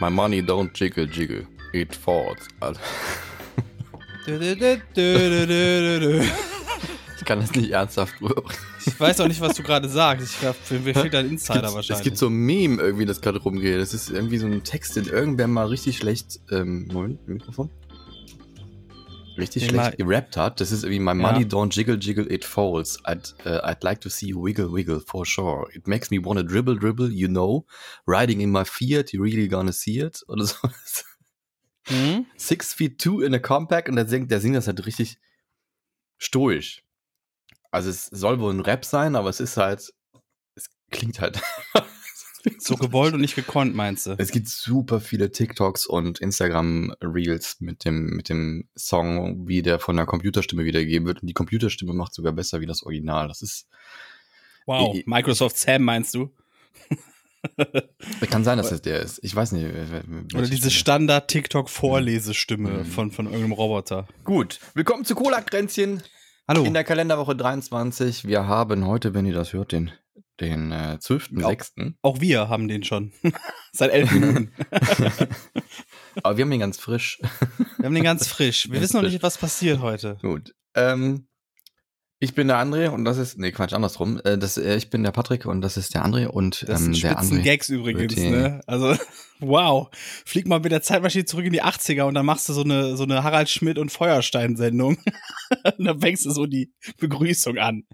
My money don't jiggle jiggle, it falls. Also, ich kann das nicht ernsthaft rüberbringen. Ich weiß auch nicht, was du gerade sagst. Ich glaube, für mir fehlt ein Insider es wahrscheinlich. Es gibt so ein Meme irgendwie, das gerade rumgeht. Das ist irgendwie so ein Text, den irgendwer mal richtig schlecht, ähm, Moment, Mikrofon? Richtig schlecht gerappt hat. Das ist irgendwie My Ja. money don't jiggle jiggle, it falls. I'd, uh, I'd like to see you wiggle wiggle for sure. It makes me wanna dribble dribble, you know. Riding in my Fiat, you really gonna see it. Oder so. Hm? Six Feet Two in a Compact und der singt, der singt das halt richtig stoisch. Also es soll wohl ein Rap sein, aber es ist halt, es klingt halt. So gewollt und nicht gekonnt, meinst du? Es gibt super viele TikToks und Instagram Reels mit dem, mit dem Song, wie der von der Computerstimme wiedergegeben wird. Und die Computerstimme macht sogar besser wie das Original. Das ist, Wow. Ich- Microsoft Sam meinst du? kann sein, dass es der ist. Ich weiß nicht. Oder diese Stimme. Standard-TikTok-Vorlesestimme Mhm. von, von irgendeinem Roboter. Gut, willkommen zu Cola-Kränzchen. Hallo. In der Kalenderwoche 23. Wir haben heute, wenn ihr das hört, den, den äh, 12.06. Auch wir haben den schon. Seit elf Minuten. Aber wir haben ihn ganz frisch. Wir haben den ganz frisch. Wir Ganz wissen noch frisch. nicht, was passiert heute. Gut. Ähm, ich bin der André und das ist, nee, Quatsch, andersrum. Äh, das, äh, ich bin der Patrick und das ist der André und Das ähm, sind der André. Gags übrigens, ne? Also, wow. Flieg mal mit der Zeitmaschine zurück in die 80er und dann machst du so eine, so eine Harald Schmidt und Feuerstein-Sendung. und dann fängst du so die Begrüßung an.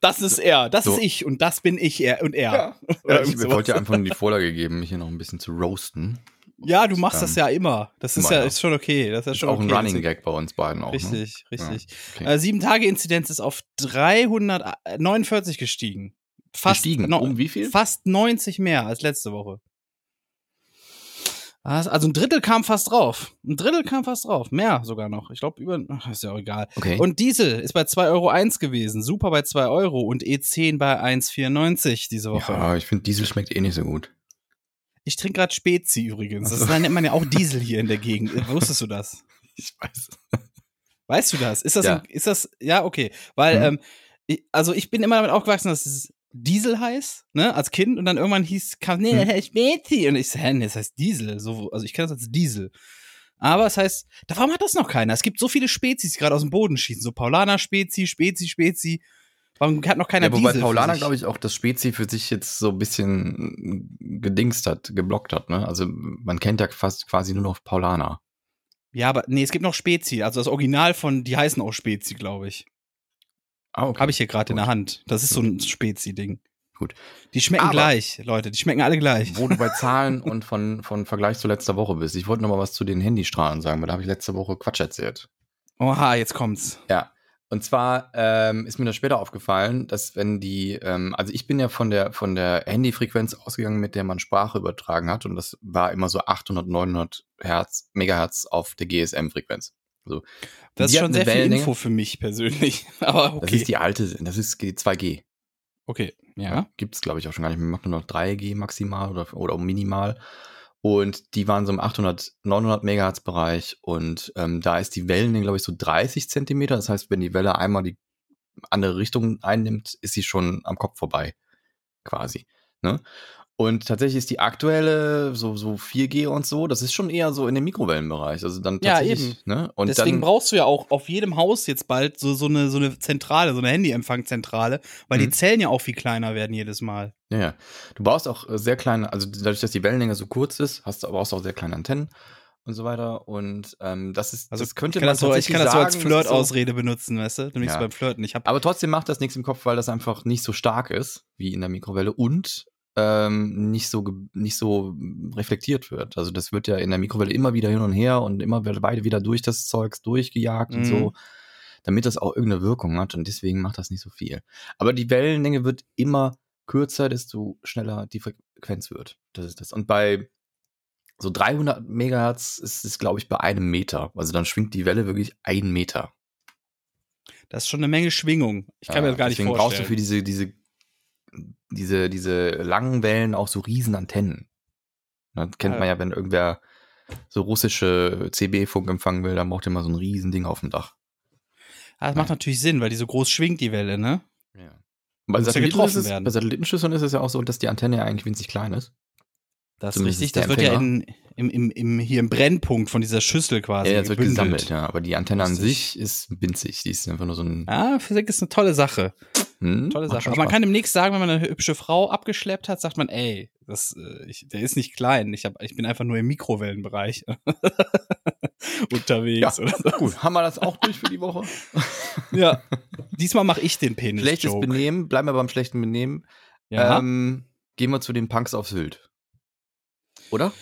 Das ist er, das So. ist ich und das bin ich, er und er. Ja, ja, ich wollte dir einfach nur die Vorlage geben, mich hier noch ein bisschen zu roasten. Ja, du machst Ähm, das ja immer. Das ist immer, ja, ja. ist schon okay. Das ist, ist schon auch okay. ein Running Gag bei uns beiden auch. Ne? Richtig, richtig. okay. Äh, sieben Tage Inzidenz ist auf 349 gestiegen. Fast, Gestiegen. no- Um wie viel? Fast 90 mehr als letzte Woche. Also ein Drittel kam fast drauf. Ein Drittel kam fast drauf. Mehr sogar noch. Ich glaube, über. Ach, ist ja auch egal. Okay. Und Diesel ist bei 2,01 Euro gewesen. Super bei 2 Euro. Und E10 bei 1,94 diese Woche. ja, ich finde, Diesel schmeckt eh nicht so gut. Ich trinke gerade Spezi übrigens. Das nennt man ja auch Diesel hier in der Gegend. Wusstest du das? Ich weiß. Weißt du das? Ist das, Ja. ein, ist das, ja, okay. Weil, Mhm. ähm, ich, also ich bin immer damit aufgewachsen, dass es Diesel heißt, ne, als Kind und dann irgendwann hieß, kam, nee, Mhm. das heißt Spezi. Und ich so, hä, nee, das heißt Diesel. So, also ich kenne das als Diesel. Aber es heißt, warum hat das noch keiner? Es gibt so viele Spezies, die gerade aus dem Boden schießen. So Paulaner Spezi, Spezi, Spezi. Warum hat noch keiner Ja, wobei sich? glaube ich, auch das Spezi für sich jetzt so ein bisschen gedingst hat, geblockt hat. Ne? Also man kennt ja fast quasi nur noch Paulaner. Ja, aber nee, es gibt noch Spezi. Also das Original von, die heißen auch Spezi, glaube ich. Ah, okay. Habe ich hier gerade in der Hand. Das ist so ein Spezi-Ding. Gut. Die schmecken Aber- gleich, Leute. Die schmecken alle gleich. Wo du bei Zahlen und von, von Vergleich zu letzter Woche bist. Ich wollte noch mal was zu den Handystrahlen sagen, weil da habe ich letzte Woche Quatsch erzählt. Oha, jetzt kommt's. Ja. Und zwar ähm, ist mir das später aufgefallen, dass wenn die, ähm, also ich bin ja von der von der Handyfrequenz ausgegangen, mit der man Sprache übertragen hat, und das war immer so 800, 900 Hertz, Megahertz auf der GSM-Frequenz. So. Das ist schon sehr viel Wellenlänge. Info für mich persönlich. Aber okay. Das ist die alte, das ist die 2G. okay, ja. Gibt es, glaube ich, auch schon gar nicht mehr. Man macht nur noch 3G maximal oder, oder minimal. Und die waren so im 800, 900 Megahertz Bereich. Und ähm, da ist die Wellenlänge, glaube ich, so 30 Zentimeter. Das heißt, wenn die Welle einmal die andere Richtung einnimmt, ist sie schon am Kopf vorbei. Quasi. Ne? Und tatsächlich ist die aktuelle, so, so 4G und so, das ist schon eher so in dem Mikrowellenbereich. Also dann Ja, eben. Ne? Und Deswegen dann, brauchst du ja auch auf jedem Haus jetzt bald so, so, eine, so eine Zentrale, so eine Handyempfangzentrale, weil die Mhm. Zellen ja auch viel kleiner werden jedes Mal. Ja, ja. Du brauchst auch äh, sehr kleine, also dadurch, dass die Wellenlänge so kurz ist, hast du aber auch sehr kleine Antennen und so weiter. Und ähm, das ist, Also das könnte man das so, ich kann das so als ist so- Flirt-Ausrede benutzen, weißt du? Nämlich Ja. beim Flirten. Ich hab, Aber trotzdem macht das nichts im Kopf, weil das einfach nicht so stark ist wie in der Mikrowelle und ähm, nicht so nicht so reflektiert wird. Also das wird ja in der Mikrowelle immer wieder hin und her und immer wieder- beide wieder durch das Zeugs durchgejagt und Mhm. so. damit das auch irgendeine Wirkung hat und deswegen macht das nicht so viel. Aber die Wellenlänge wird immer kürzer, desto schneller die Frequenz wird. Das ist das. Und bei so 300 Megahertz ist es, glaube ich, bei einem Meter. Also dann schwingt die Welle wirklich einen Meter. Das ist schon eine Menge Schwingung. Ich kann Ja, mir das gar nicht deswegen vorstellen. brauchst du für diese, diese, diese, diese langen Wellen auch so riesen Antennen. Das kennt Ja. man ja, wenn irgendwer so russische CB-Funk empfangen will, dann braucht er mal so ein riesen Ding auf dem Dach. Ah, das macht natürlich Sinn, weil die so groß schwingt, die Welle, ne? Ja. Bei, ja Satelliten getroffen ist bei Satellitenschüsseln ist es ja auch so, dass die Antenne ja eigentlich winzig klein ist. Das ist richtig. Das wird ja in, im, im, im, hier im Brennpunkt von dieser Schüssel quasi. ja, es wird gebündelt. gesammelt, ja. Aber die Antenne an sich ist winzig. Die ist einfach nur so ein. Ja, Physik ist eine tolle Sache. Hm, Tolle Sache. Aber man kann demnächst sagen, wenn man eine hübsche Frau abgeschleppt hat, sagt man, ey, das, äh, ich, der ist nicht klein. Ich, hab, ich bin einfach nur im Mikrowellenbereich unterwegs. Ja, Oder so. Gut, haben wir das auch durch für die Woche? ja. Diesmal mache ich den Penis. Schlechtes Joke. Benehmen, bleiben wir beim schlechten Benehmen. Ja. Ähm, gehen wir zu den Punks auf Sylt. Oder?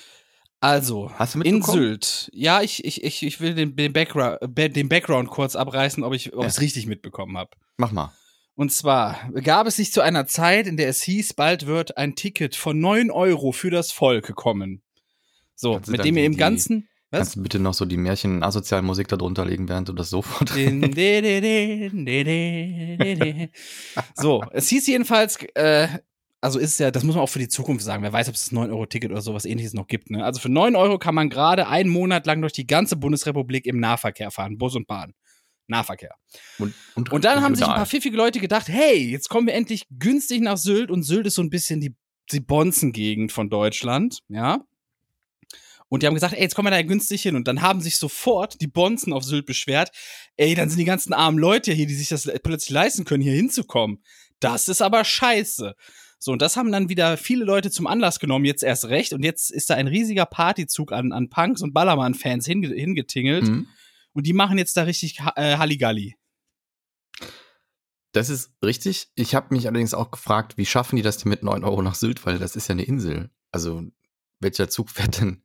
also, Hast du in? Sylt. Ja, ich, ich, ich, ich will den, den, Background, äh, den Background kurz abreißen, ob ich Ja. es richtig mitbekommen habe. Mach mal. Und zwar gab es sich zu einer Zeit, in der es hieß, bald wird ein Ticket von 9 Euro für das Volk kommen. So, mit dem ihr im Ganzen. Was? Kannst du bitte noch so die Märchen asozialen Musik da drunter legen, während du das so vorträgst? Din, di, di, di, di, di, di, di. So, es hieß jedenfalls, äh, also ist ja, das muss man auch für die Zukunft sagen. Wer weiß, ob es das 9-Euro-Ticket oder sowas ähnliches noch gibt. Ne? Also für 9 Euro kann man gerade einen Monat lang durch die ganze Bundesrepublik im Nahverkehr fahren, Bus und Bahn. Nahverkehr. Und, Und dann haben sich ein paar pfiffige Leute gedacht, hey, jetzt kommen wir endlich günstig nach Sylt und Sylt ist so ein bisschen die, die Bonzengegend von Deutschland, ja. Und die haben gesagt, ey, jetzt kommen wir da günstig hin. Und dann haben sich sofort die Bonzen auf Sylt beschwert, ey, dann sind die ganzen armen Leute hier, die sich das plötzlich leisten können, hier hinzukommen. Das ist aber scheiße. So, und das haben dann wieder viele Leute zum Anlass genommen, jetzt erst recht. Und jetzt ist da ein riesiger Partyzug an, an Punks und Ballermann-Fans hinge hingetingelt. Mhm. Und die machen jetzt da richtig äh, Halligalli. Das ist richtig. Ich habe mich allerdings auch gefragt, wie schaffen die das denn mit 9 Euro nach Sylt, weil das ist ja eine Insel. Also, welcher Zug fährt denn?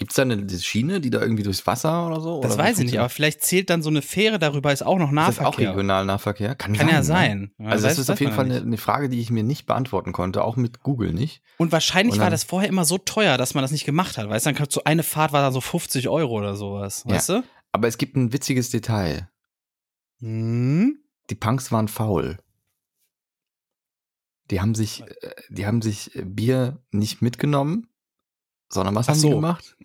Gibt es da eine Schiene, die da irgendwie durchs Wasser oder so? Das oder weiß ich nicht, aber vielleicht zählt dann so eine Fähre darüber, ist auch noch Ist das auch Nahverkehr. Regionalnahverkehr? Kann, Kann ja ne? sein. Ja, Also, das ist auf jeden Fall ja eine, eine Frage, die ich mir nicht beantworten konnte, auch mit Google nicht. Und wahrscheinlich Und war das vorher immer so teuer, dass man das nicht gemacht hat. Weißt du, dann du eine Fahrt war dann so 50 Euro oder sowas. Ja. Weißt du? Aber es gibt ein witziges Detail. Hm? Die Punks waren faul. Die haben sich, äh, die haben sich äh, Bier nicht mitgenommen, sondern was Ach haben so. die gemacht?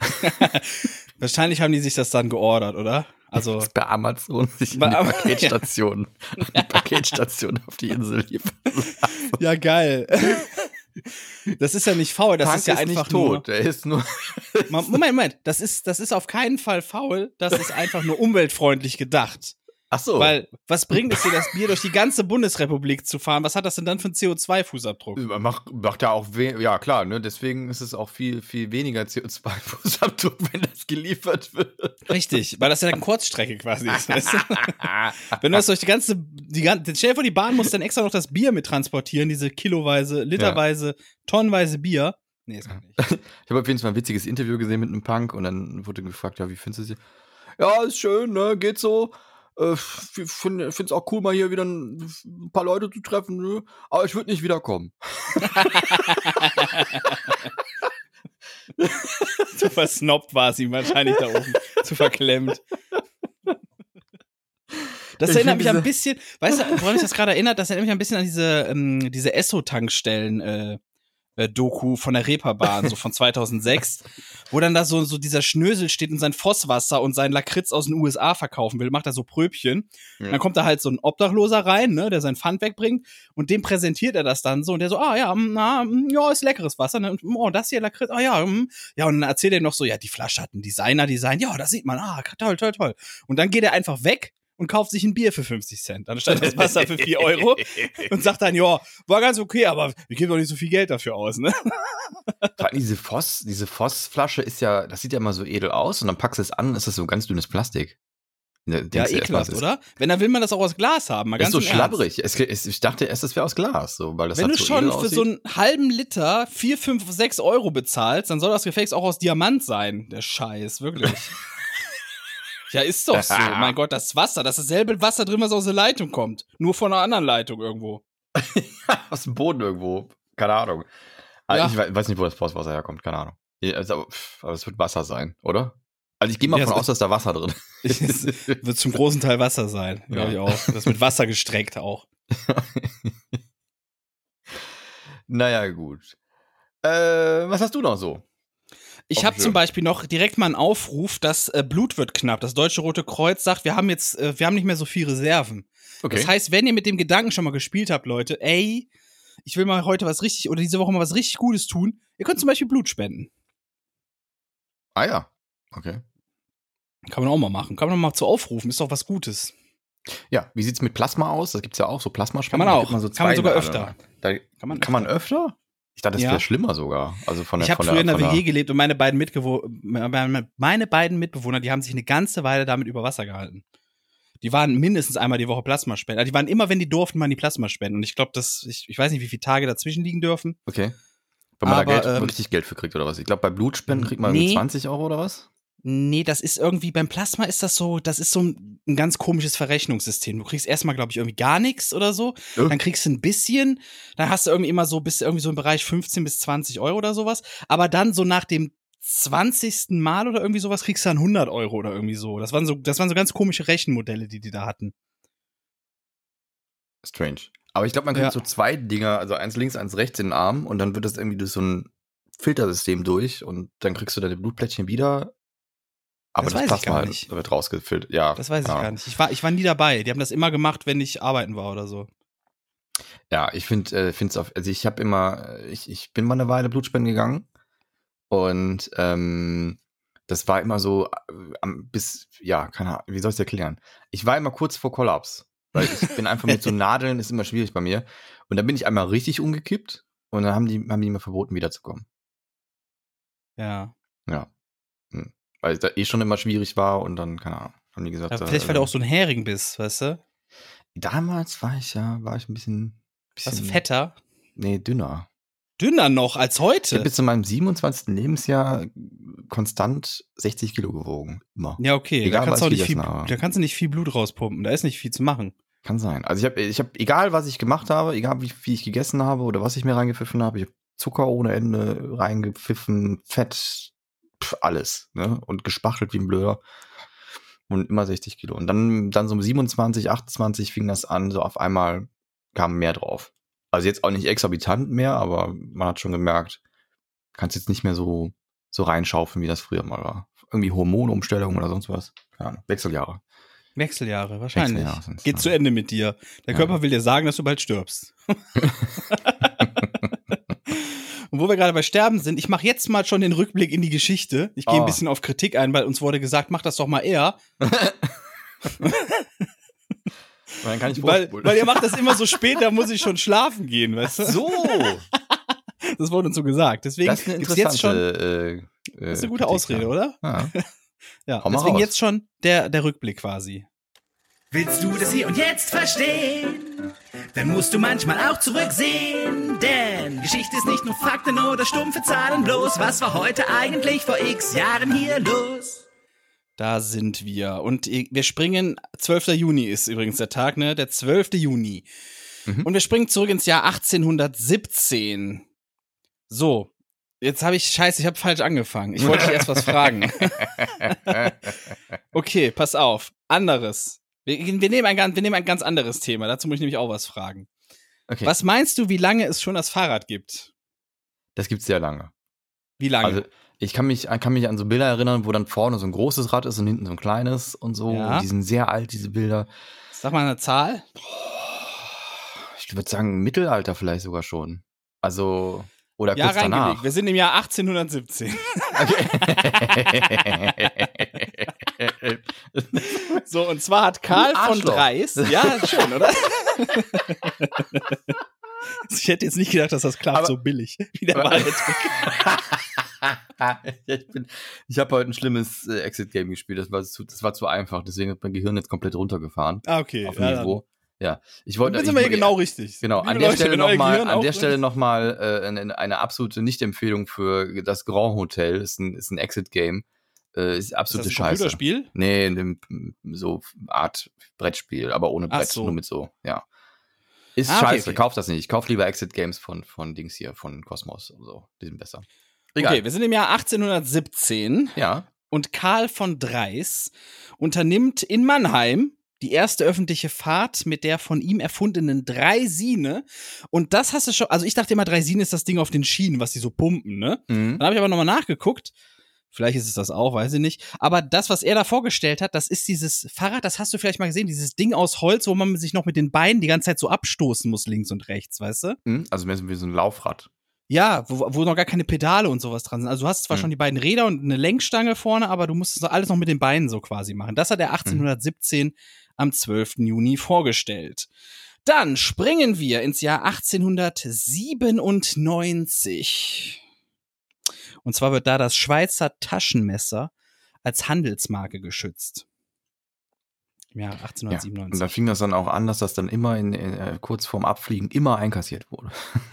Wahrscheinlich haben die sich das dann geordert, oder? Also, bei Amazon sich in Bei die Am- Paketstation, die Paketstation auf die Insel liefern. ja, geil. Das ist ja nicht faul, das Punk ist ja einfach nicht tot, nur. der ist nur. Moment, Moment, das ist, das ist auf keinen Fall faul, das ist einfach nur umweltfreundlich gedacht. Ach so. Weil, was bringt es dir, das Bier durch die ganze Bundesrepublik zu fahren? Was hat das denn dann für einen CO2-Fußabdruck? Macht, macht ja auch, ja klar, ne? deswegen ist es auch viel, viel weniger CO2-Fußabdruck, wenn das geliefert wird. Richtig, weil das ja eine Kurzstrecke quasi ist. Weißt du? Wenn du das durch die ganze, die ganze, stell dir vor, die Bahn muss dann extra noch das Bier mit transportieren, diese kiloweise, literweise, tonnenweise Bier. Nee, das kann ich nicht. Ich habe auf jeden Fall ein witziges Interview gesehen mit einem Punk und dann wurde gefragt, ja, wie findest du sie? Ja, ist schön, ne, geht so. Äh, finde es auch cool, mal hier wieder ein, ein paar Leute zu treffen, ne? aber ich würde nicht wiederkommen. Zu versnobbt war sie wahrscheinlich da oben, zu verklemmt. Das Ich erinnert mich ein bisschen, weißt du, woran mich das gerade erinnert? Das erinnert mich ein bisschen an diese, ähm, diese Esso-Tankstellen, äh, äh, Doku von der Reeperbahn, so von 2006, wo dann da so, so dieser Schnösel steht und sein Fosswasser und sein Lakritz aus den USA verkaufen will, macht er so Pröbchen. Ja. Dann kommt da halt so ein Obdachloser rein, ne, der sein Pfand wegbringt und dem präsentiert er das dann so und der so, ah ja, mm, na, mm, ja, ist leckeres Wasser, ne, und, oh, das hier Lakritz, ah ja, mm. ja, und dann erzählt er noch so, ja, die Flasche hat ein Designer-Design, ja, das sieht man, ah, toll, toll, toll. Und dann geht er einfach weg und kauft sich ein Bier für 50 Cent, anstatt das Wasser für 4 Euro und sagt dann, ja, war ganz okay, aber wir geben doch nicht so viel Geld dafür aus, ne? Diese Voss, diese Vossflasche ist ja, das sieht ja immer so edel aus und dann packst du es an, ist das so ganz dünnes Plastik. Da Ja, ekelhaft, oder? Wenn, dann will man das auch aus Glas haben, mal Ist ganz so schlabberig. Es, es, ich dachte erst, es wäre aus Glas, so, weil das Wenn halt du so schon für so einen halben Liter 4, 5, 6 Euro bezahlst, dann soll das Gefäß auch aus Diamant sein. Der Scheiß, wirklich. ich Ja, ist doch so. mein Gott, das Wasser, das ist dasselbe Wasser drin, was aus der Leitung kommt. Nur von einer anderen Leitung irgendwo. Aus dem Boden irgendwo. Keine Ahnung. Ah, Ja. Ich wei- weiß nicht, wo das Postwasser herkommt, keine Ahnung. Also, aber es wird Wasser sein, oder? Also ich gehe mal Ja, davon aus, dass da Wasser drin ist. Wird zum großen Teil Wasser sein, glaube ich Ja. auch. Das mit Wasser gestreckt auch. naja, gut. Äh, was hast du noch so? Ich habe zum. Beispiel noch direkt mal einen Aufruf, dass äh, Blut wird knapp. Das Deutsche Rote Kreuz sagt, wir haben jetzt, äh, wir haben nicht mehr so viel Reserven. Okay. Das heißt, wenn ihr mit dem Gedanken schon mal gespielt habt, Leute, ey, ich will mal heute was richtig oder diese Woche mal was richtig Gutes tun, ihr könnt zum Beispiel Blut spenden. ah ja. Okay. Kann man auch mal machen. Kann man mal zu aufrufen, ist doch was Gutes. Ja, wie sieht's mit Plasma aus? Das gibt's ja auch, so Plasmaspenden. Kann man auch. gibt so Kann man sogar öfter. Da, Kann man kann man öfter? Ich dachte, das Ja. wäre schlimmer sogar. Also von der, Ich habe früher in der, WG gelebt und meine beiden, Mitgewo meine beiden Mitbewohner, die haben sich eine ganze Weile damit über Wasser gehalten. Die waren mindestens einmal die Woche Plasmaspenden. Also die waren immer, wenn die durften, waren die Plasmaspenden. Und ich glaube, dass ich, ich weiß nicht, wie viele Tage dazwischen liegen dürfen. Okay. Wenn man Aber, da Geld, ähm, richtig Geld für kriegt oder was? Ich glaube, bei Blutspenden kriegt man Nee. irgendwie 20 Euro oder was? Nee, das ist irgendwie, beim Plasma ist das so, das ist so ein, ein ganz komisches Verrechnungssystem. Du kriegst erstmal, glaube ich, irgendwie gar nichts oder so. Ja. Dann kriegst du ein bisschen, dann hast du irgendwie immer so, bist du irgendwie so im Bereich 15 bis 20 Euro oder sowas. Aber dann so nach dem 20. Mal oder irgendwie sowas kriegst du dann 100 Euro oder irgendwie so. Das waren so, das waren so ganz komische Rechenmodelle, die die da hatten. Strange. Aber ich glaube, man kriegt Ja. so zwei Dinger, also eins links, eins rechts in den Arm und dann wird das irgendwie durch so ein Filtersystem durch und dann kriegst du deine Blutplättchen wieder. Aber Das das, weiß ich Plasma gar halt nicht. wird rausgefiltert. Ja, Das weiß ich ja. gar nicht. Ich war, ich war nie dabei. Die haben das immer gemacht, wenn ich arbeiten war oder so. Ja, ich finde, äh, find's auf, also ich habe immer, äh, ich, ich bin mal eine Weile Blutspenden gegangen und ähm, das war immer so äh, am- bis, ja, keine Ahnung, wie soll ich es erklären? Ich war immer kurz vor Kollaps, weil ich bin einfach mit so Nadeln, ist immer schwierig bei mir. Und dann bin ich einmal richtig umgekippt und dann haben die, haben die mir verboten, wiederzukommen. Ja. Ja. Hm. Weil es da eh schon immer schwierig war und dann, keine Ahnung, haben die gesagt. ja äh, vielleicht, weil du auch so ein Hering bist, weißt du? Damals war ich ja, war ich ein bisschen. bisschen Warst du fetter? Nee, dünner. Dünner noch als Ich habe heute. bis zu meinem 27. Lebensjahr konstant 60 Kilo gewogen. Immer. Ja, okay. Egal, da, kannst du nicht viel, habe. da kannst du nicht viel Blut rauspumpen. Da ist nicht viel zu machen. Kann sein. Also ich habe, ich hab, egal was ich gemacht habe, egal wie, wie ich gegessen habe oder was ich mir reingepfiffen habe, ich habe Zucker ohne Ende reingepfiffen, Fett, pf, alles. Ne? Und gespachtelt wie ein Blöder. Und immer 60 Kilo. Und dann, dann so um 27, 28 fing das an, so auf einmal kam mehr drauf. Also jetzt auch nicht exorbitant mehr, aber man hat schon gemerkt, kannst jetzt nicht mehr so, so reinschaufeln, wie das früher mal war. Irgendwie Hormonumstellung oder sonst was. Ahnung. Wechseljahre. Wechseljahre, wahrscheinlich. Wechseljahre Geht ja. zu Ende mit dir. Der Ja. Körper will dir sagen, dass du bald stirbst. Und wo wir gerade bei Sterben sind, ich mache jetzt mal schon den Rückblick in die Geschichte. Ich gehe Oh. ein bisschen auf Kritik ein, weil uns wurde gesagt, mach das doch mal eher. Dann kann ich Weil, weil ihr macht das immer so spät, da muss ich schon schlafen gehen, weißt du? So, Das wurde uns so gesagt. Deswegen das ist eine jetzt schon. Äh, äh, Das ist eine gute Kritik, Ausrede, ja. oder? Ja. Ja. Deswegen jetzt schon der, der Rückblick quasi. Willst du das hier und jetzt verstehen? Dann musst du manchmal auch zurücksehen. Denn Geschichte ist nicht nur Fakten oder stumpfe Zahlen bloß. Was war heute eigentlich vor x Jahren hier los? Da sind wir. Und wir springen, 12. Juni ist übrigens der Tag, ne? Der 12. Juni. Mhm. Und wir springen zurück ins Jahr 1817. So. Jetzt habe ich, scheiße, ich habe falsch angefangen. Ich wollte dich erst was fragen. Okay, pass auf. Anderes. Wir, wir, nehmen ein, ganz- wir nehmen ein ganz anderes Thema. Dazu muss ich nämlich auch was fragen. Okay. Was meinst du, wie lange es schon das Fahrrad gibt? Das gibt's sehr lange. Wie lange? Also ich kann mich, kann mich an so Bilder erinnern, wo dann vorne so ein großes Rad ist und hinten so ein kleines und so. Ja. Und die sind sehr alt, diese Bilder. Sag mal eine Zahl. Ich würde sagen, Mittelalter vielleicht sogar schon. Also, oder Ja, kurz danach. Wir sind im Jahr 1817. Okay. So, und zwar hat Karl von. Dreis. Ja, schön, oder? ich hätte jetzt nicht gedacht, dass das klappt Aber- so billig. Wie der Aber- ich bin, ich habe heute ein schlimmes äh, Exit-Game gespielt. Das war, zu, das war zu einfach. Deswegen hat mein Gehirn jetzt komplett runtergefahren. Ah, okay. auf Ja, Niveau. Ja, ich wollte. Dann sind wir hier genau richtig. Genau, Liebe an der Leute, Stelle nochmal, an der Stelle noch mal äh, eine, eine absolute Nicht-Empfehlung für das Grand Hotel. Ist ein, ist ein Exit-Game. Äh, ist Ist das absolute ein Scheiße. Computerspiel? Nee, ne, so Art Brettspiel, aber ohne Brett, so. nur mit so, ja. Ist Ah, okay, scheiße, okay. kauf das nicht. Kauf lieber Exit Games von, von Dings hier, von Cosmos und so. Die sind besser. Egal. Okay, wir sind im Jahr 1817 Ja. und Karl von Dreis unternimmt in Mannheim die erste öffentliche Fahrt mit der von ihm erfundenen Dreisine. Und das hast du schon, also ich dachte immer, Dreisine ist das Ding auf den Schienen, was die so pumpen, ne? Mhm. Dann habe ich aber nochmal nachgeguckt. Vielleicht ist es das auch, weiß ich nicht. Aber das, was er da vorgestellt hat, das ist dieses Fahrrad, das hast du vielleicht mal gesehen, dieses Ding aus Holz, wo man sich noch mit den Beinen die ganze Zeit so abstoßen muss, links und rechts, weißt du? Mhm. Also mehr so wie so ein Laufrad. Ja, wo, wo noch gar keine Pedale und sowas dran sind. Also du hast zwar Hm. schon die beiden Räder und eine Lenkstange vorne, aber du musst das alles noch mit den Beinen so quasi machen. Das hat er 1817 am 12. Juni vorgestellt. Dann springen wir ins Jahr 1897. Und zwar wird da das Schweizer Taschenmesser als Handelsmarke geschützt. Im Jahr Ja. Und 1897. da fing das dann auch an, dass das dann immer in, äh, kurz vorm Abfliegen immer einkassiert wurde.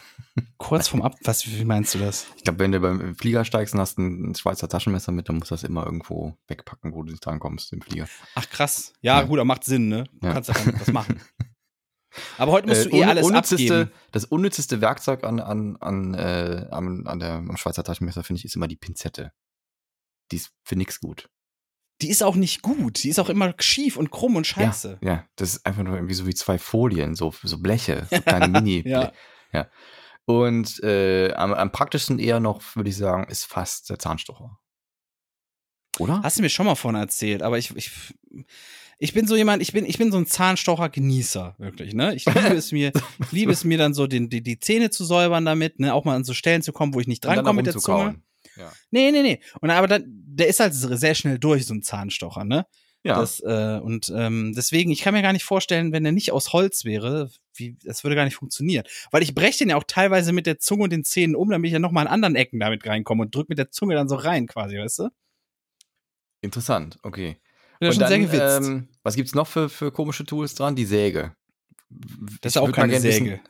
Kurz vorm Ab, was, wie meinst du das? Ich glaube, wenn du beim Flieger steigst und hast ein, Schweizer Taschenmesser mit, dann musst du das immer irgendwo wegpacken, wo du nicht drankommst im Flieger. Ach krass. Ja, Ja. gut, aber macht Sinn, ne? Du Ja. kannst ja dann das machen. Aber heute musst du eh un- alles unnützeste, abgeben. Das unnützeste Werkzeug an, an, an, äh, am, an der, am Schweizer Taschenmesser, finde ich, ist immer die Pinzette. Die ist für nix gut. Die ist auch nicht gut. Die ist auch immer schief und krumm und scheiße. Ja, ja, das ist einfach nur irgendwie so wie zwei Folien, so, so Bleche, so kleine mini Ja. ja. Und äh, am, am praktischsten eher noch, würde ich sagen, ist fast der Zahnstocher. Oder? Hast du mir schon mal von erzählt, aber ich, ich, ich bin so jemand, ich bin, ich bin so ein Zahnstocher-Genießer, wirklich, ne? Ich liebe es mir, liebe es mir dann so, den, die, die Zähne zu säubern damit, ne? Auch mal an so Stellen zu kommen, wo ich nicht drankomme mit der Zunge. Ja. Nee, nee, nee. Und aber dann, der ist halt sehr schnell durch, so ein Zahnstocher, ne? Ja. Das, äh, und ähm, deswegen, ich kann mir gar nicht vorstellen, wenn der nicht aus Holz wäre, wie, das würde gar nicht funktionieren. Weil ich breche den ja auch teilweise mit der Zunge und den Zähnen um, damit ich ja noch mal an anderen Ecken damit reinkomme und drück mit der Zunge dann so rein, quasi, weißt du? Interessant, okay. Bin ja Und schon sehr dann, gewitzt. ähm, was gibt's noch für, für komische Tools dran? Die Säge. das ist Ich auch keine wissen- Säge.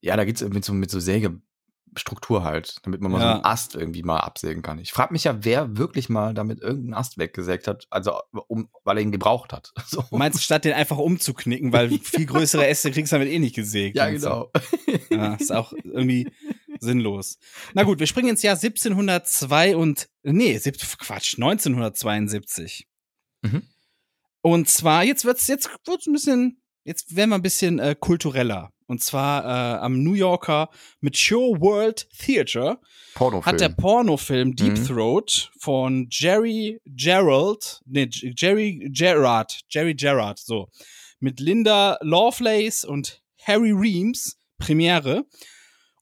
Ja, da geht's mit so, mit so Sägestruktur halt, damit man mal so Ja. einen Ast irgendwie mal absägen kann. Ich frage mich ja, wer wirklich mal damit irgendeinen Ast weggesägt hat, also um, weil er ihn gebraucht hat. So. Du meinst, statt den einfach umzuknicken, weil viel größere Äste kriegst du damit eh nicht gesägt. ja, genau. Ja, ist auch irgendwie sinnlos. Na gut, wir springen ins Jahr 1702 und, nee, Quatsch, 1972. Mhm. Und zwar, jetzt wird's, jetzt wird's ein bisschen, jetzt werden wir ein bisschen äh, kultureller. Und zwar äh, am New Yorker Mature World Theater Pornofilm. hat der Pornofilm Deep Mhm. Throat von Jerry Gerald, nee, Jerry Gerard, Jerry Gerard, so, mit Linda Lovelace und Harry Reams Premiere.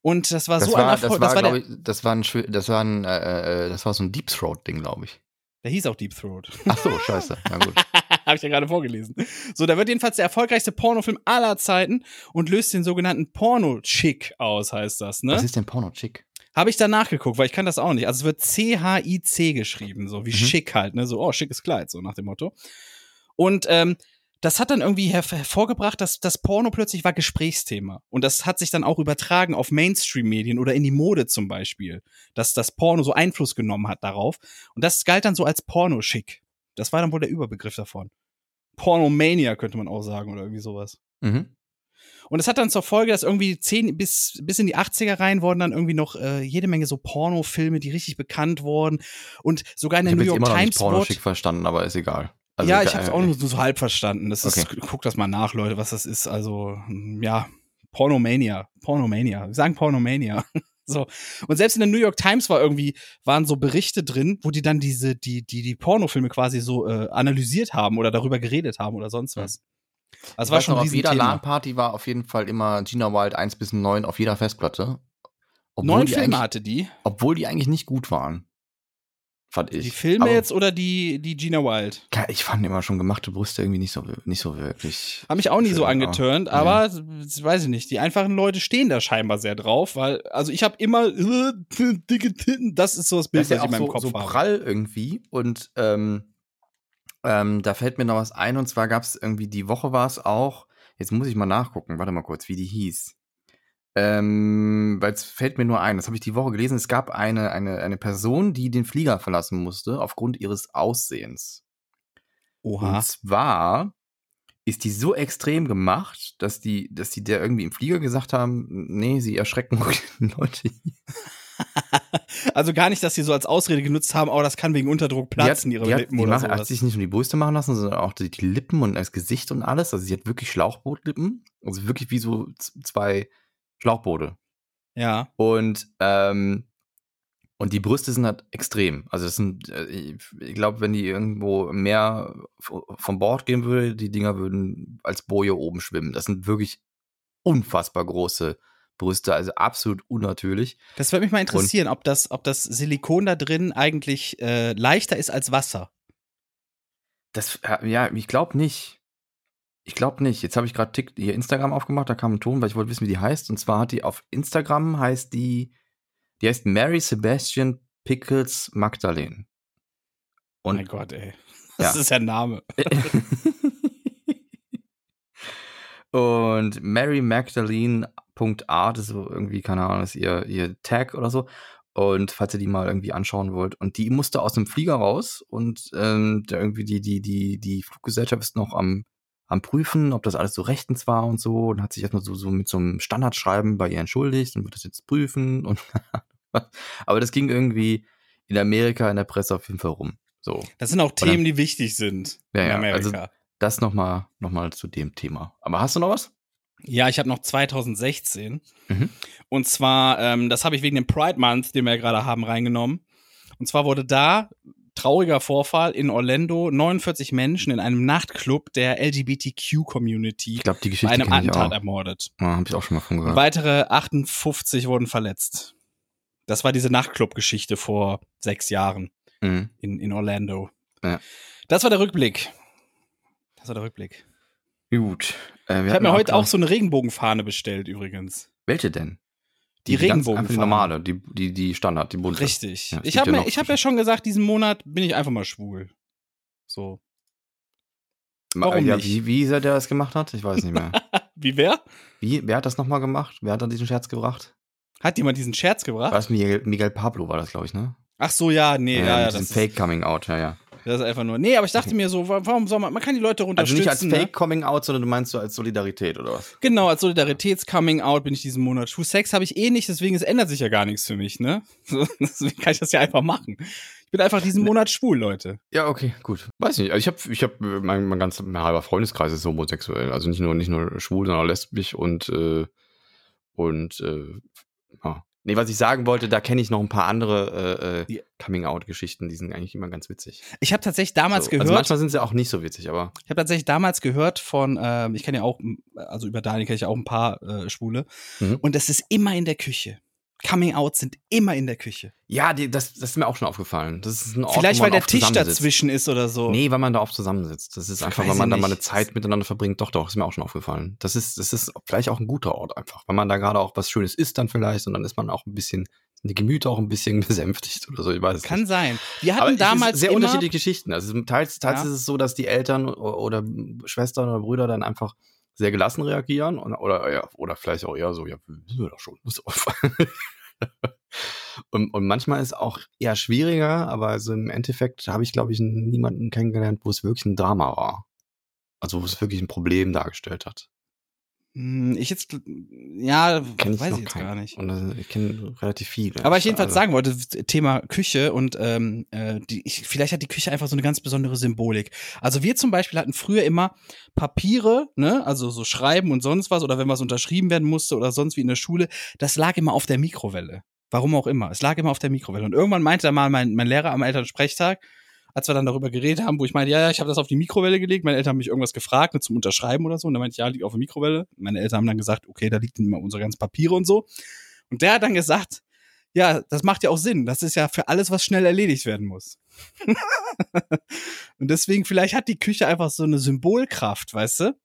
Und das war das so ein war, das Erfolg. war, Das war glaube der, ich, das war ein, das war ein, äh, äh, das war so ein Deep Throat Ding, glaube ich. Der hieß auch Deep Throat. Ach so, scheiße. Na gut. Habe ich ja gerade vorgelesen. So, da wird jedenfalls der erfolgreichste Pornofilm aller Zeiten und löst den sogenannten Porno-Chick aus, heißt das, Was ne? ist denn Porno-Chick? Habe ich da nachgeguckt, weil ich kann das auch nicht. Also es wird C-H-I-C geschrieben, so wie Mhm. schick halt, ne? So, oh, schickes Kleid, so nach dem Motto. Und ähm, das hat dann irgendwie herv hervorgebracht, dass das Porno plötzlich war Gesprächsthema. Und das hat sich dann auch übertragen auf Mainstream-Medien oder in die Mode zum Beispiel. Dass das Porno so Einfluss genommen hat darauf. Und das galt dann so als Porno-Schick. Das war dann wohl der Überbegriff davon. Pornomania könnte man auch sagen oder irgendwie sowas. Mhm. Und es hat dann zur Folge, dass irgendwie zehn bis, bis in die 80er rein wurden dann irgendwie noch äh, jede Menge so Pornofilme, die richtig bekannt wurden. Und sogar in Ich der habe New York immer noch nicht Times Porno-Chick wurde. verstanden, aber ist egal. Also, ja, ich habe es auch nur so halb verstanden. Das ist, Okay. guckt das mal nach, Leute, was das ist. Also, hm, ja, Pornomania. Pornomania. Wir sagen Pornomania. So. Und selbst in der New York Times war irgendwie, waren so Berichte drin, wo die dann diese, die, die, die Pornofilme quasi so äh, analysiert haben oder darüber geredet haben oder sonst was. Also war schon noch, auf jeder. LAN-Party war auf jeden Fall immer Gina Wild 1 bis 9 auf jeder Festplatte. Obwohl Neun Filme hatte die. Obwohl die eigentlich nicht gut waren. Fand ich. Die Filme Aber jetzt oder die, die Gina Wild? Ja, Ich fand immer schon gemachte Brüste irgendwie nicht so, nicht so wirklich. Haben mich auch nie so ja. angeturnt, aber das weiß ich nicht. Die einfachen Leute stehen da scheinbar sehr drauf, weil, also ich habe immer äh, dicke Titten, das ist so das Bild, Das ist ja was ich in meinem so, Kopf so habe. prall irgendwie. Und ähm, ähm, da fällt mir noch was ein. Und zwar gab es irgendwie, die Woche war es auch, jetzt muss ich mal nachgucken, warte mal kurz, wie die hieß. Ähm, weil es fällt mir nur ein, das habe ich die Woche gelesen, es gab eine, eine, eine Person, die den Flieger verlassen musste aufgrund ihres Aussehens. Oha. Und zwar ist die so extrem gemacht, dass die, dass die der irgendwie im Flieger gesagt haben, nee, sie erschrecken Leute. Also gar nicht, dass sie so als Ausrede genutzt haben, oh, das kann wegen Unterdruck platzen, die ihre die hat, Lippen die oder macht, hat sich nicht nur die Brüste machen lassen, sondern auch die, die Lippen und das Gesicht und alles. Also sie hat wirklich Schlauchbootlippen. Also wirklich wie so zwei Schlauchboote. Ja. Und, ähm, und die Brüste sind halt extrem. Also das sind, äh, ich, glaube, wenn die irgendwo mehr vom Bord gehen würde, die Dinger würden als Boje oben schwimmen. Das sind wirklich unfassbar große Brüste, also absolut unnatürlich. Das würde mich mal interessieren, ob das, ob das Silikon da drin eigentlich äh, leichter ist als Wasser. Das, äh, ja, ich glaube nicht. Ich glaube nicht. Jetzt habe ich gerade ihr Instagram aufgemacht, da kam ein Ton, weil ich wollte wissen, wie die heißt. Und zwar hat die auf Instagram heißt die, die heißt Mary Sebastian Pickles Magdalene. Und mein Gott, ey. Das Ja. ist ein Name. Und Mary Magdalene.art ist so irgendwie, keine Ahnung, ist ihr, ihr Tag oder so. Und falls ihr die mal irgendwie anschauen wollt. Und die musste aus dem Flieger raus und ähm, da irgendwie die, die, die, die Fluggesellschaft ist noch am, am Prüfen, ob das alles so rechtens war und so. Und hat sich erstmal so, so mit so einem Standardschreiben bei ihr entschuldigt und wird das jetzt prüfen. Und Aber das ging irgendwie in Amerika in der Presse auf jeden Fall rum. So. Das sind auch dann- Themen, die wichtig sind Ja, in ja, Amerika. also- Das nochmal noch mal zu dem Thema. Aber hast du noch was? Ja, ich habe noch 2016. Mhm. Und zwar, ähm, das habe ich wegen dem Pride Month, den wir ja gerade haben, reingenommen. Und zwar wurde da trauriger Vorfall in Orlando 49 Menschen in einem Nachtclub der LGBTQ-Community Ich glaube, die bei einem Attentat ermordet. Ja, habe ich auch schon mal von gehört. weitere 58 wurden verletzt. Das war diese Nachtclub-Geschichte vor sechs Jahren Mhm. in, in Orlando. Ja. Das war der Rückblick. Das war der Rückblick. Gut. Äh, wir Ich habe mir heute auch so eine Regenbogenfahne bestellt, übrigens. Welche denn? Die Regenbogenfahne. einfach Die normale, die, die, die Standard, die bunte. Richtig. Ja, ich habe ja ich hab ja schon gesagt, diesen Monat bin ich einfach mal schwul. So. Warum ja, nicht? Wie, wie ist er, der das gemacht hat? Ich weiß nicht mehr. Wie wer? wie, wer hat das nochmal gemacht? Wer hat dann diesen Scherz gebracht? Hat jemand diesen Scherz War gebracht? das Miguel, Miguel Pablo, war das, glaube ich, ne? Ach so, ja, nee, ja, ja, mit das, diesem ist, Fake-Coming-Out, ja, ja. Das ist einfach nur. Nee, aber ich dachte mir so, wa- warum soll man, man kann die Leute Also unterstützen. nicht als ne? Fake-Coming-Out, sondern du meinst so als Solidarität, oder was? Genau, als Solidaritäts-Coming-out bin ich diesen Monat. Schwul Sex habe ich eh nicht, deswegen es ändert sich ja gar nichts für mich, ne? So, deswegen kann ich das ja einfach machen. Ich bin einfach diesen Monat schwul, Leute. Ja, okay, gut. Weiß nicht. Also ich habe, ich habe, mein, mein ganzer mein halber Freundeskreis ist homosexuell. Also nicht nur, nicht nur schwul, sondern auch lesbisch und, äh, und, äh, ja. Nee, was ich sagen wollte, da kenne ich noch ein paar andere äh, äh, Coming-out-Geschichten, die sind eigentlich immer ganz witzig. Ich habe tatsächlich damals so. gehört. Also manchmal sind sie auch nicht so witzig, aber Ich habe tatsächlich damals gehört von, ähm, ich kenne ja auch, also über Daniel kenne ich ja auch ein paar äh, Schwule. Mhm. Und es ist immer in der Küche. Coming Out sind immer in der Küche. ja, die, das, das ist mir auch schon aufgefallen. Das ist ein Ort, Vielleicht, weil der Tisch dazwischen ist oder so. Nee, weil man da oft zusammensitzt. Das ist einfach, weil man da mal eine. Zeit miteinander verbringt. Doch, doch, ist mir auch schon aufgefallen. Das ist, das ist vielleicht auch ein guter Ort einfach. Weil man da gerade auch was Schönes isst dann vielleicht und dann ist man auch ein bisschen, die Gemüter auch ein bisschen besänftigt oder so. Ich weiß es Kann nicht. sein. Wir hatten Aber es damals sehr immer, unterschiedliche Geschichten. Also teils, teils Ja. ist es so, dass die Eltern oder Schwestern oder Brüder dann einfach sehr gelassen reagieren und, oder, ja, oder vielleicht auch eher so, ja, wissen wir doch schon. Muss auffallen. und, und manchmal ist auch eher schwieriger, aber also im Endeffekt habe ich, glaube ich, niemanden kennengelernt, wo es wirklich ein Drama war. Also wo es wirklich ein Problem dargestellt hat. Hm, ich jetzt, ja, Kenn ich weiß ich jetzt keinen. gar nicht. Und ich kenne relativ viele. Aber ich jedenfalls Also- sagen wollte, Thema Küche und ähm, äh, die, ich, vielleicht hat die Küche einfach so eine ganz besondere Symbolik. Also wir zum Beispiel hatten früher immer Papiere, ne, also so Schreiben und sonst was, oder wenn was unterschrieben werden musste oder sonst wie in der Schule, das lag immer auf der Mikrowelle. Warum auch immer. Es lag immer auf der Mikrowelle. Und irgendwann meinte dann mal mein, mein Lehrer am Elternsprechtag, als wir dann darüber geredet haben, wo ich meinte, ja, ja, ich habe das auf die Mikrowelle gelegt. Meine Eltern haben mich irgendwas gefragt, ne, zum Unterschreiben oder so. Und dann meinte ich, ja, liegt auf der Mikrowelle. Meine Eltern haben dann gesagt, okay, da liegen immer unsere ganzen Papiere und so. Und der hat dann gesagt, ja, das macht ja auch Sinn. Das ist ja für alles, was schnell erledigt werden muss. und deswegen, vielleicht hat die Küche einfach so eine Symbolkraft, weißt du?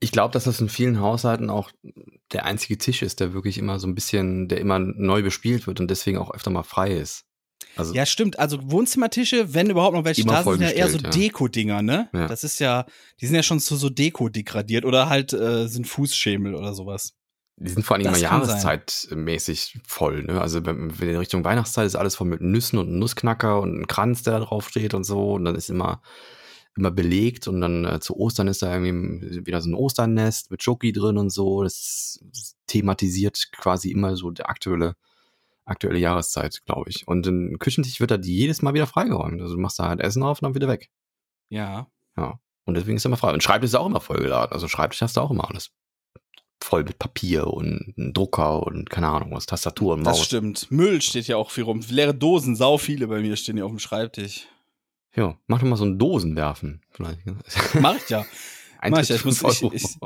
Ich glaube, dass das in vielen Haushalten auch der einzige Tisch ist, der wirklich immer so ein bisschen, der immer neu bespielt wird und deswegen auch öfter mal frei ist. Also Ja, stimmt. Also Wohnzimmertische, wenn überhaupt noch welche da sind, sind ja eher so ja. Deko-Dinger, ne? Ja. Das ist ja, die sind ja schon zu so Deko degradiert oder halt äh, sind Fußschemel oder sowas. Die sind vor allem immer jahreszeitmäßig voll, ne? Also wenn, wenn in Richtung Weihnachtszeit ist alles voll mit Nüssen und einem Nussknacker und ein Kranz, der da drauf steht und so. Und dann ist immer, immer belegt und dann äh, zu Ostern ist da irgendwie wieder so ein Osternest mit Schoki drin und so. Das thematisiert quasi immer so der aktuelle, aktuelle Jahreszeit, glaube ich. Und ein Küchentisch wird da jedes Mal wieder freigeräumt. Also du machst da halt Essen auf und dann wieder weg. Ja. Ja. Und deswegen ist er immer frei. Und Schreibtisch ist auch immer vollgeladen. Also Schreibtisch hast du auch immer alles. Voll mit Papier und Drucker und keine Ahnung was, Tastatur und Das Maus. stimmt. Müll steht ja auch viel rum. Leere Dosen, sau viele bei mir stehen hier auf dem Schreibtisch. Ja, mach doch mal so ein Dosenwerfen. Vielleicht. Mach ich ja. Mach ich. Ich, muss, ich, ich,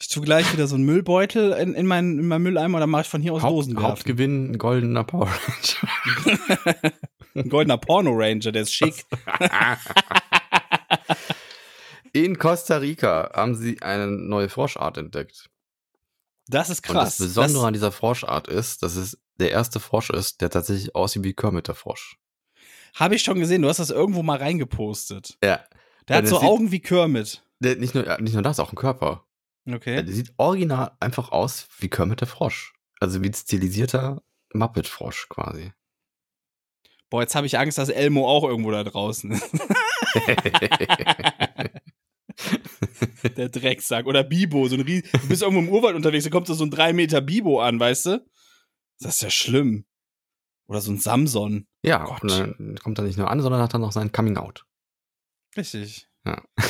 ich tue gleich wieder so einen Müllbeutel in, in, meinen, in meinen Mülleimer und dann mache ich von hier aus Haupt, Dosen werfen. Hauptgewinn, ein goldener Power Ranger. Ein goldener Porno-Ranger, der ist schick. In Costa Rica haben sie eine neue Froschart entdeckt. Das ist Und das krass. Besondere an dieser Froschart ist, dass es der erste Frosch ist, der tatsächlich aussieht wie Kermit der Frosch. Habe ich schon gesehen. Du hast das irgendwo mal reingepostet. Ja. Der hat Ja, so das Augen wie Kermit. Nicht, nur, ja, nicht nur das, auch ein Körper. Okay. Der sieht original einfach aus wie Kermit der Frosch. Also wie ein stilisierter Muppet-Frosch quasi. Boah, jetzt habe ich Angst, dass Elmo auch irgendwo da draußen ist. Der Drecksack. Oder Bibo. So ein Ries du bist irgendwo im Urwald unterwegs, da kommt so ein 3 Meter Bibo an, weißt du? Das ist ja schlimm. Oder so ein Samson. ja, Gott. und dann kommt er nicht nur an, sondern hat dann noch sein Coming-out. Richtig. Ja.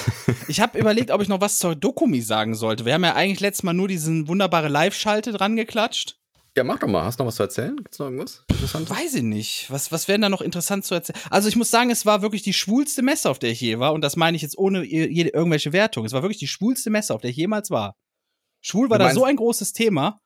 Ich habe überlegt, ob ich noch was zur Dokumi sagen sollte. Wir haben ja eigentlich letztes Mal nur diesen wunderbare Live-Schalte dran geklatscht. Ja, mach doch mal. Hast du noch was zu erzählen? Gibt's noch irgendwas Interessantes? Weiß ich nicht. Was, was wäre denn da noch interessant zu erzählen? Also ich muss sagen, es war wirklich die schwulste Messe, auf der ich je war. Und das meine ich jetzt ohne je- jede, irgendwelche Wertung. Es war wirklich die schwulste Messe, auf der ich jemals war. Schwul war da so ein großes Thema.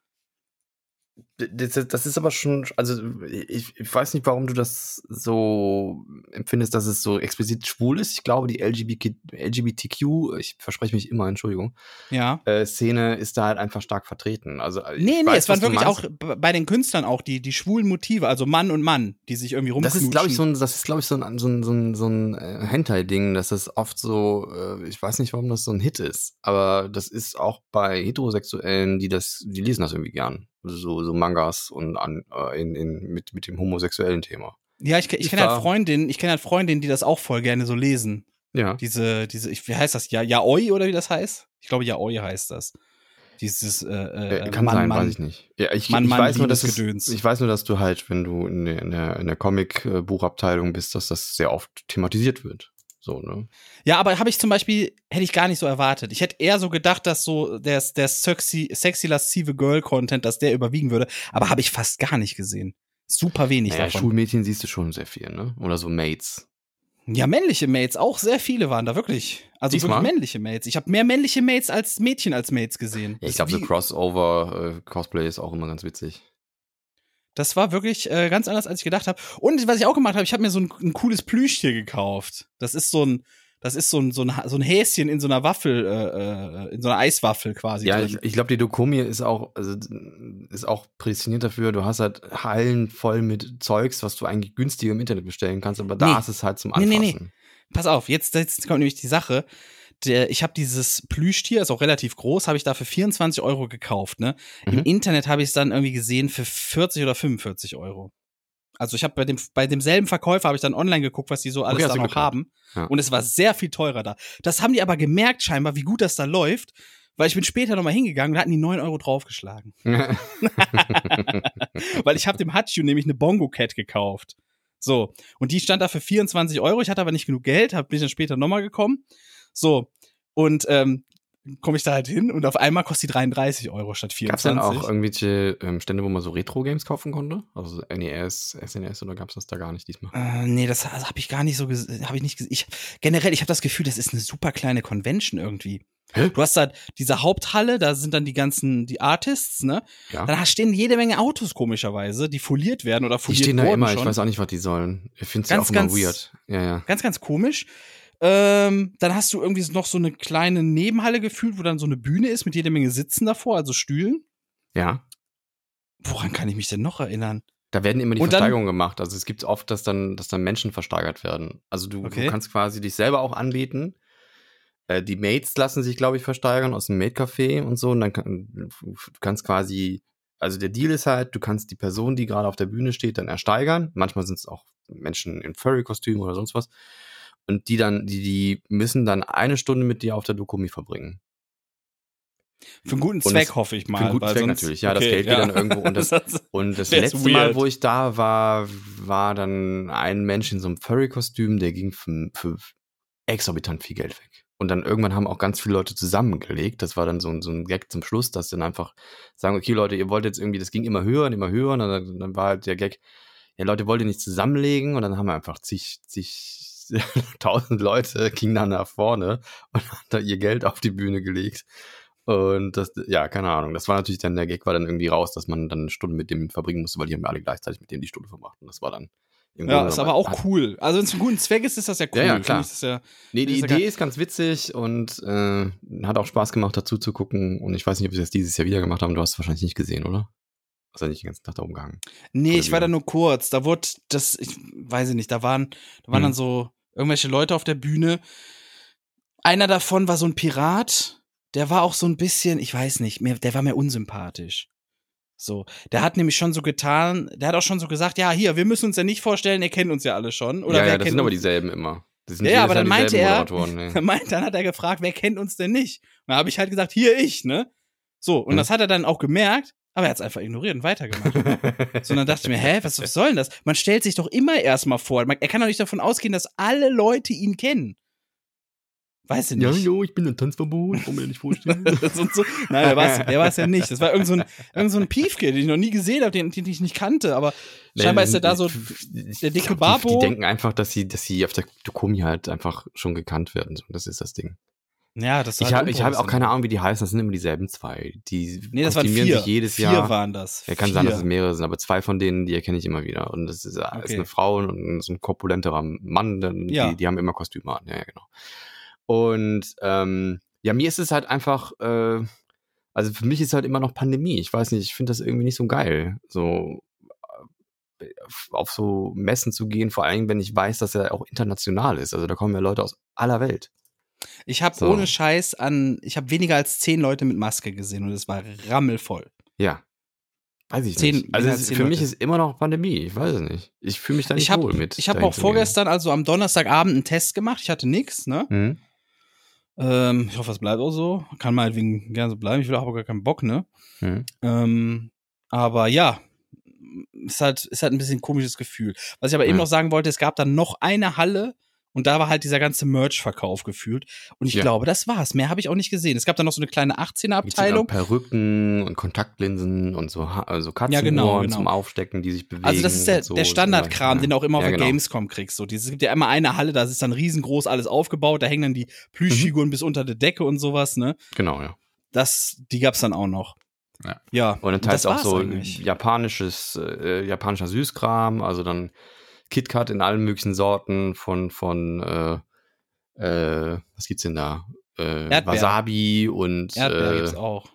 Das, das ist aber schon, also ich, ich weiß nicht, warum du das so empfindest, dass es so explizit schwul ist. Ich glaube, die LGBT, LGBTQ, ich verspreche mich immer, Entschuldigung, Ja. äh, Szene ist da halt einfach stark vertreten. Also Nee, nee, weiß, es waren wirklich meinst. auch bei den Künstlern auch die, die schwulen Motive, also Mann und Mann, die sich irgendwie Das rumknutschen. ist, glaube ich, so ein, das ist, glaube ich, so ein, so ein, so ein, so ein äh, Hentai-Ding, dass das oft so, äh, ich weiß nicht, warum das so ein Hit ist, aber das ist auch bei Heterosexuellen, die das, die lesen das irgendwie gern. So, so Mangas und an, äh, in, in, mit, mit dem homosexuellen Thema. Ja, ich, ich Ich kenne halt Freundinnen, ich kenne halt Freundinnen, die das auch voll gerne so lesen. Ja. Diese, diese, wie heißt das? Ja, Yaoi oder wie das heißt? Ich glaube, Yaoi heißt das. Dieses, äh, äh, Äh, kann Mann, sein, Mann. weiß ich nicht. Ja, ich, Mann, ich Mann, weiß nur, dass Liebesgedöns. ich weiß nur, dass du halt, wenn du in der, in der, in der Comic-Buchabteilung bist, dass das sehr oft thematisiert wird. So, ne? Ja, aber habe ich zum Beispiel, hätte ich gar nicht so erwartet. Ich hätte eher so gedacht, dass so der, der sexy, sexy lascive Girl-Content, dass der überwiegen würde. Aber habe ich fast gar nicht gesehen. Super wenig Naja, davon. Schulmädchen siehst du schon sehr viel, ne? Oder so Mates. Ja, männliche Mates, auch sehr viele waren da, wirklich. Also Diesmal? wirklich männliche Mates. Ich habe mehr männliche Mates als Mädchen als Mates gesehen. Ja, ich glaube, so Crossover-Cosplay ist auch immer ganz witzig. Das war wirklich äh, ganz anders, als ich gedacht habe. Und was ich auch gemacht habe, ich habe mir so ein, ein cooles Plüschtier gekauft. Das ist so ein, das ist so ein, so ein, so ein Häschen in so einer Waffel, äh, äh, in so einer Eiswaffel quasi. Ja, drin. ich, ich glaube, die Dokumi ist auch, also, ist auch prädestiniert dafür. Du hast halt Hallen voll mit Zeugs, was du eigentlich günstiger im Internet bestellen kannst, aber da Nee. ist es halt zum Nee, Anfassen. nee, nee. Pass auf, jetzt, jetzt kommt nämlich die Sache. Der, ich habe dieses Plüschtier, ist auch relativ groß, habe ich da für 24 Euro gekauft. Ne? Im Mhm. Internet habe ich es dann irgendwie gesehen für 40 oder 45 Euro. Also ich habe bei dem bei demselben Verkäufer habe ich dann online geguckt, was die so alles Okay, da noch haben. Ja. Und es war sehr viel teurer da. Das haben die aber gemerkt scheinbar, wie gut das da läuft, weil ich bin später nochmal hingegangen und da hatten die 9 Euro draufgeschlagen. weil ich habe dem Hachu nämlich eine Bongo Cat gekauft. So, und die stand da für 24 Euro. Ich hatte aber nicht genug Geld, hab, bin ich dann später nochmal gekommen. So, und ähm, komme ich da halt hin und auf einmal kostet die 33 Euro statt Gab es 24. denn auch irgendwelche ähm, Stände, wo man so Retro-Games kaufen konnte? Also NES, SNES oder gab es das da gar nicht diesmal? Äh, nee, das, das habe ich gar nicht so gesehen. Habe ich nicht. Ich, generell, ich habe das Gefühl, das ist eine super kleine Convention irgendwie. Hä? Du hast da diese Haupthalle, da sind dann die ganzen, die Artists, ne? Ja. Dann stehen jede Menge Autos komischerweise, die foliert werden oder Die foliert stehen da immer, schon. ich weiß auch nicht, was die sollen. Ich finde es ja auch immer weird. Ja, ja. Ganz, ganz komisch. Ähm, dann hast du irgendwie noch so eine kleine Nebenhalle gefühlt, wo dann so eine Bühne ist mit jede Menge Sitzen davor, also Stühlen. Ja. Woran kann ich mich denn noch erinnern? Da werden immer die Und dann- Versteigerungen gemacht. Also es gibt oft, dass dann, dass dann Menschen versteigert werden. Also du, Okay. du kannst quasi dich selber auch anbieten. Äh, die Mates lassen sich, glaube ich, versteigern aus dem Maid-Café und so. Und dann kann, du kannst quasi, also der Deal ist halt, du kannst die Person, die gerade auf der Bühne steht, dann ersteigern. Manchmal sind es auch Menschen in Furry-Kostümen oder sonst was. Und die dann, die, die müssen dann eine Stunde mit dir auf der Dokumi verbringen. Für einen guten Und Zweck es- hoffe ich mal. Für einen guten Zweck natürlich, ja. Das okay, Geld geht dann irgendwo. Und das, Das- und das letzte Mal, weird. wo ich da war, war dann ein Mensch in so einem Furry-Kostüm, der ging für, für exorbitant viel Geld weg. Und dann irgendwann haben auch ganz viele Leute zusammengelegt. Das war dann so ein, so ein Gag zum Schluss, dass dann einfach sagen, okay, Leute, ihr wollt jetzt irgendwie, das ging immer höher und immer höher. Und dann, dann war halt der Gag, ja, Leute, wollt ihr nicht zusammenlegen? Und dann haben wir einfach zig, zig, tausend Leute gingen dann nach vorne und haben da ihr Geld auf die Bühne gelegt. Und das, ja, keine Ahnung. Das war natürlich dann, der Gag war dann irgendwie raus, dass man dann eine Stunde mit dem verbringen musste, weil die haben ja alle gleichzeitig mit dem die Stunde verbracht. Und das war dann im Ja, ist aber auch hat- cool. Also, wenn es einen guten Zweck ist, ist das ja cool. Ja, ja, klar. ich, ja, Nee, die ist Idee ist ganz witzig und äh, hat auch Spaß gemacht, dazu zu gucken. Und ich weiß nicht, ob sie das dieses Jahr wieder gemacht haben. Du hast es wahrscheinlich nicht gesehen, oder? Hast ja nicht den ganzen Tag da umgehangen. Nee, Oder ich war da nur kurz. Da wurde das, ich weiß ich nicht, da waren, da waren Mhm. dann so irgendwelche Leute auf der Bühne. Einer davon war so ein Pirat, der war auch so ein bisschen, ich weiß nicht, mehr, der war mir unsympathisch. So, der hat nämlich schon so getan, der hat auch schon so gesagt, ja, hier, wir müssen uns ja nicht vorstellen, ihr kennt uns ja alle schon. Oder ja, wer ja, das kennt sind aber uns? dieselben immer. Das sind Ja, aber dann meinte er-. Er meint, dann hat er gefragt, wer kennt uns denn nicht? Und dann habe ich halt gesagt, hier ich, ne? So, und Mhm. das hat er dann auch gemerkt, aber er hat es einfach ignoriert und weitergemacht. So, und dann dachte ich mir, hä, was, soll denn das? Man stellt sich doch immer erstmal vor. Man, er kann doch nicht davon ausgehen, dass alle Leute ihn kennen. Weiß ich ja, nicht. jo, ich bin ein Tanzverbot, kann mir nicht vorstellen. So. Nein, der war es ja nicht. Das war irgend so ein, irgend so ein Piefke, den ich noch nie gesehen habe, den, den ich nicht kannte, aber scheinbar ist er da so der dicke glaub, Babo. Die, die denken einfach, dass sie, dass sie auf der Dokumi halt einfach schon gekannt werden. Das ist das Ding. Ja, das Ich halt habe ich hab auch keine Ahnung, wie die heißen. Das sind immer dieselben zwei. Die Nee, das waren vier. sich jedes vier Jahr. waren das. Ja, kann vier. sein, dass es mehrere sind, aber zwei von denen, die erkenne ich immer wieder. Und das ist, ist Okay. eine Frau und so ein korpulenterer Mann, denn Ja. die, die haben immer Kostüme an. Ja, ja, genau. Und ähm, ja, mir ist es halt einfach, äh, also für mich ist halt immer noch Pandemie. Ich weiß nicht, ich finde das irgendwie nicht so geil. So äh, auf so Messen zu gehen, vor allem wenn ich weiß, dass er auch international ist. Also da kommen ja Leute aus aller Welt. Ich habe So. ohne Scheiß an, ich habe weniger als zehn Leute mit Maske gesehen und es war rammelvoll. Ja. Weiß ich Zehn- nicht. Also es, für mich Leute. ist immer noch Pandemie. Ich weiß es nicht. Ich fühle mich da nicht Ich habe wohl mit. ich hab dahin auch vorgestern, also am Donnerstagabend, einen Test gemacht. Ich hatte nix, ne? Mhm. Ähm, ich hoffe, es bleibt auch so. Kann meinetwegen gerne so bleiben. Ich will auch aber gar keinen Bock, ne? Mhm. Ähm, aber ja, ist halt, ist halt ein bisschen ein komisches Gefühl. Was ich aber eben Ja. noch sagen wollte, es gab dann noch eine Halle und da war halt dieser ganze Merch-Verkauf gefühlt. Und ich Ja. glaube, das war's. Mehr habe ich auch nicht gesehen. Es gab dann noch so eine kleine Gibt's dann 18er-Abteilung. auch Perücken und Kontaktlinsen und so, also Katzenohren Ja, genau, genau. zum Aufstecken, die sich bewegen. Also das ist der, so. der Standardkram, Ja. den du auch immer auf der genau. Gamescom kriegst. So, dieses- es gibt ja immer eine Halle, da ist dann riesengroß alles aufgebaut, da hängen dann die Plüschfiguren bis unter der Decke und sowas, ne? Genau, ja. Das, die gab's dann auch noch. Ja. Ja. Und dann teils auch so eigentlich. japanisches, äh, japanischer Süßkram, also dann KitKat in allen möglichen Sorten von, von, äh, äh, was gibt's denn da? Äh, Erdbeer. Wasabi und Erdbeer äh, gibt's auch.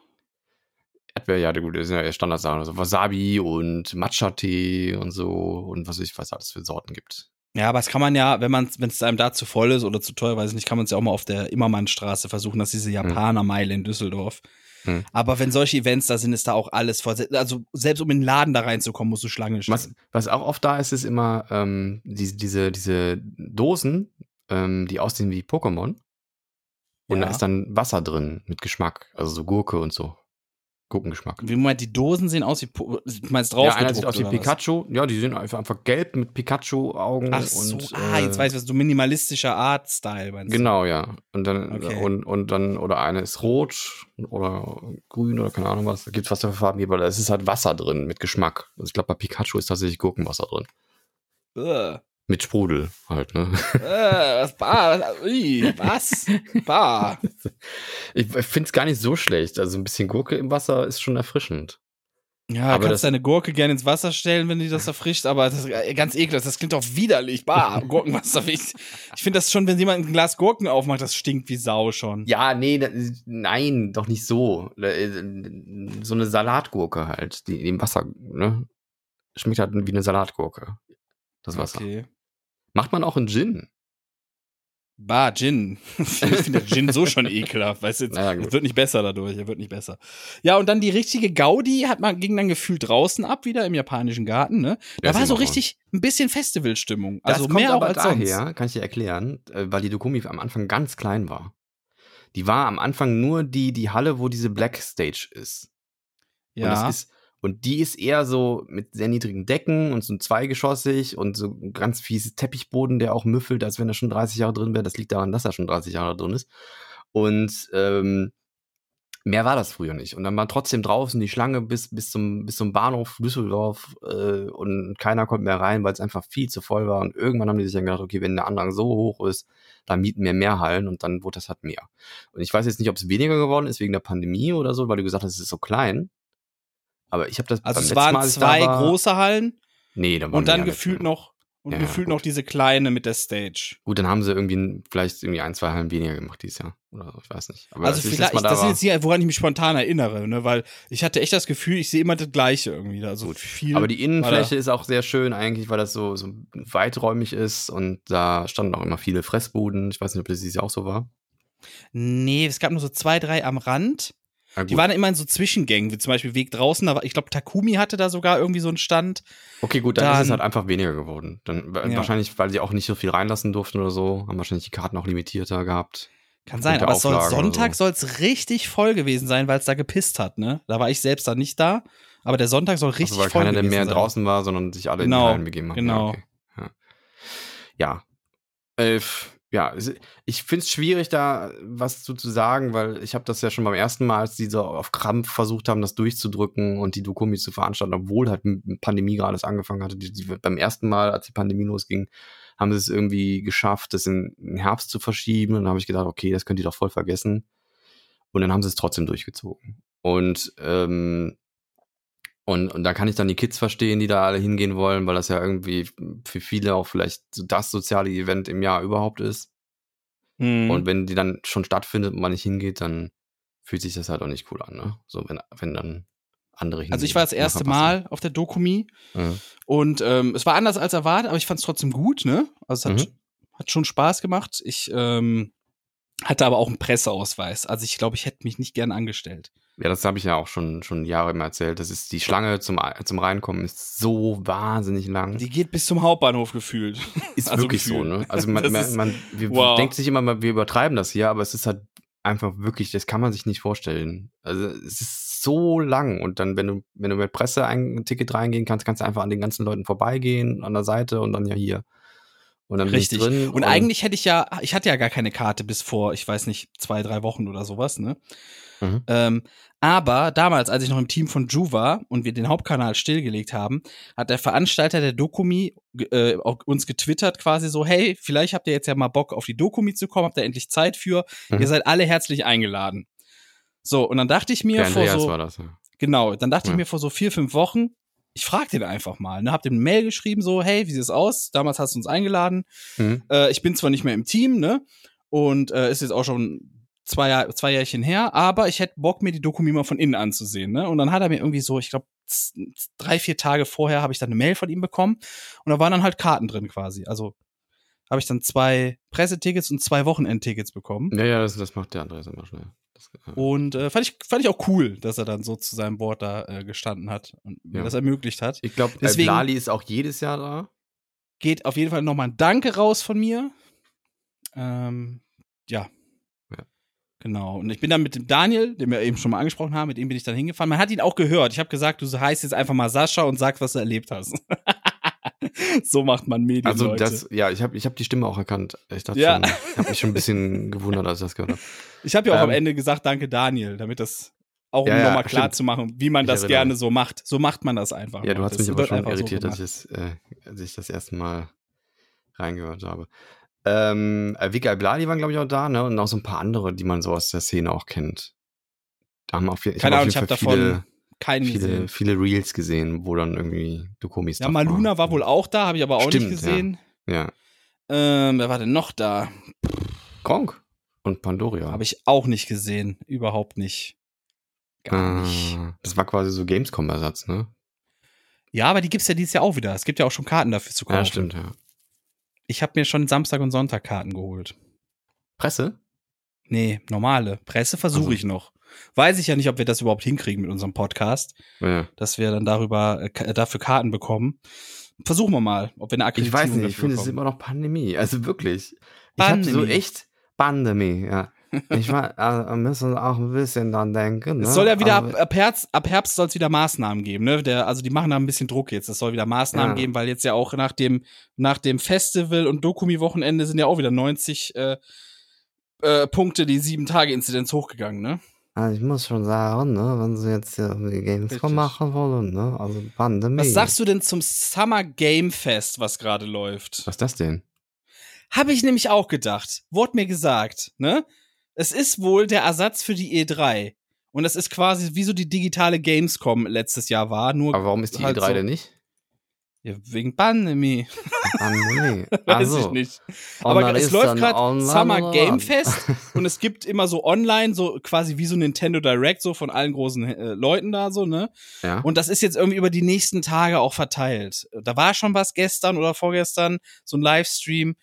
Erdbeer, ja, gut, das sind ja Standardsachen. Also Wasabi und Matcha-Tee und so und was weiß ich, was alles für Sorten gibt. Ja, aber das kann man ja, wenn man wenn es einem da zu voll ist oder zu teuer, weiß ich nicht, kann man es ja auch mal auf der Immermannstraße versuchen, das ist diese Japanermeile in Düsseldorf. Hm. Aber wenn solche Events da sind, ist da auch alles voll. Also selbst um in den Laden da reinzukommen, musst du Schlange stehen. Was, was auch oft da ist, ist immer ähm, diese, diese, diese Dosen, ähm, die aussehen wie Pokémon. Und Ja. da ist dann Wasser drin mit Geschmack, also so Gurke und so. Gurkengeschmack. Wie Moment, die Dosen sehen aus wie, du meinst Ja, drauf einer sieht aus wie oder was? Pikachu. Ja, die sind einfach, einfach gelb mit Pikachu-Augen. Ach so, und, ah, äh, jetzt weiß ich, was du minimalistischer Art-Style meinst. du? Genau, ja. Und dann, Okay. und, und dann, oder eine ist rot oder grün oder keine Ahnung was. Da gibt es was für Farben hier, weil es ist halt Wasser drin mit Geschmack. Also ich glaube, bei Pikachu ist tatsächlich Gurkenwasser drin. Äh, Mit Sprudel halt, ne? äh, was, bah, ui, was? Bah. Ich finde es gar nicht so schlecht. Also ein bisschen Gurke im Wasser ist schon erfrischend. Ja, Aber kannst deine Gurke gerne ins Wasser stellen, wenn die das erfrischt, aber das ist äh, ganz ekelhaft. Das klingt auch widerlich. Bah, Gurkenwasser. Ich, ich finde das schon, wenn jemand ein Glas Gurken aufmacht, das stinkt wie Sau schon. Ja, nee, das, nein, doch nicht so. Äh, So eine Salatgurke halt, die im Wasser, ne? Schmeckt halt wie eine Salatgurke. Das Wasser. Okay. Macht man auch in Gin. Bah, Gin. ich finde Gin so schon ekelhaft. Weißt du, jetzt, Naja, es wird nicht besser dadurch. Er wird nicht besser. Ja, und dann die richtige Gaudi hat man, ging dann gefühlt draußen ab, wieder im japanischen Garten, ne? Da Ja, war so richtig ein bisschen Festivalstimmung. Das Also kommt mehr auch aber als daher, sonst. kann ich dir erklären, äh, weil die Dokumi am Anfang ganz klein war. Die war am Anfang nur die, die Halle, wo diese Black Stage ist. Und, Ja. das ist, und die ist eher so mit sehr niedrigen Decken und so zweigeschossig und so ein ganz fieses Teppichboden, der auch müffelt, als wenn er schon 30 Jahre drin wäre. Das liegt daran, dass er schon 30 Jahre drin ist. Und ähm, mehr war das früher nicht. Und dann war trotzdem draußen die Schlange bis, bis, zum, bis zum Bahnhof Düsseldorf äh, und keiner konnte mehr rein, weil es einfach viel zu voll war. Und irgendwann haben die sich dann gedacht, okay, wenn der Andrang so hoch ist, dann mieten wir mehr Hallen und dann wurde das halt mehr. Und ich weiß jetzt nicht, ob es weniger geworden ist wegen der Pandemie oder so, weil du gesagt hast, es ist so klein. Aber ich habe das Also es waren Mal, da zwei war- große Hallen Nee, da waren und dann gefühlt noch und Ja, gefühlt gut. noch diese kleine mit der Stage. Gut, dann haben sie irgendwie vielleicht irgendwie ein, zwei Hallen weniger gemacht dieses Jahr. Oder so, ich weiß nicht. Aber also als ich vielleicht, Mal das da ist jetzt nicht, woran ich mich spontan erinnere, ne, weil ich hatte echt das Gefühl, ich sehe immer das Gleiche irgendwie. Also Gut. viel. Aber die Innenfläche ist auch sehr schön eigentlich, weil das so, so weiträumig ist und da standen auch immer viele Fressbuden. Ich weiß nicht, ob das dieses Jahr auch so war. da, nee, es gab nur so zwei, drei am Rand. Die waren immer in so Zwischengängen, wie zum Beispiel Weg draußen. Da war, ich glaube, Takumi hatte da sogar irgendwie so einen Stand. okay, gut, dann, ist es dann- halt einfach weniger geworden. Dann Ja. wahrscheinlich, weil sie auch nicht so viel reinlassen durften oder so, haben wahrscheinlich die Karten auch limitierter gehabt. Kann sein, aber soll, Sonntag so. soll es richtig voll gewesen sein, weil es da gepisst hat, ne? Da war ich selbst dann nicht da, aber der Sonntag soll richtig Also weil voll keiner der gewesen mehr sein. draußen war, sondern sich alle Genau, in die Hallen begeben haben. genau. Ja, okay. ja. ja. Äh, f- ja, ich finde es schwierig, da was zu, zu sagen, weil ich habe das ja schon beim ersten Mal, als die so auf Krampf versucht haben, das durchzudrücken und die Dokumi zu veranstalten, obwohl halt Pandemie gerade angefangen hatte. Die, die, beim ersten Mal, als die Pandemie losging, haben sie es irgendwie geschafft, das in den Herbst zu verschieben. Und dann habe ich gedacht, okay, das könnt ihr doch voll vergessen. Und dann haben sie es trotzdem durchgezogen. Und ähm, und, und da kann ich dann die Kids verstehen, die da alle hingehen wollen, weil das ja irgendwie für viele auch vielleicht so das soziale Event im Jahr überhaupt ist. Mhm. Und wenn die dann schon stattfindet und man nicht hingeht, dann fühlt sich das halt auch nicht cool an, ne? So, wenn, wenn dann andere hingehen. also ich war das erste. Mal auf der Dokumi Mhm. und ähm, es war anders als erwartet, aber ich fand es trotzdem gut, ne? Also es hat, Mhm. hat schon Spaß gemacht. Ich ähm, hatte aber auch einen Presseausweis. Also ich glaube, ich hätte mich nicht gern angestellt. Ja, das habe ich ja auch schon, schon Jahre immer erzählt. Das ist die Schlange zum, zum Reinkommen ist so wahnsinnig lang. Die geht bis zum Hauptbahnhof gefühlt. Ist Also wirklich so, gefühlt. ne? Also man, man, man wir wow. denkt sich immer, mal, wir übertreiben das hier, aber es ist halt einfach wirklich, das kann man sich nicht vorstellen. Also es ist so lang und dann, wenn du, wenn du mit Presse ein Ticket reingehen kannst, kannst du einfach an den ganzen Leuten vorbeigehen, an der Seite und dann ja hier. Und dann Richtig. drin. Und eigentlich hätte ich ja, ich hatte ja gar keine Karte bis vor, ich weiß nicht, zwei, drei Wochen oder sowas, ne? Mhm. Ähm, aber damals, als ich noch im Team von Ju war und wir den Hauptkanal stillgelegt haben, hat der Veranstalter der Dokumi äh, uns getwittert quasi so, hey, vielleicht habt ihr jetzt ja mal Bock auf die Dokumi zu kommen, habt ihr endlich Zeit für, Mhm. ihr seid alle herzlich eingeladen. So, und dann dachte ich mir der vor Andreas so, das. Ja. Genau, dann dachte Ja. ich mir vor so vier, fünf Wochen, ich frag den einfach mal. Ne? Hab dem eine Mail geschrieben, so, hey, wie sieht's aus? Damals hast du uns eingeladen. Mhm. Äh, ich bin zwar nicht mehr im Team, ne? Und äh, ist jetzt auch schon zwei, Jahr, zwei Jährchen her, aber ich hätte Bock, mir die Dokumi mal von innen anzusehen, ne? Und dann hat er mir irgendwie so, ich glaube, drei, vier Tage vorher habe ich dann eine Mail von ihm bekommen und da waren dann halt Karten drin quasi. Also habe ich dann zwei Pressetickets und zwei Wochenendtickets bekommen. ja, ja, das, das macht der Andreas immer schnell. Und äh, fand, ich, fand ich auch cool, dass er dann so zu seinem Wort da äh, gestanden hat und mir Ja. das ermöglicht hat. Ich glaube, Deswegen- Lali ist auch jedes Jahr da. Geht auf jeden Fall nochmal ein Danke raus von mir. Ähm, ja. Ja. Genau. Und ich bin dann mit dem Daniel, den wir eben schon mal angesprochen haben, mit ihm bin ich dann hingefahren. Man hat ihn auch gehört. Ich habe gesagt, du heißt jetzt einfach mal Sascha und sagst, was du erlebt hast. so macht man Medien. Also Leute. das, ja, ich habe ich hab die Stimme auch erkannt. Ich dachte Ja. schon, ich habe mich schon ein bisschen gewundert, als ich das gehört habe. ich habe ja auch am ähm, Ende gesagt, danke Daniel, damit das auch um Ja, nochmal klar stimmt. zu machen, wie man Ich das erinnere gerne so macht. So macht man das einfach. Ja, du hast Das mich aber schon einfach so irritiert, dass ich, es, äh, als ich das erste Mal reingehört habe. Ähm, äh, Vika Bladi waren, glaube ich, auch da, ne? Und noch so ein paar andere, die man so aus der Szene auch kennt. Da haben auf, je- Keine Ahnung, ich habe davon keinen viele, viele, gesehen. viele Reels gesehen, wo dann irgendwie Dukomis Ja, Maluna war wohl auch da, habe ich aber auch Stimmt, nicht gesehen. Ja. Ähm, wer war denn noch da? Gronk und Pandoria. Habe ich auch nicht gesehen. Überhaupt nicht. Gar nicht. Ah, Das war quasi so Gamescom-Ersatz, ne? Ja, aber die gibt's ja dieses Jahr auch wieder. Es gibt ja auch schon Karten dafür zu kaufen. Ja, stimmt, ja. Ich habe mir schon Samstag und Sonntag Karten geholt. Presse? Nee, normale. Presse versuche Also. ich noch. Weiß ich ja nicht, ob wir das überhaupt hinkriegen mit unserem Podcast, Ja. dass wir dann darüber äh, ka- dafür Karten bekommen. Versuchen wir mal, ob wir eine Ich Akkreditierung weiß nicht, ich finde, es ist immer noch Pandemie. Also wirklich. Ich habe so Pandemie. echt Pandemie, ja. Ich meine, also, wir müssen auch ein bisschen dran denken. Ne? Es soll ja wieder ab, Also, ab Herbst, ab Herbst soll es wieder Maßnahmen geben, ne? Der, also die machen da ein bisschen Druck jetzt. Es soll wieder Maßnahmen Ja. geben, weil jetzt ja auch nach dem, nach dem Festival und Dokumi-Wochenende sind ja auch wieder 90 äh, äh, Punkte die sieben Tage Inzidenz hochgegangen, ne? Also ich muss schon sagen, ne, wenn sie jetzt hier die Richtig. Gamescom machen wollen, ne, also Pandemie. Was sagst du denn zum Summer Game Fest, was gerade läuft? Was ist das denn? Habe ich nämlich auch gedacht. Wurde mir gesagt, ne? Es ist wohl der Ersatz für die E3. Und das ist quasi wie so die digitale Gamescom letztes Jahr war, nur Aber warum ist die halt E3 so. denn nicht? Ja, wegen Pandemie. Pandemie. Weiß Also, ich nicht. Aber es läuft gerade Summer Game? Fest und es gibt immer so online, so quasi wie so Nintendo Direct, so von allen großen äh, Leuten da so, ne? Ja. Und das ist jetzt irgendwie über die nächsten Tage auch verteilt. Da war schon was gestern oder vorgestern, so ein Livestream.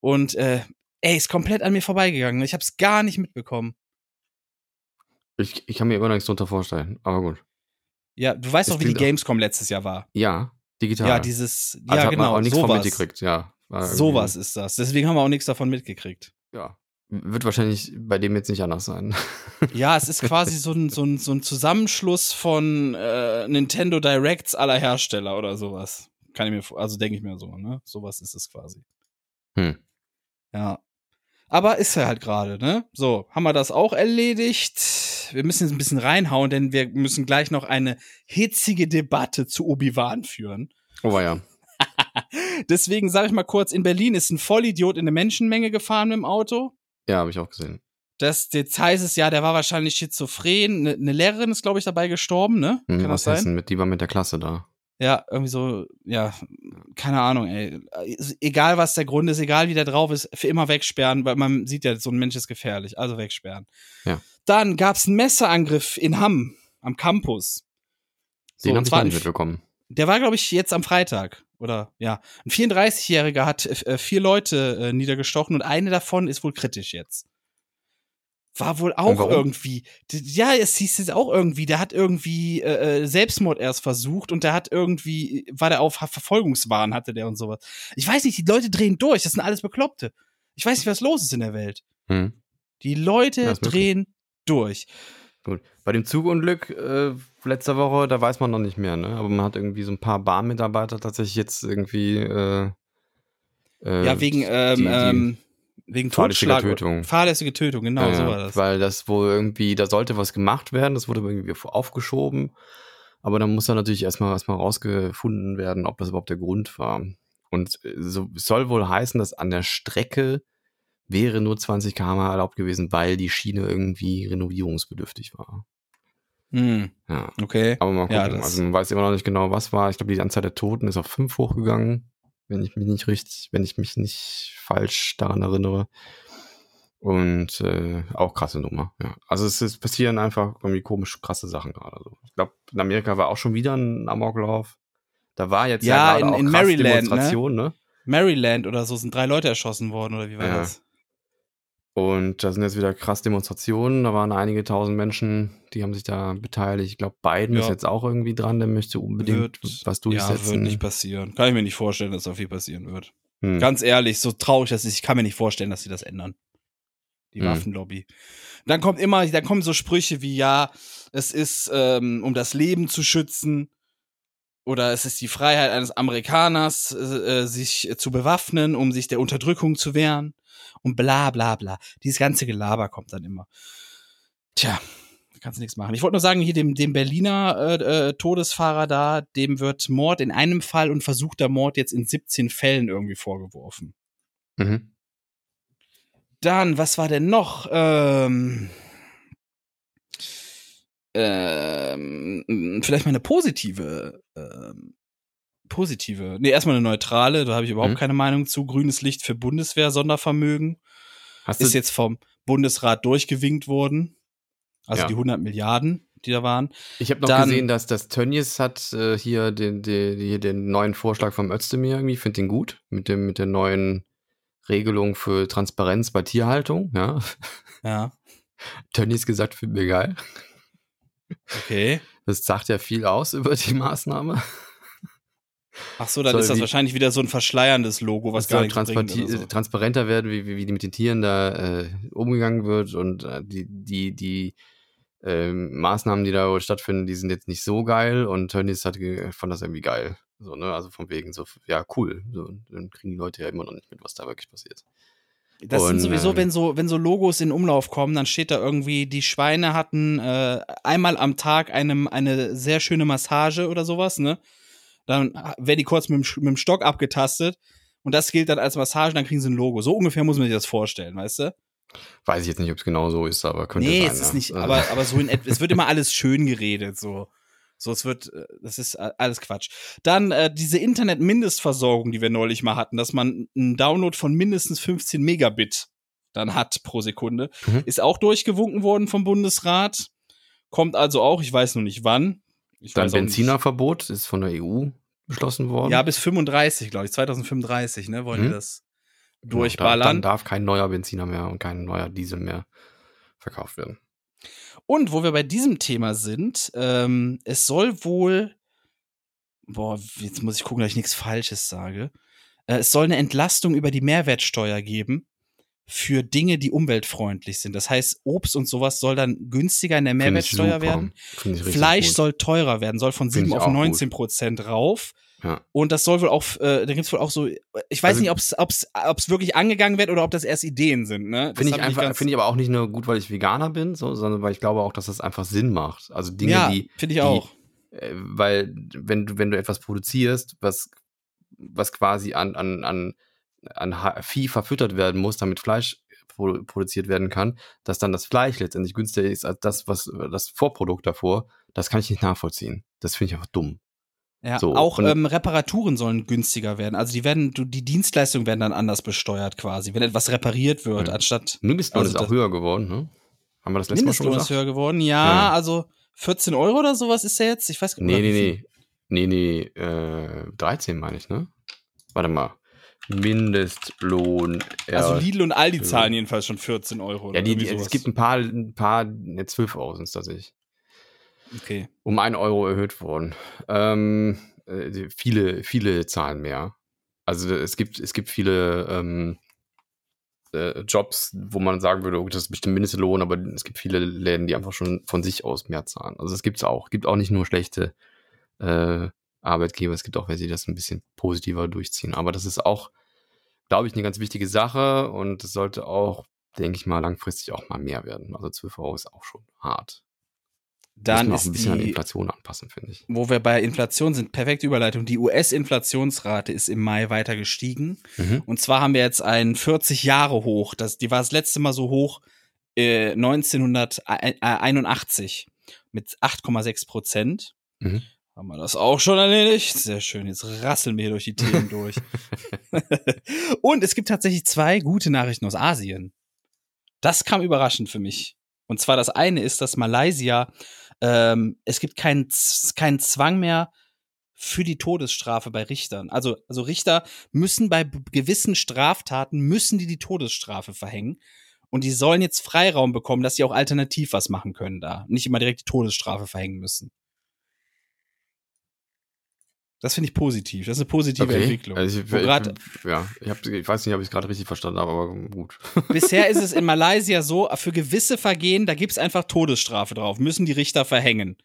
Und äh, ey, ist komplett an mir vorbeigegangen. Ich habe es gar nicht mitbekommen. Ich, ich kann mir immer noch nichts drunter vorstellen, aber gut. Ja, du weißt doch, wie die Gamescom letztes Jahr war. Ja, digital. Ja, dieses, also ja hat genau, man auch nichts von sowas. mitgekriegt, ja. Sowas ist das. Deswegen haben wir auch nichts davon mitgekriegt. Ja. Wird wahrscheinlich bei dem jetzt nicht anders sein. Ja, es ist quasi so ein, so ein, so ein Zusammenschluss von äh, Nintendo Directs aller Hersteller oder sowas. Kann ich mir, also denke ich mir so, ne? Sowas ist es quasi. Hm. Ja. Aber ist ja halt gerade, ne? So, haben wir das auch erledigt. Wir müssen jetzt ein bisschen reinhauen, denn wir müssen gleich noch eine hitzige Debatte zu Obi-Wan führen. Oh, ja. Deswegen sage ich mal kurz, in Berlin ist ein Vollidiot in eine Menschenmenge gefahren mit dem Auto. Ja, habe ich auch gesehen. Das, jetzt heißt es ja, der war wahrscheinlich schizophren. Eine ne Lehrerin ist, glaube ich, dabei gestorben, ne? Hm, Kann aus das sein? Mit, die war mit der Klasse da. Ja, irgendwie so, ja, keine Ahnung, ey. Egal was der Grund ist, egal wie der drauf ist, für immer wegsperren, weil man sieht ja, so ein Mensch ist gefährlich, also wegsperren. Ja. Dann gab's einen Messerangriff in Hamm am Campus. So, Den habe ich nicht mitbekommen. der war, glaube ich, jetzt am Freitag. Oder ja. Ein 34-Jähriger hat äh, vier Leute äh, niedergestochen und eine davon ist wohl kritisch jetzt. War wohl auch irgendwie. Ja, es hieß jetzt auch irgendwie, der hat irgendwie äh, äh, Selbstmord erst versucht und der hat irgendwie, war der auf Verfolgungswahn, hatte der und sowas. Ich weiß nicht, die Leute drehen durch, das sind alles Bekloppte. Ich weiß nicht, was los ist in der Welt. Hm. Die Leute Ja, drehen durch. Gut. Bei dem Zugunglück äh, letzter Woche, da weiß man noch nicht mehr, ne? Aber man hat irgendwie so ein paar Bahnmitarbeiter tatsächlich jetzt irgendwie. Äh, äh, ja, wegen, ähm, die- die- ähm, wegen fahrlässige Totschlag. Tötung. Fahrlässige Tötung, genau, ja, so war das. Weil das wohl irgendwie, da sollte was gemacht werden, das wurde irgendwie aufgeschoben. Aber dann muss da natürlich erstmal erstmal rausgefunden werden, ob das überhaupt der Grund war. Und äh, so es soll wohl heißen, dass an der Strecke wäre nur 20 km erlaubt gewesen, weil die Schiene irgendwie renovierungsbedürftig war. Hm, Ja. okay. Aber mal gucken. Ja, also man weiß immer noch nicht genau, was war. Ich glaube, die Anzahl der Toten ist auf fünf hochgegangen, wenn ich mich nicht richtig, wenn ich mich nicht falsch daran erinnere. Und äh, auch krasse Nummer. Ja. Also es ist, passieren einfach irgendwie komisch krasse Sachen gerade. So. Ich glaube, in Amerika war auch schon wieder ein Amoklauf. Da war jetzt ja, Ja, in- auch in Maryland, ne? Demonstration, ne? Maryland oder so sind drei Leute erschossen worden, oder wie war Ja. das? Und da sind jetzt wieder krass Demonstrationen. Da waren einige tausend Menschen, die haben sich da beteiligt. Ich glaube, Biden Ja. ist jetzt auch irgendwie dran. Der möchte unbedingt was durchsetzen. Ja, wird nicht passieren. Kann ich mir nicht vorstellen, dass da viel passieren wird. Hm. Ganz ehrlich, so traurig das ist, ich kann mir nicht vorstellen, dass sie das ändern. Die Hm. Waffenlobby. Dann kommt immer, dann kommen so Sprüche wie, ja, es ist, ähm, um das Leben zu schützen. Oder es ist die Freiheit eines Amerikaners, äh, äh, sich zu bewaffnen, um sich der Unterdrückung zu wehren. Und bla bla bla. Dieses ganze Gelaber kommt dann immer. Tja, da kannst du nichts machen. Ich wollte nur sagen, hier dem, dem Berliner äh, äh, Todesfahrer da, dem wird Mord in einem Fall und versuchter Mord jetzt in 17 Fällen irgendwie vorgeworfen. Mhm. Dann, was war denn noch? Ähm, ähm, vielleicht mal eine positive, ähm, positive, nee, erstmal eine neutrale, da habe ich überhaupt Mhm. keine Meinung zu. Grünes Licht für Bundeswehr, Sondervermögen. Hast Ist jetzt vom Bundesrat durchgewinkt worden. Also Ja. die 100 Milliarden, die da waren. ich habe noch dann- gesehen, dass das Tönnies hat äh, hier den, den, hier den neuen Vorschlag vom Özdemir irgendwie. Ich finde den gut. Mit dem, mit der neuen Regelung für Transparenz bei Tierhaltung, ja. Ja. Tönnies gesagt, finden wir geil. Okay. Das sagt ja viel aus über die Maßnahme. Ach so, dann Soll ist das wahrscheinlich wieder so ein verschleierndes Logo, was gar oder so. transparenter werden, wie, wie, wie mit den Tieren da äh, umgegangen wird und äh, die, die, die ähm, Maßnahmen, die da stattfinden, die sind jetzt nicht so geil und Tönnies hat fand das irgendwie geil. So, ne? Also von wegen so, ja, cool. So, dann kriegen die Leute ja immer noch nicht mit, was da wirklich passiert. Das sind Und, sowieso, ähm, wenn so, wenn so Logos in Umlauf kommen, dann steht da irgendwie, die Schweine hatten äh, einmal am Tag einem, eine sehr schöne Massage oder sowas, ne? Dann werden die kurz mit mit dem Stock abgetastet und das gilt dann als Massage, dann kriegen sie ein Logo. So ungefähr muss man sich das vorstellen, weißt du? Weiß ich jetzt nicht, ob es genau so ist, aber könnte nee, sein. es ist ja. nicht, Also- aber, aber so in es wird immer alles schön geredet, so. So, es wird, äh, das ist äh, alles Quatsch. Dann äh, diese Internet-Mindestversorgung, die wir neulich mal hatten, dass man einen Download von mindestens 15 Megabit dann hat pro Sekunde, Mhm. ist auch durchgewunken worden vom Bundesrat. Kommt also auch, ich weiß noch nicht wann. Ich Dann. Benzinerverbot ist von der EU beschlossen worden. Ja, bis 35, glaube ich, 2035, ne, wollen die Mhm. das Genau, durchballern. Da, dann darf kein neuer Benziner mehr und kein neuer Diesel mehr verkauft werden. Und wo wir bei diesem Thema sind, ähm, es soll wohl, boah, jetzt muss ich gucken, dass ich nichts Falsches sage. Äh, es soll eine Entlastung über die Mehrwertsteuer geben für Dinge, die umweltfreundlich sind. Das heißt, Obst und sowas soll dann günstiger in der Mehrwertsteuer werden. Fleisch gut. soll teurer werden, soll von Finde 7 ich auf auch 19 Prozent rauf. Ja. Und das soll wohl auch, äh, da gibt's wohl auch so, ich weiß Also- nicht, ob es ob's, ob's wirklich angegangen wird oder ob das erst Ideen sind. Ne? Finde ich einfach, finde ich aber auch nicht nur gut, weil ich Veganer bin, so, sondern weil ich glaube auch, dass das einfach Sinn macht. Also Dinge, ja, die, finde ich die- auch. äh, weil wenn du, wenn du etwas produzierst, was, was quasi an, an, an, an Vieh verfüttert werden muss, damit Fleisch produ- produziert werden kann, dass dann das Fleisch letztendlich günstiger ist als das, was das Vorprodukt davor, das kann ich nicht nachvollziehen. Das finde ich einfach dumm. Ja, So, auch ähm, Reparaturen sollen günstiger werden. Also die werden, die Dienstleistungen werden dann anders besteuert quasi, wenn etwas repariert wird, Ja. anstatt Mindestlohn Also ist auch höher geworden, ne? Haben wir das letzte Mal schon Mindestlohn ist gesagt? höher geworden. Ja, Ja. also 14 Euro oder sowas ist der jetzt. Ich weiß gar Nee, oder nee, viel? nee. Nee, nee, äh, 13 meine ich, ne? Warte mal. Mindestlohn. Also Lidl und Aldi zahlen jedenfalls schon 14 Euro. Ja, die, die, es gibt ein paar, ein paar, ne, 12 Euro sind es tatsächlich. Okay. Um 1 Euro erhöht worden. Ähm, äh, viele, viele zahlen mehr. Also es gibt, es gibt viele ähm, äh, Jobs, wo man sagen würde, okay, das ist bestimmt Mindestlohn, aber es gibt viele Läden, die einfach schon von sich aus mehr zahlen. Also es gibt es auch. Es gibt auch nicht nur schlechte äh, Arbeitgeber, es gibt auch welche, die das ein bisschen positiver durchziehen. Aber das ist auch, glaube ich, eine ganz wichtige Sache und es sollte auch, denke ich mal, langfristig auch mal mehr werden. Also 12 Euro ist auch schon hart. Dann Muss man auch ein ist bisschen an die die, Inflation anpassen, finde ich. wo wir bei Inflation sind, perfekte Überleitung. Die US-Inflationsrate ist im Mai weiter gestiegen. Mhm. Und zwar haben wir jetzt ein 40 Jahre hoch. Das, die war das letzte Mal so hoch äh, 1981 mit 8,6 Prozent. Mhm. Haben wir das auch schon erledigt? Sehr schön. Jetzt rasseln wir hier durch die Themen durch. Und es gibt tatsächlich zwei gute Nachrichten aus Asien. Das kam überraschend für mich. Und zwar das eine ist, dass Malaysia, ähm, es gibt keinen keinen Zwang mehr für die Todesstrafe bei Richtern. Also, also Richter müssen bei gewissen Straftaten, müssen die die Todesstrafe verhängen. Und die sollen jetzt Freiraum bekommen, dass sie auch alternativ was machen können da. Nicht immer direkt die Todesstrafe verhängen müssen. Das finde ich positiv. Das ist eine positive Entwicklung. Also ich, grad- ja, ich, hab, ich weiß nicht, ob ich es gerade richtig verstanden habe, aber gut. Bisher ist es in Malaysia so, für gewisse Vergehen, da gibt's einfach Todesstrafe drauf, müssen die Richter verhängen.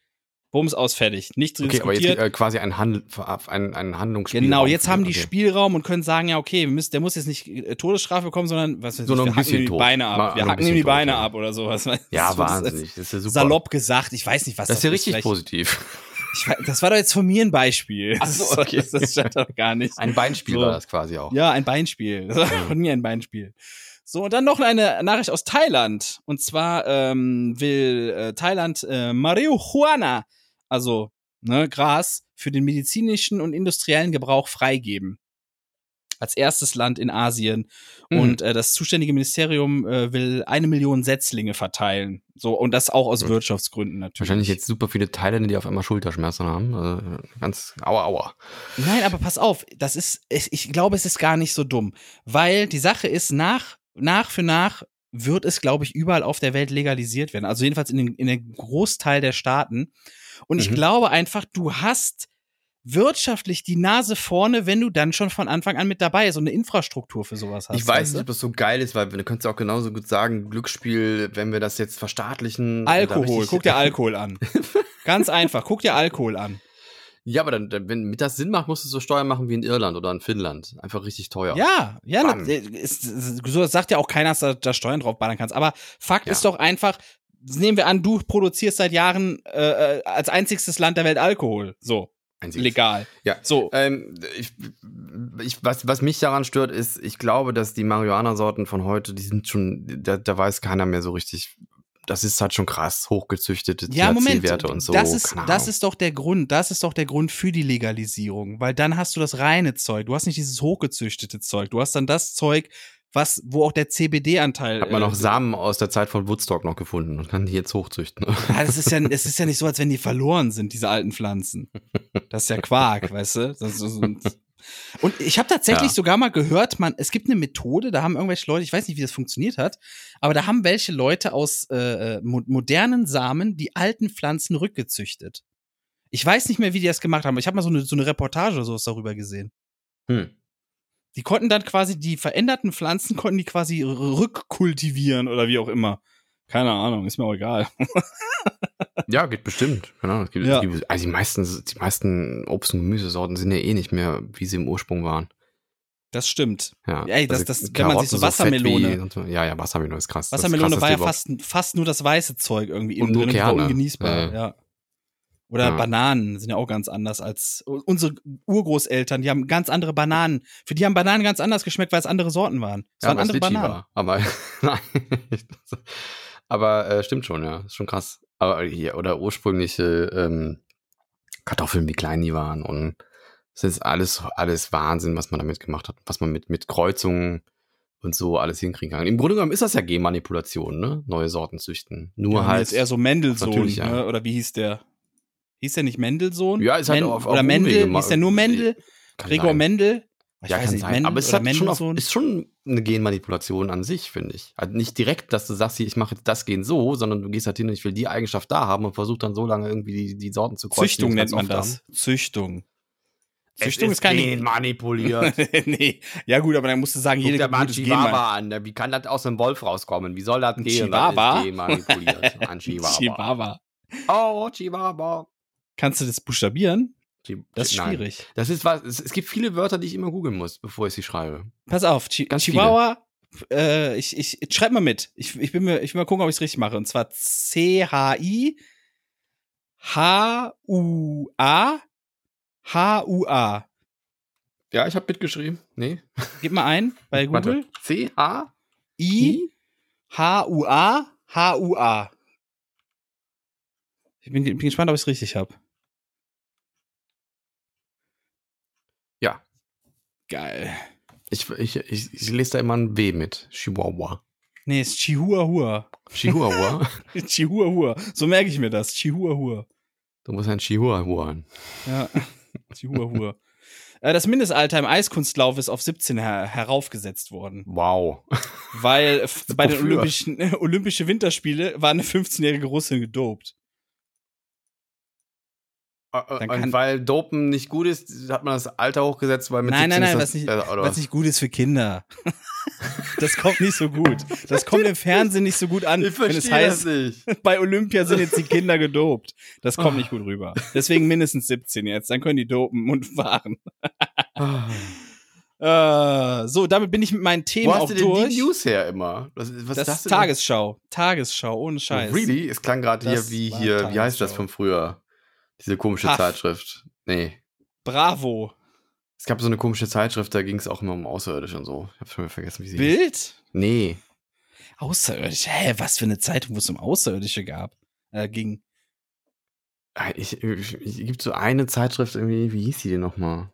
Bums aus, fertig. Nicht Okay, aber jetzt diskutiert. äh, quasi ein, Handel, ein, ein Handlungsspielraum. genau, jetzt haben die okay. Spielraum und können sagen, ja, okay, müssen, der muss jetzt nicht äh, Todesstrafe bekommen, sondern was weiß So ich, wir ein hacken ihm bisschen die tot. Beine ab. Mal wir hacken ihm die tot, Beine ja. ab oder sowas. Ja, das ist wahnsinnig. Das ist ja super. Salopp gesagt, ich weiß nicht, was Das das, ist ja richtig positiv. Ich, weiß- das war doch jetzt von mir ein Beispiel. Ach so, okay. Das, das stand doch gar nicht. Ein Beinspiel So. war das quasi auch. Ja, ein Beinspiel. Das war von mir ein Beinspiel. So, und dann noch eine Nachricht aus Thailand. Und zwar ähm, will äh, Thailand äh, Marihuana, also ne, Gras, für den medizinischen und industriellen Gebrauch freigeben. Als erstes Land in Asien. Mhm. Und äh, das zuständige Ministerium äh, will eine Million Setzlinge verteilen. So, und das auch aus Mhm. Wirtschaftsgründen natürlich. Wahrscheinlich jetzt super viele Thailänder, die auf einmal Schulterschmerzen haben. Also ganz aua, aua. Nein, aber pass auf, das ist, ich, ich glaube, es ist gar nicht so dumm. Weil die Sache ist, nach, nach für nach wird es, glaube ich, überall auf der Welt legalisiert werden. Also jedenfalls in den, in den Großteil der Staaten. Und ich Mhm. glaube einfach, du hast wirtschaftlich die Nase vorne, wenn du dann schon von Anfang an mit dabei ist und eine Infrastruktur für sowas hast. Ich weiß nicht, ob das so geil ist, weil du könntest auch genauso gut sagen, Glücksspiel, wenn wir das jetzt verstaatlichen. Alkohol, guck dir Alkohol an. Ganz einfach, guck dir Alkohol an. Ja, aber dann, wenn mit das Sinn macht, musst du so Steuern machen wie in Irland oder in Finnland. Einfach richtig teuer. Ja, ja, Bam. ne, ist, so das sagt ja auch keiner, dass du da Steuern drauf ballern kannst. Aber Fakt Ja. ist doch einfach, nehmen wir an, du produzierst seit Jahren äh, äh, als einzigstes Land der Welt Alkohol. So, Einziges. legal. Ja. So, Ähm, ich, ich, was, was mich daran stört, ist, ich glaube, dass die Marihuana-Sorten von heute, die sind schon, da, da weiß keiner mehr so richtig. Das ist halt schon krass, hochgezüchtete ja, Moment, THC-Werte und so. das ist, das ist doch der Grund, das ist doch der Grund für die Legalisierung, weil dann hast du das reine Zeug, du hast nicht dieses hochgezüchtete Zeug, du hast dann das Zeug, was, wo auch der CBD-Anteil. Hat man noch äh, Samen aus der Zeit von Woodstock noch gefunden und kann die jetzt hochzüchten. Ja, das ist ja, es ist ja nicht so, als wenn die verloren sind, diese alten Pflanzen. Das ist ja Quark, weißt du? Das ist und ich habe tatsächlich Ja. sogar mal gehört, man, es gibt eine Methode, da haben irgendwelche Leute, ich weiß nicht, wie das funktioniert hat, aber da haben welche Leute aus äh, mo modernen Samen die alten Pflanzen rückgezüchtet. Ich weiß nicht mehr, wie die das gemacht haben. aber Ich habe mal so eine, so eine Reportage oder sowas darüber gesehen. Hm. Die konnten dann quasi die veränderten Pflanzen konnten die quasi rückkultivieren oder wie auch immer. Keine Ahnung, ist mir auch egal. Ja, geht bestimmt. Genau. Gibt, Ja. gibt, also die meisten, die meisten Obst- und Gemüsesorten sind ja eh nicht mehr, wie sie im Ursprung waren. Das stimmt. Ja, Ey, das- Also das- wenn man sich so Wassermelone- wie- so. Ja, ja, Wassermelone ist krass. Wassermelone war ja krasseste überhaupt. fast, fast nur das weiße Zeug irgendwie Und innen drin, war Kerne. ungenießbar, Ja. ja. Oder Ja. Bananen sind ja auch ganz anders als unsere Urgroßeltern, die haben ganz andere Bananen. Für die haben Bananen ganz anders geschmeckt, weil es andere Sorten waren. Es Ja, waren andere Bananen. war. Aber, aber äh, stimmt schon, ja. Ist schon krass. Aber hier, oder ursprüngliche ähm, Kartoffeln, wie klein die waren. Und es ist alles, alles Wahnsinn, was man damit gemacht hat. Was man mit, mit Kreuzungen und so alles hinkriegen kann. Im Grunde genommen ist das ja Genmanipulation, ne? Neue Sorten züchten. Nur Ja, halt. jetzt eher so Mendelssohn, Natürlich, ja. ne? oder wie hieß der? Hieß der nicht Mendelssohn? Ja, ist halt Men auf- auf Oder Mendel, Umwege hieß der nur Mendel? kann Gregor sein. Mendel? Ich ja, kann nicht, sein. Mendel aber es hat schon auf, ist schon eine Genmanipulation an sich, finde ich. Also nicht direkt, dass du sagst, ich mache jetzt das Gen so, sondern du gehst halt hin und ich will die Eigenschaft da haben und versuch dann so lange irgendwie die, die Sorten zu kreuzen. Züchtung nennt man das. haben. Züchtung. Es Züchtung ist keine. genmanipuliert. nee. Ja, gut, aber dann musst du sagen, Guck jede mal- Chihuahua an. Wie kann das aus einem Wolf rauskommen? Wie soll das gehen? Chihuahua? Ist genmanipuliert. Chihuahua. Chihuahua. Oh, Chihuahua. Kannst du das buchstabieren? Das ist Nein. schwierig. Das ist was, es, gibt viele Wörter, die ich immer googeln muss, bevor ich sie schreibe. Pass auf, Chi Ganz Chihuahua, äh, ich, ich, ich schreib mal mit. Ich, ich, bin mir, ich will mal gucken, ob ich es richtig mache. Und zwar C-H-I H-U-A H-U-A. Ja, ich habe mitgeschrieben. Nee. Gib mal ein bei Google. Warte. C, H, I H-U-A H-U-A. Ich bin, bin gespannt, ob ich es richtig habe. Ja. Geil. Ich, ich, ich, ich lese da immer ein W mit. Chihuahua. Nee, es ist Chihuahua. Chihuahua? Chihuahua. So merke ich mir das. Chihuahua. du musst ein Chihuahua. Ja. Chihuahua. Äh, Das Mindestalter im Eiskunstlauf ist auf 17 her heraufgesetzt worden, Wow. weil bei den? Olympischen Olympische Winterspiele war eine 15-jährige Russin gedopt. Kann- Und weil Dopen nicht gut ist, hat man das Alter hochgesetzt, weil mit Nein, nein, 17 nein, was nicht, äh, was nicht gut ist für Kinder. das kommt nicht so gut. Das kommt im Fernsehen nicht so gut an, Ich wenn es verstehe heißt, das nicht. bei Olympia sind jetzt die Kinder gedopt. Das kommt nicht gut rüber. Deswegen mindestens 17 jetzt. Dann können die dopen und fahren. Äh, so, damit bin ich mit meinen Themen Wo hast auch du denn durch. die News her immer? Was, was das ist? Tagesschau. Tagesschau, ohne Scheiß. Really? Es klang gerade hier wie hier, wie heißt das von früher? Diese komische Puff. Zeitschrift. Nee. Bravo. Es gab so eine komische Zeitschrift, da ging es auch immer um Außerirdische und so. Ich hab schon wieder vergessen, wie sie hieß. Bild? Nee. Außerirdische. Hä, was für eine Zeitung, wo es um Außerirdische gab, äh, ging. Ah, Ich, ich, ich, gibt so eine Zeitschrift irgendwie, wie hieß die denn nochmal?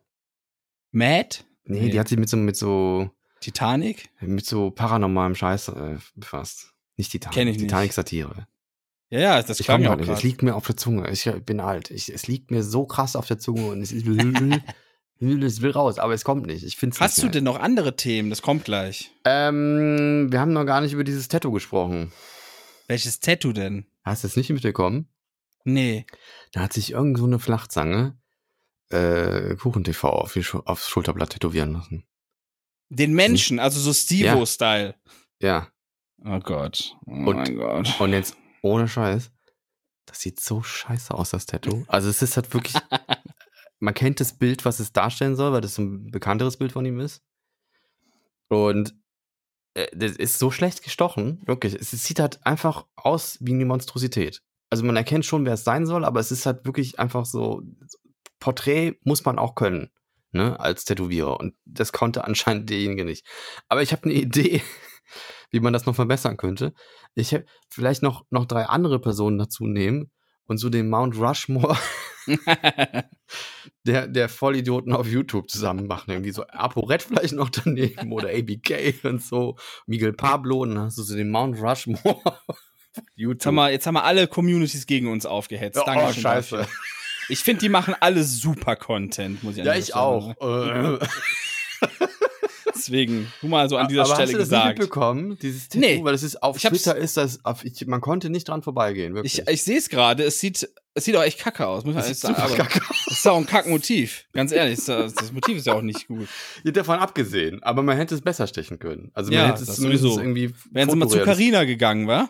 Mad? Nee, Nee. die hat sich mit so, mit so, Titanic? mit so paranormalem Scheiß äh, befasst. Nicht Titanic. Kenn ich nicht. Titanic Satire. Ja, ja, das Ich klang ja ja auch nicht. Es liegt mir auf der Zunge. Ich bin alt. Ich, es liegt mir so krass auf der Zunge und es, es will raus, aber es kommt nicht. Ich finde Hast du denn noch andere Themen? Das kommt gleich. Ähm, wir haben noch gar nicht über dieses Tattoo gesprochen. Welches Tattoo denn? Hast du es nicht mitbekommen? Nee. Da hat sich irgend so eine Flachzange äh, KuchenTV auf die aufs Schulterblatt tätowieren lassen. Den Menschen, also so Stevo-Style. Ja. Oh Gott. Oh Und- mein Gott. Und jetzt ohne Scheiß. Das sieht so scheiße aus, das Tattoo. Also es ist halt wirklich. man kennt das Bild, was es darstellen soll, weil das ein bekannteres Bild von ihm ist. Und äh, das ist so schlecht gestochen, wirklich. Es sieht halt einfach aus wie eine Monstrosität. Also man erkennt schon, wer es sein soll, aber es ist halt wirklich einfach so. Porträt muss man auch können, ne, als Tätowierer. Und das konnte anscheinend derjenige nicht. Aber ich habe eine Idee, wie man das noch verbessern könnte. Ich hätte vielleicht noch, noch drei andere Personen dazu nehmen und so den Mount Rushmore der, der Vollidioten auf YouTube zusammen machen. Irgendwie so ApoRed vielleicht noch daneben oder ABK und so. Miguel Pablo und dann hast du so den Mount Rushmore YouTube. Jetzt haben, wir, jetzt haben wir alle Communities gegen uns aufgehetzt. Ja, Danke oh, schön scheiße. dafür. Ich finde, die machen alle super Content, muss ich Ja, ich auch. Äh, Deswegen, nur mal so an dieser Aber Stelle hast du das nicht gesagt. mitbekommen? Dieses Tattoo, Nee. weil das ist auf Twitter ist das, auf, ich, man konnte nicht dran vorbeigehen, wirklich. Ich, ich sehe es gerade, es sieht, es sieht auch echt kacke aus, muss man Das sagen. Aber kacke das ist auch ein Kackmotiv. Ganz ehrlich, das, das Motiv ist ja auch nicht gut. Ja, davon abgesehen, aber man hätte es besser stechen können. Also Ja, man hätte es sowieso. irgendwie. Wären sie mal zu Carina gegangen, wa?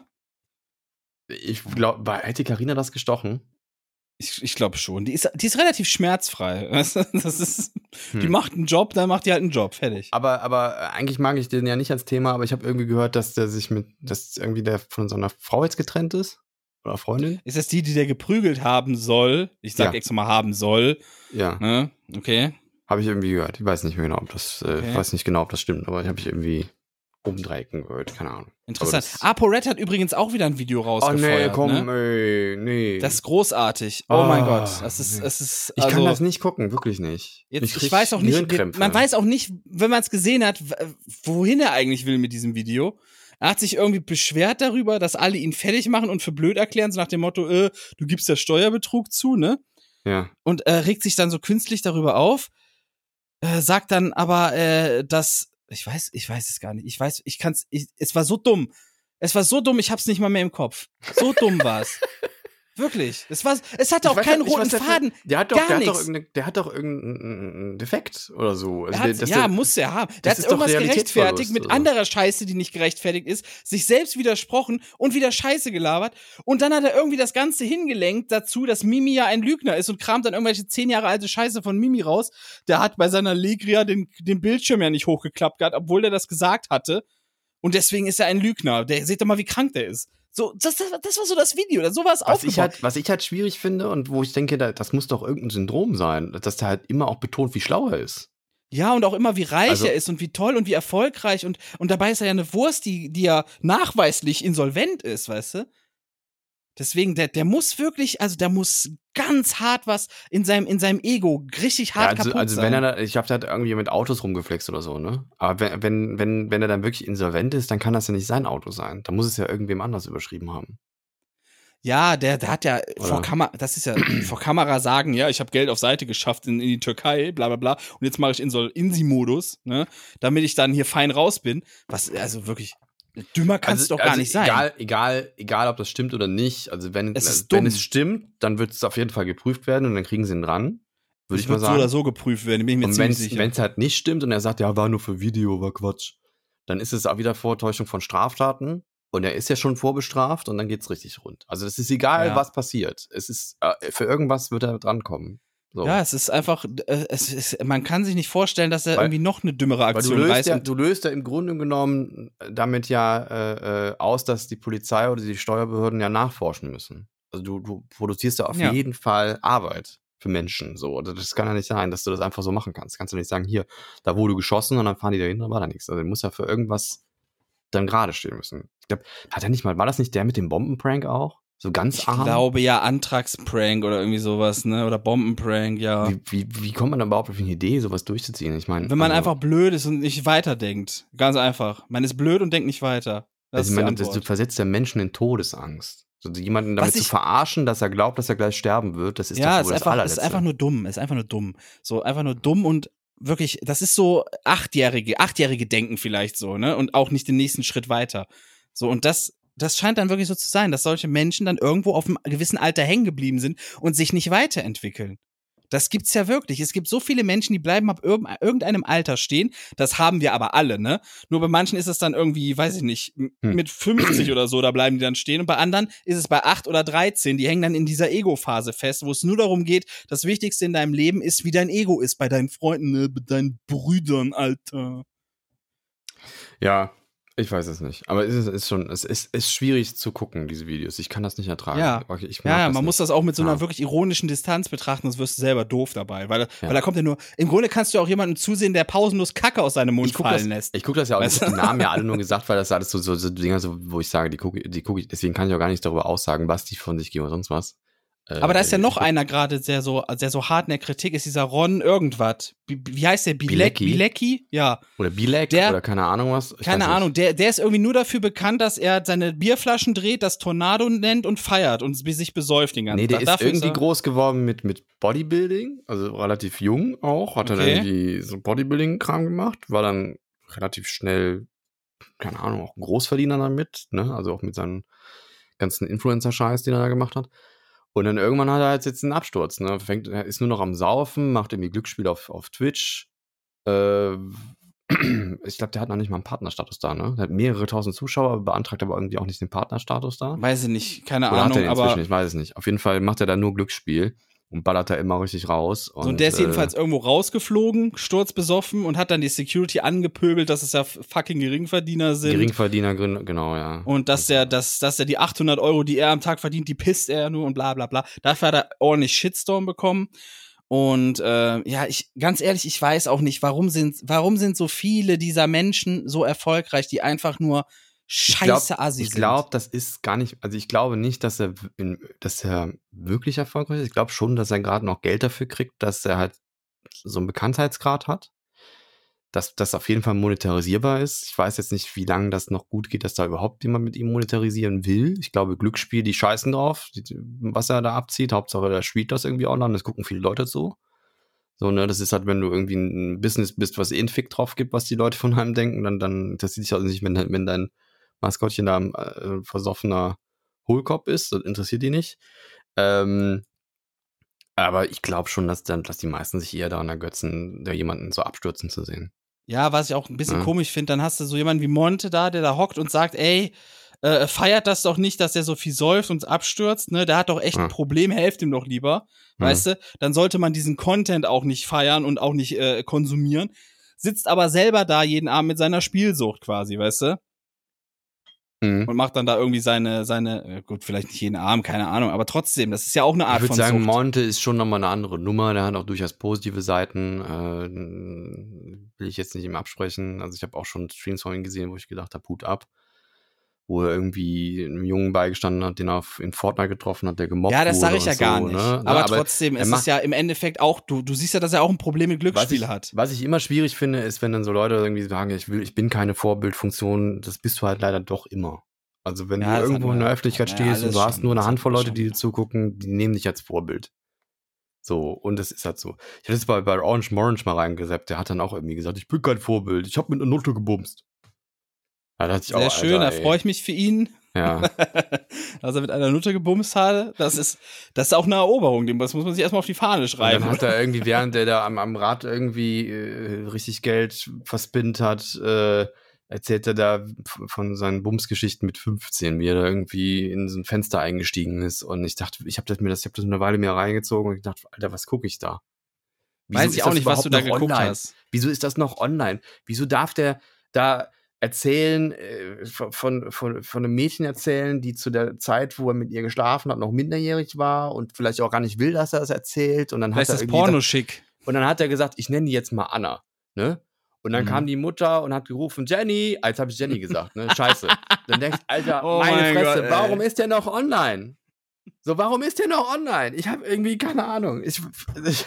Ich glaube, hätte Karina das gestochen? Ich, ich glaube schon. Die ist, die ist relativ schmerzfrei. weißt du? Das ist, Die Hm. macht einen Job, dann macht die halt einen Job. Fertig. Aber, aber äh, eigentlich mag ich den ja nicht als Thema, aber ich habe irgendwie gehört, dass der sich mit, dass irgendwie der von seiner Frau jetzt getrennt ist. Oder Freundin. Ist das die, die der geprügelt haben soll? Ich sag Ja. extra mal haben soll. Ja, Ne? Okay. habe ich irgendwie gehört. Ich weiß nicht mehr genau, ob das, äh, Okay. ich weiß nicht genau, ob das stimmt, aber habe ich irgendwie um Dreiecken gehört, keine Ahnung. Interessant. ApoRed hat übrigens auch wieder ein Video Oh rausgefeuert. nee, komm, ne? ey, nee. Das ist großartig. Oh Ah, mein Gott. Das ist, nee. das ist, ich also, kann das nicht gucken, wirklich nicht. Jetzt, ich kriegt weiß auch nicht, man weiß auch nicht, wenn man es gesehen hat, wohin er eigentlich will mit diesem Video. Er hat sich irgendwie beschwert darüber, dass alle ihn fertig machen und für blöd erklären, so nach dem Motto, äh, du gibst ja Steuerbetrug zu, ne? Ja. Und äh, regt sich dann so künstlich darüber auf, äh, sagt dann aber, äh, dass, ich weiß, ich weiß es gar nicht, ich weiß, ich kann's, ich, es war so dumm. Es war so dumm, ich hab's nicht mal mehr im Kopf. So dumm war's. Wirklich. Es war, es hatte auch Ich weiß keinen roten der für- Faden. Der hat doch, Gar der hat doch, der hat doch irgendeinen Defekt oder so. Also Er der, dass ja, der- muss er haben. Der das hat irgendwas gerechtfertigt mit also. anderer Scheiße, die nicht gerechtfertigt ist, sich selbst widersprochen und wieder Scheiße gelabert. Und dann hat er irgendwie das Ganze hingelenkt dazu, dass Mimi ja ein Lügner ist und kramt dann irgendwelche zehn Jahre alte Scheiße von Mimi raus. Der hat bei seiner Legria den, den Bildschirm ja nicht hochgeklappt gehabt, obwohl der das gesagt hatte. Und deswegen ist er ein Lügner. Der, seht doch mal, wie krank der ist. So, das, das, das war so das Video. So war es was ich, halt, was ich halt schwierig finde und wo ich denke, da, das muss doch irgendein Syndrom sein, dass der halt immer auch betont, wie schlau er ist. Ja, und auch immer, wie reich Also- er ist und wie toll und wie erfolgreich. Und, und dabei ist er ja eine Wurst, die, die ja nachweislich insolvent ist, weißt du? Deswegen, der, der muss wirklich, also der muss ganz hart was in seinem, in seinem Ego richtig Ja, hart also, kaputt also sein. wenn er da, ich habe da irgendwie mit Autos rumgeflext oder so, ne? Aber wenn, wenn, wenn, wenn er dann wirklich insolvent ist, dann kann das ja nicht sein Auto sein. Da muss es ja irgendwem anders überschrieben haben. ja, der, der hat ja vor Oder? Kamera, das ist ja vor Kamera sagen, ja, ich habe Geld auf Seite geschafft in, in die Türkei, bla bla bla. Und jetzt mache ich Insol Insi-Modus, ne? Damit ich dann hier fein raus bin. Was, also wirklich, dümmer kann es doch gar nicht sein. Also Egal, egal, egal, ob das stimmt oder nicht. Also wenn, Es ist wenn es stimmt, dann wird es auf jeden Fall geprüft werden und dann kriegen sie ihn dran. Würde das ich mal wird so sagen. oder so geprüft werden, bin ich mir und ziemlich sicher. wenn es halt nicht stimmt und er sagt, ja, war nur für Video, war Quatsch, dann ist es auch wieder Vortäuschung von Straftaten. Und er ist ja schon vorbestraft und dann geht's richtig rund. Also das ist egal, Ja. was passiert. Es ist, äh, für irgendwas wird er drankommen. So. Ja, es ist einfach, äh, es ist, man kann sich nicht vorstellen, dass er Weil- irgendwie noch eine dümmere Weil du Aktion löst, ja, du löst ja im Grunde genommen damit ja äh, äh, aus, dass die Polizei oder die Steuerbehörden ja nachforschen müssen. Also du, du produzierst ja auf Ja. jeden Fall Arbeit für Menschen. So, Also das kann ja nicht sein, dass du das einfach so machen kannst. Kannst du nicht sagen, hier, da wurde geschossen und dann fahren die da hin, war da nichts. Also du musst ja für irgendwas dann gerade stehen müssen. Ich glaube, hat er nicht mal, war das nicht der mit dem Bombenprank auch? So ganz Ich arm. glaube ja Antragsprank oder irgendwie sowas, ne? Oder Bombenprank, ja. Wie, wie, wie kommt man da überhaupt auf eine Idee, sowas durchzuziehen? Ich meine, Wenn man also, einfach blöd ist und nicht weiterdenkt. Ganz einfach. Man ist blöd und denkt nicht weiter. Das Also ich meine, das, du versetzt ja Menschen in Todesangst. So jemanden damit Was zu ich- verarschen, dass er glaubt, dass er gleich sterben wird, das ist ja, doch ist wohl das einfach, ist allerletzte. einfach nur dumm. Ist einfach nur dumm. So, einfach nur dumm und wirklich, das ist so achtjährige, achtjährige Denken vielleicht so, ne? Und auch nicht den nächsten Schritt weiter. So, und das, das scheint dann wirklich so zu sein, dass solche Menschen dann irgendwo auf einem gewissen Alter hängen geblieben sind und sich nicht weiterentwickeln. Das gibt's ja wirklich. Es gibt so viele Menschen, die bleiben ab irgend- irgendeinem Alter stehen. Das haben wir aber alle, ne? Nur bei manchen ist es dann irgendwie, weiß ich nicht, Hm. mit 50 oder so, da bleiben die dann stehen. Und bei anderen ist es bei 8 oder 13. Die hängen dann in dieser Ego-Phase fest, wo es nur darum geht, das Wichtigste in deinem Leben ist, wie dein Ego ist. Bei deinen Freunden, ne? bei deinen Brüdern, Alter. Ja, ich weiß es nicht. Aber es ist, ist schon, es ist, ist schwierig zu gucken, diese Videos. Ich kann das nicht ertragen. Ja. Ja, man nicht. muss das auch mit so einer Ja. wirklich ironischen Distanz betrachten, sonst wirst du selber doof dabei. Weil, Ja. weil da kommt ja nur, im Grunde kannst du auch jemanden zusehen, der pausenlos Kacke aus seinem Mund ich gucke das, fallen lässt. ich guck das ja auch, ich Weißt hab die Namen ja alle nur gesagt, weil das alles so, so, so Dinger, so, wo ich sage, die gucke die guck ich, deswegen kann ich auch gar nicht darüber aussagen, was die von sich geben oder sonst was. Äh, Aber da ist ja ich noch einer gerade, der so, der so hart in der Kritik ist, dieser Ron irgendwas. Wie, wie heißt der? Bilek, Bilecki? Bilecki? Ja. Oder Bilek der- oder keine Ahnung was. Ich Keine. Ahnung. Der, der ist irgendwie nur dafür bekannt, dass er seine Bierflaschen dreht, das Tornado nennt und feiert und sich besäuft den ganzen Nee, der Tag. ist Dafür irgendwie er- groß geworden mit, mit Bodybuilding, also relativ jung auch, hat dann Okay. irgendwie so Bodybuilding-Kram gemacht, war dann relativ schnell, keine Ahnung, auch ein Großverdiener damit, ne? Also auch mit seinen ganzen Influencer-Scheiß, den er da gemacht hat. Und dann irgendwann hat er halt jetzt einen Absturz, ne? Fängt, er ist nur noch am Saufen, macht irgendwie Glücksspiel auf, auf Twitch. Äh, ich glaube, der hat noch nicht mal einen Partnerstatus da, ne? Der hat mehrere tausend Zuschauer, beantragt aber irgendwie auch nicht den Partnerstatus da. Weiß ich nicht, keine Oder hat Ahnung, er den inzwischen? aber Ich weiß es nicht. Auf jeden Fall macht er da nur Glücksspiel und ballert da immer richtig raus. Und, so, und der ist äh, jedenfalls irgendwo rausgeflogen, sturzbesoffen und hat dann die Security angepöbelt, dass es ja fucking Geringverdiener sind. Geringverdiener, genau, ja. Und dass der, dass, dass er die 800 Euro, die er am Tag verdient, die pisst er nur und bla bla bla. Dafür hat er ordentlich Shitstorm bekommen. Und äh, ja, ich ganz ehrlich, ich weiß auch nicht, warum sind, warum sind so viele dieser Menschen so erfolgreich, die einfach nur scheiße Assi Ich glaube, das ist gar nicht, also ich glaube nicht, dass er, in, dass er wirklich erfolgreich ist. Ich glaube schon, dass er gerade noch Geld dafür kriegt, dass er halt so einen Bekanntheitsgrad hat. Dass das auf jeden Fall monetarisierbar ist. Ich weiß jetzt nicht, wie lange das noch gut geht, dass da überhaupt jemand mit ihm monetarisieren will. Ich glaube, Glücksspiel, die scheißen drauf, was er da abzieht. Hauptsache, er spielt das irgendwie online. Das gucken viele Leute zu. So, ne, das ist halt, wenn du irgendwie ein Business bist, was eh einen Fick drauf gibt, was die Leute von einem denken, dann, dann interessiert dich auch nicht, wenn, wenn dein Maskottchen da ein äh, versoffener Hohlkopf ist, das interessiert die nicht. Ähm, aber ich glaube schon, dass, dann, dass die meisten sich eher daran ergötzen, da jemanden so abstürzen zu sehen. Ja, was ich auch ein bisschen Ja. komisch finde, dann hast du so jemanden wie Monte da, der da hockt und sagt, ey, äh, feiert das doch nicht, dass der so viel säuft und abstürzt, ne? Der hat doch echt Ja. ein Problem, helft ihm doch lieber. Ja. Weißt du? Dann sollte man diesen Content auch nicht feiern und auch nicht äh, konsumieren. Sitzt aber selber da jeden Abend mit seiner Spielsucht quasi, weißt du? Mhm. Und macht dann da irgendwie seine, seine, gut, vielleicht nicht jeden Abend, keine Ahnung, aber trotzdem, das ist ja auch eine Ich Art würde von sagen, Sucht. Monte ist schon nochmal eine andere Nummer. Der hat auch durchaus positive Seiten. Äh, will ich jetzt nicht ihm absprechen. Also ich habe auch schon Streams von ihm gesehen, wo ich gedacht habe, Hut ab. Wo er irgendwie einem Jungen beigestanden hat, den er in Fortnite getroffen hat, der gemobbt Ja, das wurde sage ich ja gar so, nicht. Ne? Aber, Ja, trotzdem, es ist ja im Endeffekt auch, du, du siehst ja, dass er auch ein Problem mit Glücksspiel hat. Was ich immer schwierig finde, ist, wenn dann so Leute irgendwie sagen, ich will, ich bin keine Vorbildfunktion, das bist du halt leider doch immer. Also wenn Ja, du irgendwo in der Öffentlichkeit wir stehst und du hast schon. nur eine Handvoll Leute, die dir zugucken, die nehmen dich als Vorbild. So, und das ist halt so. Ich hatte das bei, bei Orange Morange mal reingesappt, der hat dann auch irgendwie gesagt, ich bin kein Vorbild, ich habe mit einer Note gebumst. Ja, Sehr auch, schön, Alter, da freue ich mich für ihn, Ja, dass er mit einer Nutte gebumst hat. Das ist, das ist auch eine Eroberung, dem- das muss man sich erstmal auf die Fahne und schreiben. dann hat er irgendwie, während der da am, am Rad irgendwie äh, richtig Geld verspinnt hat, äh, erzählt er da von seinen Bumsgeschichten mit 15, wie er da irgendwie in so ein Fenster eingestiegen ist. Und ich dachte, ich habe das mir das, ich habe das eine Weile mir reingezogen und ich dachte, Alter, was gucke ich da? Wieso Weiß ich auch nicht, was du da geguckt online? hast. Wieso ist das noch online? Wieso darf der da erzählen, äh, von, von, von, einem Mädchen erzählen, die zu der Zeit, wo er mit ihr geschlafen hat, noch minderjährig war und vielleicht auch gar nicht will, dass er das erzählt. Und dann Vielleicht hat er das Porno schick. und dann hat er gesagt, ich nenne die jetzt mal Anna. Ne? Und dann Mhm. kam die Mutter und hat gerufen, Jenny. Als habe ich Jenny gesagt, ne? Scheiße. Dann denkst du, Alter, Oh meine mein Fresse, Gott, warum ist der noch online? So, warum ist der noch online? Ich habe irgendwie keine Ahnung. Ich, ich,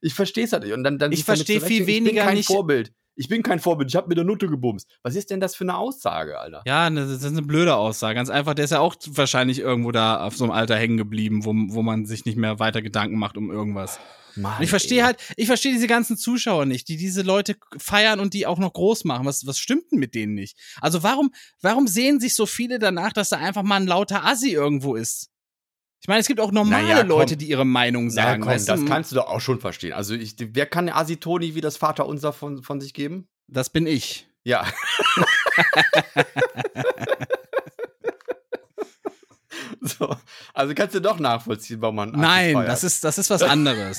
ich verstehe es halt nicht. Und dann, dann Ich sich damit versteh viel zurechtfinden, Ich weniger bin kein nicht- Vorbild. Ich bin kein Vorbild. Ich habe mit der Nutte gebumst. Was ist denn das für eine Aussage, Alter? Ja, das ist eine blöde Aussage. Ganz einfach, der ist ja auch wahrscheinlich irgendwo da auf so einem Alter hängen geblieben, wo, wo man sich nicht mehr weiter Gedanken macht um irgendwas. Mann, ich verstehe halt, ich verstehe diese ganzen Zuschauer nicht, die diese Leute feiern und die auch noch groß machen. Was, was stimmt denn mit denen nicht? Also warum, warum sehen sich so viele danach, dass da einfach mal ein lauter Assi irgendwo ist? Ich meine, es gibt auch normale Naja, komm. Leute, die ihre Meinung Naja, sagen. komm, weißt das kannst du doch auch schon verstehen. Also, ich, wer kann Asitoni wie das Vaterunser von, von sich geben? das bin ich. Ja. so, also kannst du doch nachvollziehen, warum man Nein, feiert. das ist, das ist was anderes.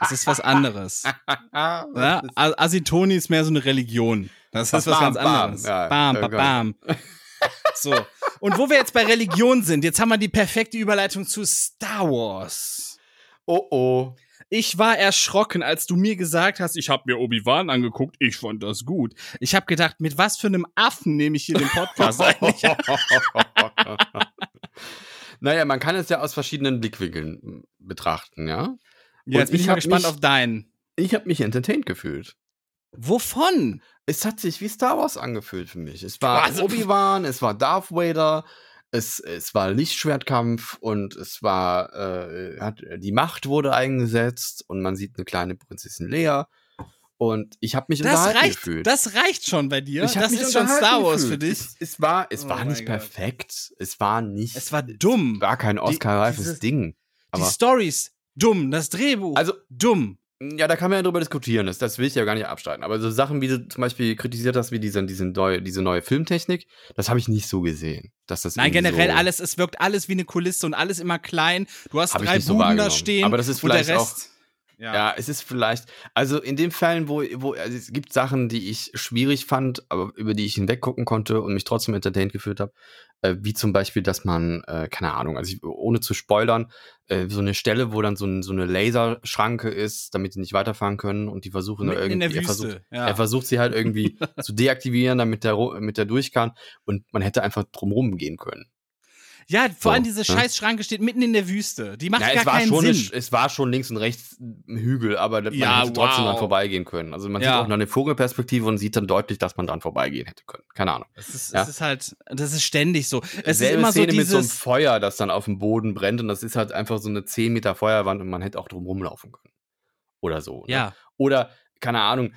das ist was anderes. Ja, Asitoni ist mehr so eine Religion. Das ist was Bam, ganz bam, anderes. bam, bam, geil. bam. So. Und wo wir jetzt bei Religion sind, jetzt haben wir die perfekte Überleitung zu Star Wars. Oh oh. Ich war erschrocken, als du mir gesagt hast, ich habe mir Obi-Wan angeguckt, ich fand das gut. Ich habe gedacht, mit was für einem Affen nehme ich hier den Podcast eigentlich? naja, man kann es ja aus verschiedenen Blickwinkeln betrachten, ja. Ja, jetzt bin ich, mal gespannt mich- auf deinen. Ich habe mich entertained gefühlt. Wovon? Es hat sich wie Star Wars angefühlt für mich. Es war Also- Obi-Wan, es war Darth Vader, es, es war Lichtschwertkampf und es war, äh, hat, die Macht wurde eingesetzt und man sieht eine kleine Prinzessin Lea. Und ich habe mich Das unterhalten reicht, gefühlt. das reicht schon bei dir. ich das ist schon Star Wars gefühlt. für dich. Es, es war, es Oh war nicht Gott. perfekt. Es war nicht. Es war dumm. war kein Oscar-reifes Ding. Die Aber, Stories, dumm. Das Drehbuch, also, dumm. Ja, da kann man ja drüber diskutieren. Das, das will ich ja gar nicht abstreiten. Aber so Sachen, wie du zum Beispiel kritisiert hast, wie diese, diese, neue, diese neue Filmtechnik, das habe ich nicht so gesehen. Dass das Nein, generell so, alles, es wirkt alles wie eine Kulisse und alles immer klein. Du hast drei nicht so Buden da stehen. Aber das ist und der vielleicht Rest, Ja. Ja, es ist vielleicht, also in den Fällen, wo, wo also es gibt Sachen, die ich schwierig fand, aber über die ich hinweggucken konnte und mich trotzdem entertained gefühlt habe, äh, wie zum Beispiel, dass man, äh, keine Ahnung, also ich, ohne zu spoilern, äh, so eine Stelle, wo dann so, ein, so eine Laserschranke ist, damit die nicht weiterfahren können und die versuchen Mitten in irgendwie, er versucht, ja. er versucht sie halt irgendwie zu deaktivieren, damit der, mit der durch kann und man hätte einfach drumrum gehen können. Ja, vor So, allem diese ne? scheiß Schranke steht mitten in der Wüste. Die macht Ja, gar es war, keinen schon Sinn. eine, es war schon links und rechts ein Hügel, aber man Ja, hätte trotzdem wow. dran vorbeigehen können. Also man Ja. sieht auch noch eine Vogelperspektive und sieht dann deutlich, dass man dran vorbeigehen hätte können. Keine Ahnung. Es ist, Ja. es ist halt, das ist ständig so. Es Selbe ist immer Szene so mit so einem dieses, Feuer, das dann auf dem Boden brennt und das ist halt einfach so eine 10 Meter Feuerwand und man hätte auch drum rumlaufen können. Oder so. Ne? ja, Oder, keine Ahnung,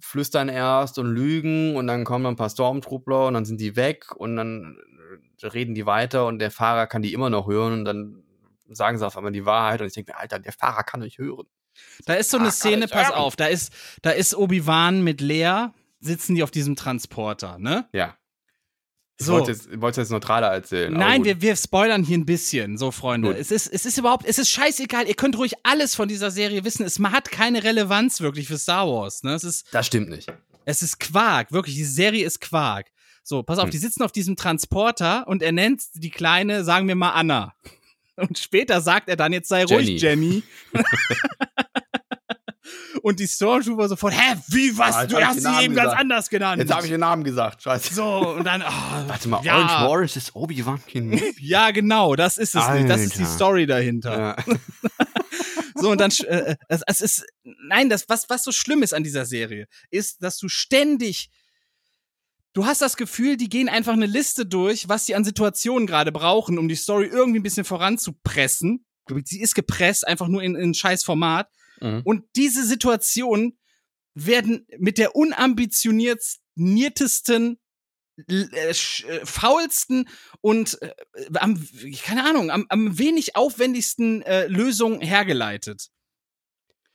flüstern erst und lügen und dann kommen ein paar Stormtrooper und dann sind die weg und dann reden die weiter und der Fahrer kann die immer noch hören und dann sagen sie auf einmal die Wahrheit und ich denke mir, Alter, der Fahrer kann euch hören. da ist so eine Szene, ich pass auf, da ist, da ist Obi-Wan mit Lea, sitzen die auf diesem Transporter, ne? Ja. Ich So. wollte jetzt, wollte jetzt neutraler erzählen. Nein, wir, wir spoilern hier ein bisschen, so Freunde. Gut. Es ist, es ist überhaupt, es ist scheißegal. Ihr könnt ruhig alles von dieser Serie wissen. Es hat keine Relevanz wirklich für Star Wars. Ne? Es ist, Das stimmt nicht. es ist Quark, wirklich. Die Serie ist Quark. So, pass auf, Hm. die sitzen auf diesem Transporter und er nennt die Kleine, sagen wir mal Anna. Und später sagt er dann, jetzt sei ruhig, Jenny. und die Stormtrooper sofort, hä, wie, was? Jetzt du hast sie eben ganz gesagt. anders genannt. Jetzt habe ich den Namen gesagt. Scheiße. so, und dann, oh, Warte mal, ja. Orange Orange ist Obi-Wan Kenobi. Ja, genau, das ist es nicht. Das ist die Alter. Story dahinter. ja. So, und dann, äh, es, es ist, nein, das, was, was so schlimm ist an dieser Serie, ist, dass du ständig, du hast das Gefühl, die gehen einfach eine Liste durch, was sie an Situationen gerade brauchen, um die Story irgendwie ein bisschen voranzupressen. Sie ist gepresst, einfach nur in, in ein scheiß Format. Mhm. Und diese Situationen werden mit der unambitioniertesten, äh, äh, faulsten und äh, am, keine Ahnung, am, am wenig aufwendigsten äh, Lösung hergeleitet.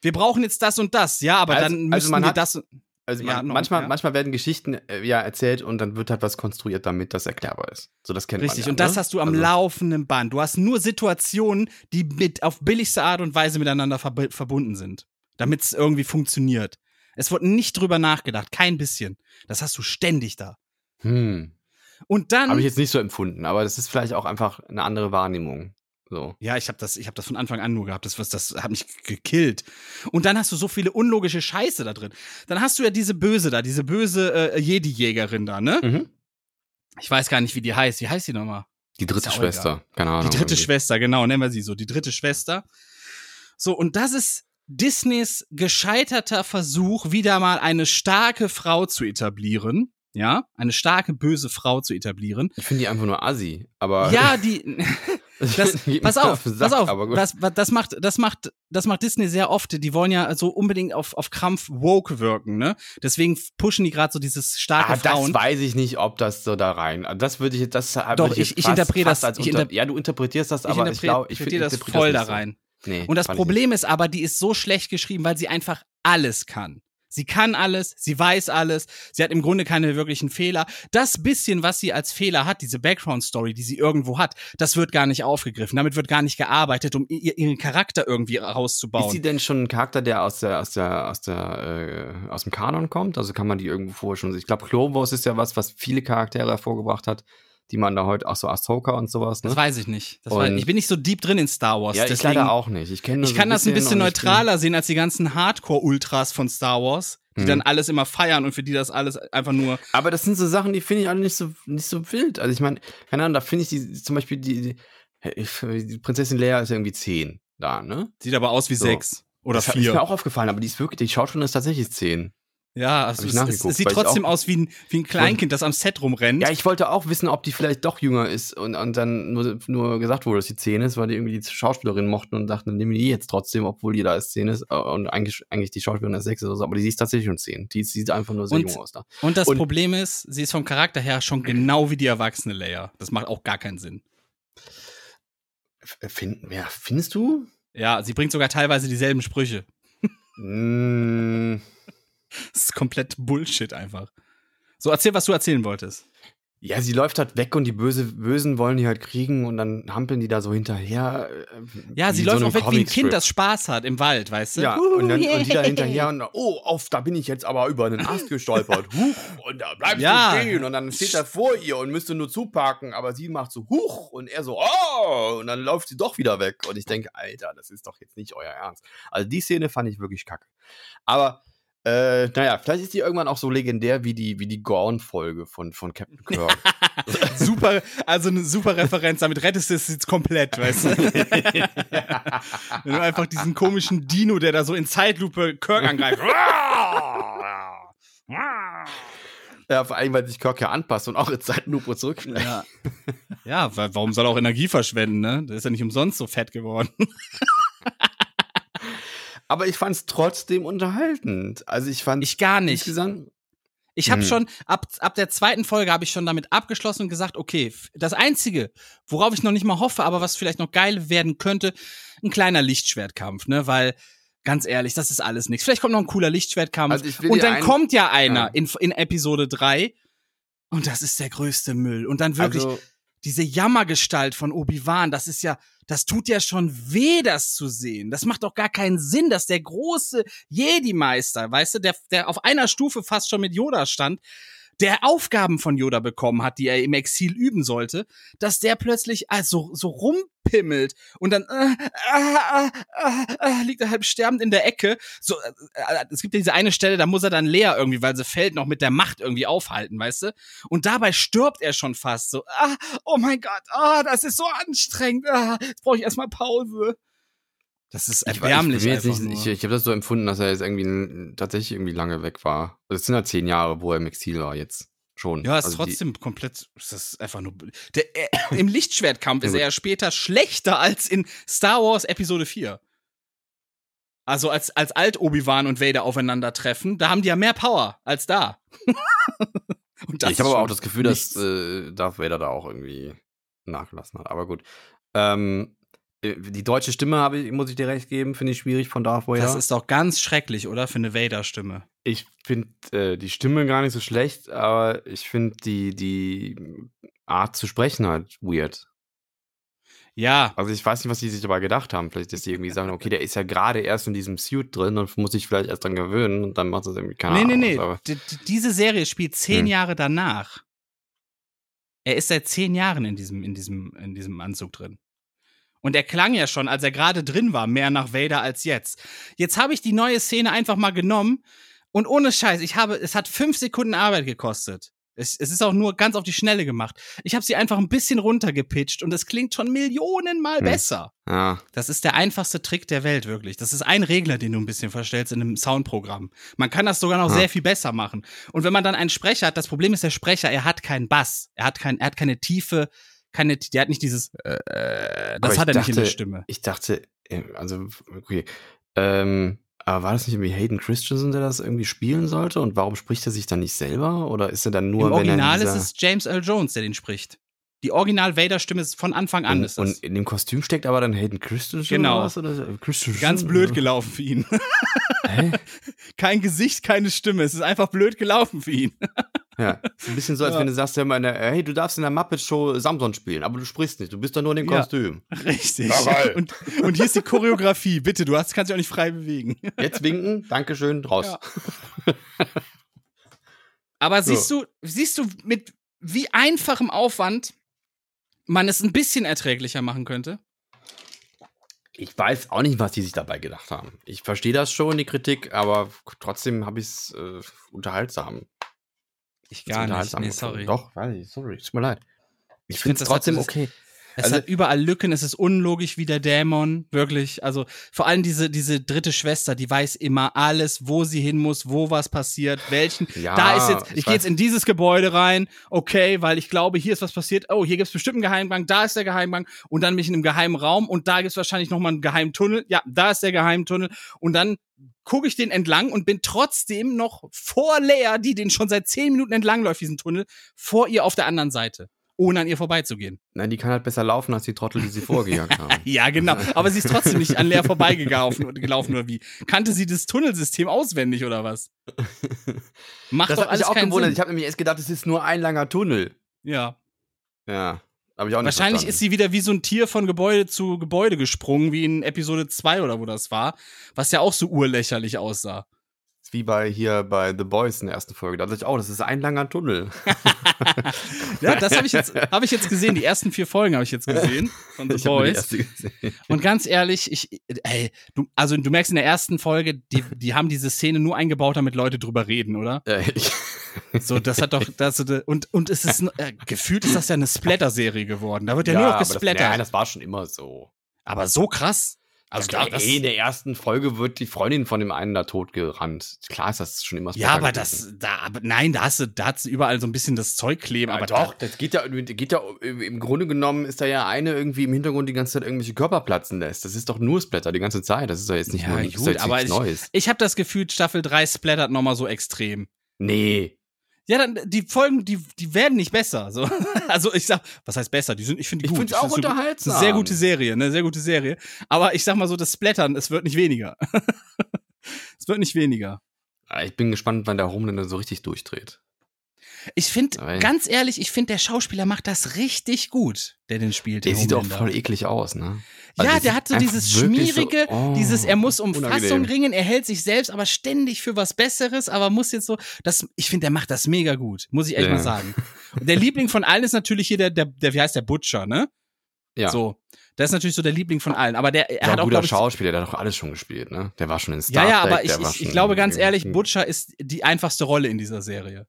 Wir brauchen jetzt das und das, ja, aber Also- dann müssen also man wir hat- das. Also Ja, man, noch, manchmal, ja. manchmal werden Geschichten äh, ja erzählt und dann wird halt was konstruiert, damit das erklärbar ist. So, das kennt Richtig, man ja, und das ne? hast du am Also- laufenden Band. Du hast nur Situationen, die mit auf billigste Art und Weise miteinander verb verbunden sind, damit es irgendwie funktioniert. Es wurde nicht drüber nachgedacht, kein bisschen. Das hast du ständig da. Hm. Und dann Habe ich jetzt nicht so empfunden, aber das ist vielleicht auch einfach eine andere Wahrnehmung. So. Ja, ich habe das, ich habe das von Anfang an nur gehabt. Das, was, das hat mich gekillt. Und dann hast du so viele unlogische Scheiße da drin. Dann hast du ja diese Böse da, diese böse äh, Jedi-Jägerin da, ne? Mhm. Ich weiß gar nicht, wie die heißt. Wie heißt die nochmal? Die dritte ja Schwester, keine Ahnung. Die dritte irgendwie. Schwester, genau, nennen wir sie so, die dritte Schwester. So, und das ist Disneys gescheiterter Versuch, wieder mal eine starke Frau zu etablieren. Ja, eine starke, böse Frau zu etablieren. Ich finde die einfach nur assi, aber. Ja, die. Das, pass auf, pass auf. Das, das, macht, das, macht, das macht Disney sehr oft. Die wollen ja so unbedingt auf, auf Krampf woke wirken, ne? Deswegen pushen die gerade so dieses starke Ah, das Frauen. weiß ich nicht, ob das so da rein. Also Das würde ich, das Doch, würde ich- ich fast- interpretiere das- Als ich unter, ja, du interpretierst das, ich aber ich glaube, ich interpretiere das voll da nicht so. rein. Nee, Und das ich Problem ist aber, die ist so schlecht geschrieben, weil sie einfach alles kann. Sie kann alles, sie weiß alles, sie hat im Grunde keine wirklichen Fehler. Das bisschen, was sie als Fehler hat, diese Background-Story, die sie irgendwo hat, das wird gar nicht aufgegriffen. Damit wird gar nicht gearbeitet, um ihr, ihren Charakter irgendwie nicht. Ist rauszubauen. sie denn schon ein Charakter, der aus der, aus der, aus der, äh, aus dem Kanon kommt? Also kann man die irgendwo vorher schon. Ich glaube, Clovos ist ja was, was viele Charaktere hervorgebracht hat, die man da heute auch so Ahsoka und sowas. Ne? das weiß ich nicht. Und- ich bin nicht so deep drin in Star Wars. ja, ich deswegen, leider auch nicht. Ich kenne Ich so kann das ein bisschen neutraler sehen als die ganzen Hardcore-Ultras von Star Wars, die Hm. dann alles immer feiern und für die das alles einfach nur. Aber das sind so Sachen, die finde ich alle nicht so, nicht so wild. Also ich meine, keine Ahnung, da finde ich die, zum Beispiel die, die, die Prinzessin Leia ist irgendwie zehn da, ne? Sieht aber aus wie So. sechs oder das ist mir vier. auch aufgefallen, aber die ist wirklich, die Schauspielerin ist tatsächlich zehn. Ja, also es, es, sieht trotzdem aus wie ein, wie ein Kleinkind, das am Set rumrennt. Ja, ich wollte auch wissen, ob die vielleicht doch jünger ist und, und dann nur, nur gesagt wurde, dass die zehn ist, weil die irgendwie die Schauspielerin mochten und dachten, dann nehmen wir die jetzt trotzdem, obwohl die da als zehn ist äh, und eigentlich, eigentlich die Schauspielerin als sechs ist oder so, aber die ist tatsächlich schon zehn. Die sieht einfach nur sehr Und- jung aus da. und das und- Problem ist, sie ist vom Charakter her schon genau wie die erwachsene Leia. Das macht auch gar keinen Sinn. F- Finden, ja, findest du? Ja, sie bringt sogar teilweise dieselben Sprüche. Mm, Das ist komplett Bullshit einfach. So, erzähl, was du erzählen wolltest. Ja, sie läuft halt weg und die Böse, Bösen wollen die halt kriegen und dann hampeln die da so hinterher. äh, Ja, sie läuft so auch weg wie ein. Kind, das Spaß hat im Wald, weißt du? Ja, und, dann, und die da hinterher und oh, auf, da bin ich jetzt aber über einen Ast gestolpert. Huch, und da bleibst Ja. du stehen. Und dann steht er vor ihr und müsste nur zupacken, aber sie macht so huch und er so, oh, und dann läuft sie doch wieder weg. Und ich denke, Alter, das ist doch jetzt nicht euer Ernst. Also die Szene fand ich wirklich kacke. Aber äh, naja, vielleicht ist die irgendwann auch so legendär wie die, wie die Gorn-Folge von, von Captain Kirk. super, also eine super Referenz, damit rettest du es jetzt komplett, weißt du? Wenn du einfach diesen komischen Dino, der da so in Zeitlupe Kirk angreift. ja, vor allem, weil sich Kirk ja anpasst und auch in Zeitlupe zurückschlägt. ja. ja, wa- warum soll er auch Energie verschwenden, ne? Der ist ja nicht umsonst so fett geworden. Aber ich fand es trotzdem unterhaltend. Also ich fand Ich gar nicht. insgesamt Ich habe Hm. schon, ab, ab der zweiten Folge habe ich schon damit abgeschlossen und gesagt, okay, das Einzige, worauf ich noch nicht mal hoffe, aber was vielleicht noch geil werden könnte, ein kleiner Lichtschwertkampf, ne? Weil, ganz ehrlich, das ist alles nichts. Vielleicht kommt noch ein cooler Lichtschwertkampf. Also und dann kommt ja einer Ja. in, in Episode 3 und das ist der größte Müll. Und dann wirklich Also, diese Jammergestalt von Obi-Wan, das ist ja, das tut ja schon weh, das zu sehen. Das macht doch gar keinen Sinn, dass der große Jedi-Meister, weißt du, der, der auf einer Stufe fast schon mit Yoda stand, der Aufgaben von Yoda bekommen hat, die er im Exil üben sollte, dass der plötzlich also so rumpimmelt und dann äh, äh, äh, äh, liegt er halb sterbend in der Ecke. So, äh, äh, es gibt diese eine Stelle, da muss er dann Lea irgendwie, weil sie fällt, noch mit der Macht irgendwie aufhalten, weißt du? Und dabei stirbt er schon fast so. Ah, oh mein Gott, ah, das ist so anstrengend. Ah, jetzt brauche ich erstmal Pause. Das ist ich, erbärmlich. ich, nur. ich, ich habe das so empfunden, dass er jetzt irgendwie tatsächlich irgendwie lange weg war. Also es sind halt zehn Jahre, wo er im Exil war jetzt schon. Ja, ist also die- trotzdem komplett, ist das einfach nur, der, äh, im Lichtschwertkampf Ja, ist er später schlechter als in Star Wars Episode 4. Also als, als Alt-Obi-Wan und Vader aufeinandertreffen, da haben die ja mehr Power als da. ich habe aber auch das Gefühl, nichts. dass äh, Darth Vader da auch irgendwie nachgelassen hat. Aber gut. Ähm, äh, die deutsche Stimme habe ich, muss ich dir recht geben, finde ich schwierig von Darth Vader. Das ist doch ganz schrecklich, oder? Für eine Vader-Stimme. Ich finde äh, die Stimme gar nicht so schlecht, aber ich finde die, die Art zu sprechen halt weird. Ja, Also ich weiß nicht, was die sich dabei gedacht haben. Vielleicht, dass die irgendwie sagen, okay, der ist ja gerade erst in diesem Suit drin und muss sich vielleicht erst dran gewöhnen und dann macht das irgendwie keine nee, Ahnung. nee, nee. d- diese Serie spielt zehn Hm. Jahre danach. Er ist seit zehn Jahren in diesem, in diesem, in diesem Anzug drin. Und er klang ja schon, als er gerade drin war, mehr nach Vader als jetzt. Jetzt habe ich die neue Szene einfach mal genommen und ohne Scheiß, ich habe, es hat fünf Sekunden Arbeit gekostet. Es, es ist auch nur ganz auf die Schnelle gemacht. Ich habe sie einfach ein bisschen runtergepitcht und es klingt schon Millionenmal Hm. besser. Ja, Das ist der einfachste Trick der Welt, wirklich. Das ist ein Regler, den du ein bisschen verstellst in einem Soundprogramm. Man kann das sogar noch Ah. sehr viel besser machen. Und wenn man dann einen Sprecher hat, das Problem ist der Sprecher, er hat keinen Bass. Er hat, kein, er hat keine Tiefe, keine, der hat nicht dieses, äh, äh, das hat er ich nicht in der dachte- Stimme. ich dachte, äh, also, okay. Ähm, aber war das nicht irgendwie Hayden Christensen, der das irgendwie spielen sollte? Und warum spricht er sich dann nicht selber? Oder ist er dann nur, Im wenn Original er ist es James Earl Jones, der den spricht. Die Original-Vader-Stimme ist von Anfang an. und, ist und in dem Kostüm steckt aber dann Hayden Christensen Genau. oder was? Oder? Christensen? Ganz blöd gelaufen für ihn. Hä? Kein Gesicht, keine Stimme. Es ist einfach blöd gelaufen für ihn. Ja, ist ein bisschen so, als Ja. wenn du sagst, ja, meine, hey, du darfst in der Muppet Show Samson spielen, aber du sprichst nicht, du bist doch nur in dem Ja. Kostüm. Richtig. Und, und hier ist die Choreografie. Bitte, du hast, kannst dich auch nicht frei bewegen. Jetzt winken, Dankeschön, raus. Ja. Aber siehst du, siehst du, mit wie einfachem Aufwand man es ein bisschen erträglicher machen könnte? Ich weiß auch nicht, was die sich dabei gedacht haben. Ich verstehe das schon, die Kritik, aber trotzdem habe ich es äh, unterhaltsam. Ich als unterhaltsam Nee, sorry. Doch, weiß ich, sorry, tut mir leid. Ich, Ich finde find, es hat trotzdem okay. Es Also- hat überall Lücken, es ist unlogisch wie der Dämon, wirklich. Also vor allem diese, diese dritte Schwester, die weiß immer alles, wo sie hin muss, wo was passiert, welchen. Ja, da ist jetzt, ich ich, gehe jetzt in dieses Gebäude rein, okay, weil ich glaube, hier ist was passiert. Oh, hier gibt's bestimmt einen Geheimgang, da ist der Geheimgang und dann bin ich in einem geheimen Raum und da gibt's wahrscheinlich nochmal einen Geheimtunnel. Ja, da ist der Geheimtunnel und dann gucke ich den entlang und bin trotzdem noch vor Lea, die den schon seit zehn Minuten entlangläuft, diesen Tunnel, vor ihr auf der anderen Seite, ohne an ihr vorbeizugehen. Nein, die kann halt besser laufen als die Trottel, die sie vorgejagt haben. Ja, genau. Aber sie ist trotzdem nicht an Lea vorbeigelaufen gelaufen oder wie? Kannte sie das Tunnelsystem auswendig oder was? Macht Das doch alles auch keinen gewundert. Sinn. Ich habe nämlich erst gedacht, es ist nur ein langer Tunnel. ja. Ja, ich auch nicht Wahrscheinlich verstanden. ist sie wieder wie so ein Tier von Gebäude zu Gebäude gesprungen, wie in Episode 2 oder wo das war, was ja auch so urlächerlich aussah. Ist wie bei hier bei The Boys in der ersten Folge. Da dachte ich, oh, das ist ein langer Tunnel. Ja, das habe ich jetzt hab ich jetzt gesehen, die ersten vier Folgen habe ich jetzt gesehen von The ich Boys. Und ganz ehrlich, ich, ey, du, also du merkst in der ersten Folge, die, die haben diese Szene nur eingebaut, damit Leute drüber reden, oder? Ja, ich, So, das hat doch, das, und, und es ist, äh, gefühlt ist das ja eine Splatter-Serie geworden. Da wird ja, nur noch das, gesplattert. nein, das war schon immer so. aber so krass. Also, ja, da, das, ey, in der ersten Folge wird die Freundin von dem einen da totgerannt. Klar ist das schon immer ja, Splatter aber gewesen. das, da, aber nein, da hast du, da hat's überall so ein bisschen das Zeug kleben, aber aber doch, das geht ja, geht ja, im Grunde genommen ist da ja eine irgendwie im Hintergrund die ganze Zeit irgendwelche Körper platzen lässt. Das ist doch nur Splatter die ganze Zeit. Das ist doch jetzt nicht Ja, nur gut, jetzt aber nichts ich- Neues. ich habe das Gefühl, Staffel 3 splattert nochmal so extrem. Nee. Ja, dann, die Folgen, die, die werden nicht besser. So. Also ich sag, was heißt besser? Die sind, ich finde die Ich gut. find's auch so gut. unterhaltsam. Eine sehr gute Serie, eine sehr gute Serie. Aber ich sag mal so, das Splattern, es wird nicht weniger. es wird nicht weniger. Ah, Ich bin gespannt, wann der Homelander so richtig durchdreht. Ich finde, ganz ehrlich, ich finde, der Schauspieler macht das richtig gut, der den spielt. Der den sieht auch voll eklig aus, ne? Also Ja, der der hat so dieses schmierige, so- oh, dieses, er muss um unangenehm. Fassung ringen, er hält sich selbst aber ständig für was Besseres, aber muss jetzt so, das, ich finde, der macht das mega gut, muss ich echt Ja. mal sagen. Und der Liebling von allen ist natürlich hier der, der, der, wie heißt der, Butcher, ne? Ja. So. Das ist natürlich so der Liebling von allen, aber der, er Er hat ein auch, guter ich, Schauspieler, der hat doch alles schon gespielt, ne? Der war schon in Star ja, ja, Trek, aber ich, der ich, ich glaube ganz ehrlich, Butcher ist die einfachste Rolle in dieser Serie.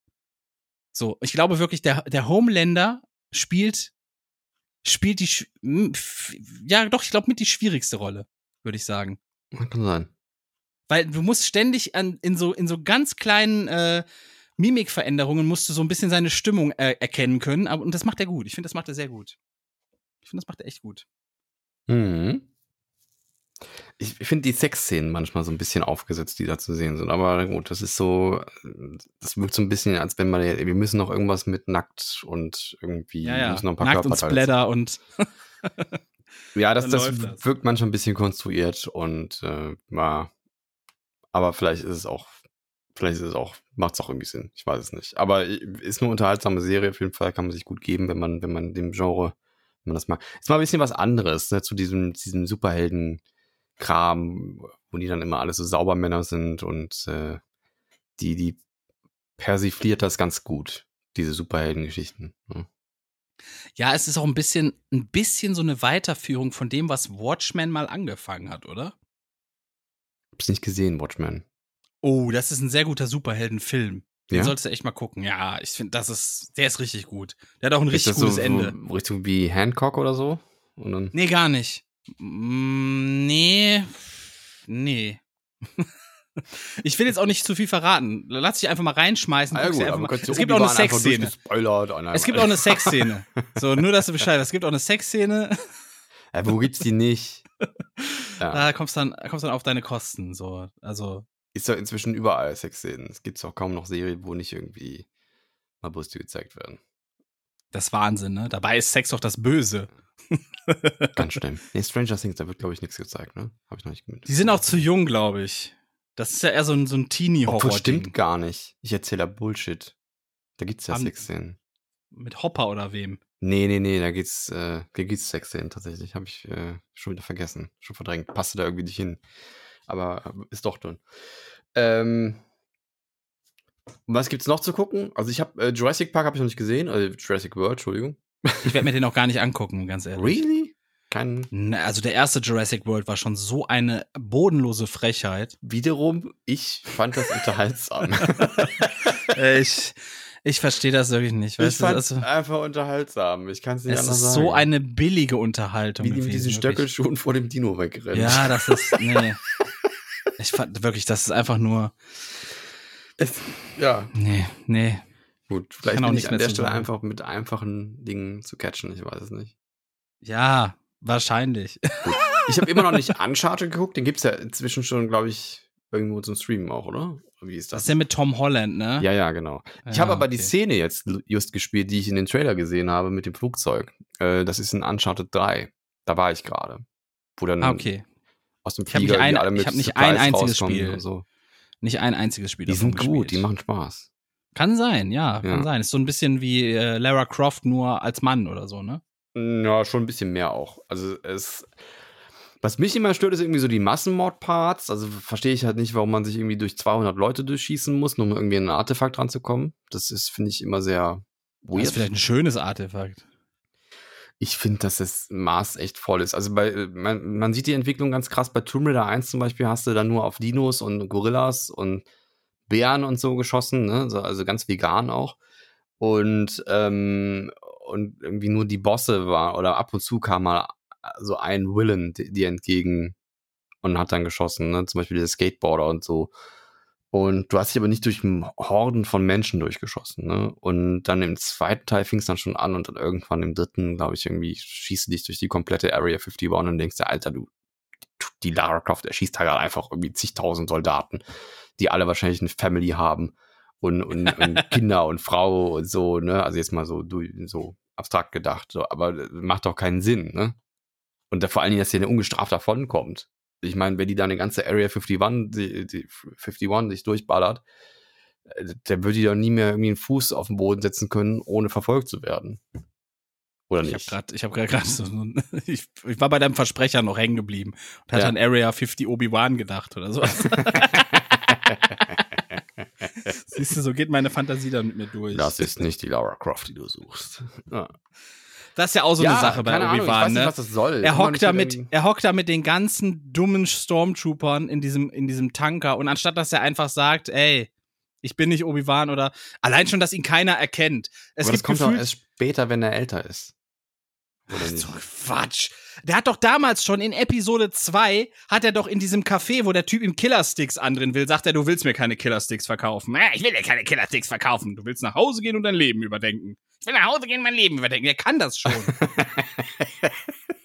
So, ich glaube wirklich, der, der Homelander spielt, spielt die, ja doch, ich glaube mit die schwierigste Rolle, würde ich sagen. Kann sein. Weil du musst ständig an, in so, in so ganz kleinen, äh, Mimikveränderungen musst du so ein bisschen seine Stimmung äh, erkennen können, aber, und das macht er gut. Ich finde, das macht er sehr gut. Ich finde, das macht er echt gut. Mhm. Ich finde die Sexszenen manchmal so ein bisschen aufgesetzt, die da zu sehen sind. Aber gut, das ist so, das wirkt so ein bisschen, als wenn man, wir müssen noch irgendwas mit nackt und irgendwie Ja, ja. müssen noch ein paar Nackt und Körperteile Splatter und Ja, das, das das. wirkt manchmal ein bisschen konstruiert und äh, ja, aber vielleicht ist es auch, vielleicht ist es auch, macht es auch irgendwie Sinn. Ich weiß es nicht. Aber ist eine unterhaltsame Serie, auf jeden Fall kann man sich gut geben, wenn man, wenn man dem Genre, wenn man das mag. Ist mal ein bisschen was anderes, ne, zu diesem, diesem Superhelden-Kram, wo die dann immer alle so Saubermänner sind und äh, die, die persifliert das ganz gut, diese Superhelden-Geschichten. Ne? Ja, es ist auch ein bisschen, ein bisschen so eine Weiterführung von dem, was Watchmen mal angefangen hat, oder? Hab's nicht gesehen, Watchmen. Oh, das ist ein sehr guter Superheldenfilm. Den Ja? solltest du echt mal gucken. Ja, ich finde, das ist, der ist richtig gut. Der hat auch ein Ist richtig gutes so, Ende. so Richtung wie Hancock oder so? Und dann, Nee, gar nicht. Nee. Nee. ich will jetzt auch nicht zu viel verraten. Lass dich einfach mal reinschmeißen. Ja, gut, mal. Es gibt auch eine Sexszene. und Es gibt auch eine Sexszene. So, nur dass du Bescheid weißt. Es gibt auch eine Sexszene. Ja, wo gibt's die nicht? Ja. Da kommst dann kommst dann auf deine Kosten. So, also Ist doch inzwischen überall Sexszenen. Es gibt auch kaum noch Serien, wo nicht irgendwie mal Brüste gezeigt werden. das ist Wahnsinn. Ne? Dabei ist Sex doch das Böse. Ganz schlimm. Nee, Stranger Things, da wird, glaube ich, nichts gezeigt, ne? Habe ich noch nicht Die sind auch zu jung, glaube ich. Das ist ja eher so ein, so ein Obwohl, Teenie-Horror. stimmt gar nicht. Ich erzähle da Bullshit. Da gibt's ja Haben- Sexszenen. Mit Hopper oder wem? Nee, nee, nee, da geht's, äh, da gibt's Sexszenen tatsächlich. Habe ich äh, schon wieder vergessen. Schon verdrängt. Passte da irgendwie nicht hin. Aber ist doch drin. Ähm, und was gibt's noch zu gucken? Also ich habe äh, Jurassic Park habe ich noch nicht gesehen, also Jurassic World, Entschuldigung. Ich werde mir den auch gar nicht angucken, ganz ehrlich. Really? Kein Na, Also der erste Jurassic World war schon so eine bodenlose Frechheit. wiederum, ich fand das unterhaltsam. ich ich verstehe das wirklich nicht. ich Weißt du, fand also, einfach unterhaltsam. Ich kann es nicht es anders ist sagen. so eine billige Unterhaltung. wie die mit diesen. Stöckelschuhen vor dem Dino wegrennen. Ja, das ist. Nee. Ich fand wirklich, das ist einfach nur. Es, ja, Nee, nee. Gut. Vielleicht bin ich an der Stelle sagen. einfach mit einfachen Dingen zu catchen. Ich weiß es nicht. Ja, wahrscheinlich. Ich habe immer noch nicht Uncharted geguckt. Den gibt's ja inzwischen schon, glaube ich, irgendwo zum Streamen auch, oder? Wie ist Das das? ist ja mit Tom Holland, ne? ja, ja, genau. Ich Ja, habe aber die okay. Szene jetzt just gespielt, die ich in den Trailer gesehen habe mit dem Flugzeug. Äh, das ist in Uncharted 3. Da war ich gerade. Wo dann Ah, okay. aus dem Ich nicht Flieger ein- die alle ich mit hab nicht ein einziges Spiel So. Nicht ein einziges Spiel Die sind gut, die gespielt. machen Spaß. Kann sein, ja, kann Ja. sein. Ist so ein bisschen wie äh, Lara Croft nur als Mann oder so, ne? Ja, schon ein bisschen mehr auch. Also es. Was mich immer stört, ist irgendwie so die Massenmord-Parts. Also verstehe ich halt nicht, warum man sich irgendwie durch 200 Leute durchschießen muss, nur um irgendwie an ein Artefakt ranzukommen. Das ist, finde ich, immer sehr Das weird. ist vielleicht ein schönes Artefakt. ich finde, dass das Maß echt voll ist. Also bei, man, man sieht die Entwicklung ganz krass. Bei Tomb Raider 1 zum Beispiel hast du dann nur auf Dinos und Gorillas und Bären und so geschossen, ne? So, also ganz vegan auch. Und, ähm, und irgendwie nur die Bosse war, oder ab und zu kam mal so ein di- dir entgegen und hat dann geschossen, ne? Zum Beispiel der Skateboarder und so. Und du hast dich aber nicht durch Horden von Menschen durchgeschossen, ne? Und dann im zweiten Teil fing es dann schon an und dann irgendwann im dritten, glaube ich, irgendwie schießt du dich durch die komplette Area 51 und denkst dir, Alter, du, die Lara Croft erschießt da gerade einfach irgendwie zigtausend Soldaten, die alle wahrscheinlich eine Family haben und, und, und Kinder und Frau und so, ne? Also jetzt mal so, so abstrakt gedacht, so, aber das macht doch keinen Sinn, ne? Und da vor allen Dingen, dass der ungestraft davonkommt. Ich meine, wenn die da eine ganze Area 51, die, die 51 sich durchballert, äh, der würde die doch nie mehr irgendwie einen Fuß auf den Boden setzen können, ohne verfolgt zu werden. Oder Ich nicht? gerade, ich habe gerade so, ich, ich war bei deinem Versprecher noch hängen geblieben und hatte Ja. an Area 50 Obi-Wan gedacht oder so. Siehst du, so geht meine Fantasie dann mit mir durch. das ist nicht die Lara Croft, die du suchst. Ja, Das ist ja auch so eine Sache bei Obi-Wan, nicht, ne? was das soll. Er hockt nicht da mit, irgendwie- er hockt da mit den ganzen dummen Stormtroopern in diesem, in diesem Tanker und anstatt dass er einfach sagt, ey, ich bin nicht Obi-Wan oder allein schon, dass ihn keiner erkennt. Es Aber das kommt doch erst später, wenn er älter ist. Oder Ach, nicht? so Quatsch. Der hat doch damals schon in Episode 2, hat er doch in diesem Café, wo der Typ ihm Killersticks andrehen will, sagt er, du willst mir keine Killersticks verkaufen. Äh, ich will dir keine Killersticks verkaufen. Du willst nach Hause gehen und dein Leben überdenken. Ich will nach Hause gehen und mein Leben überdenken. Der kann das schon.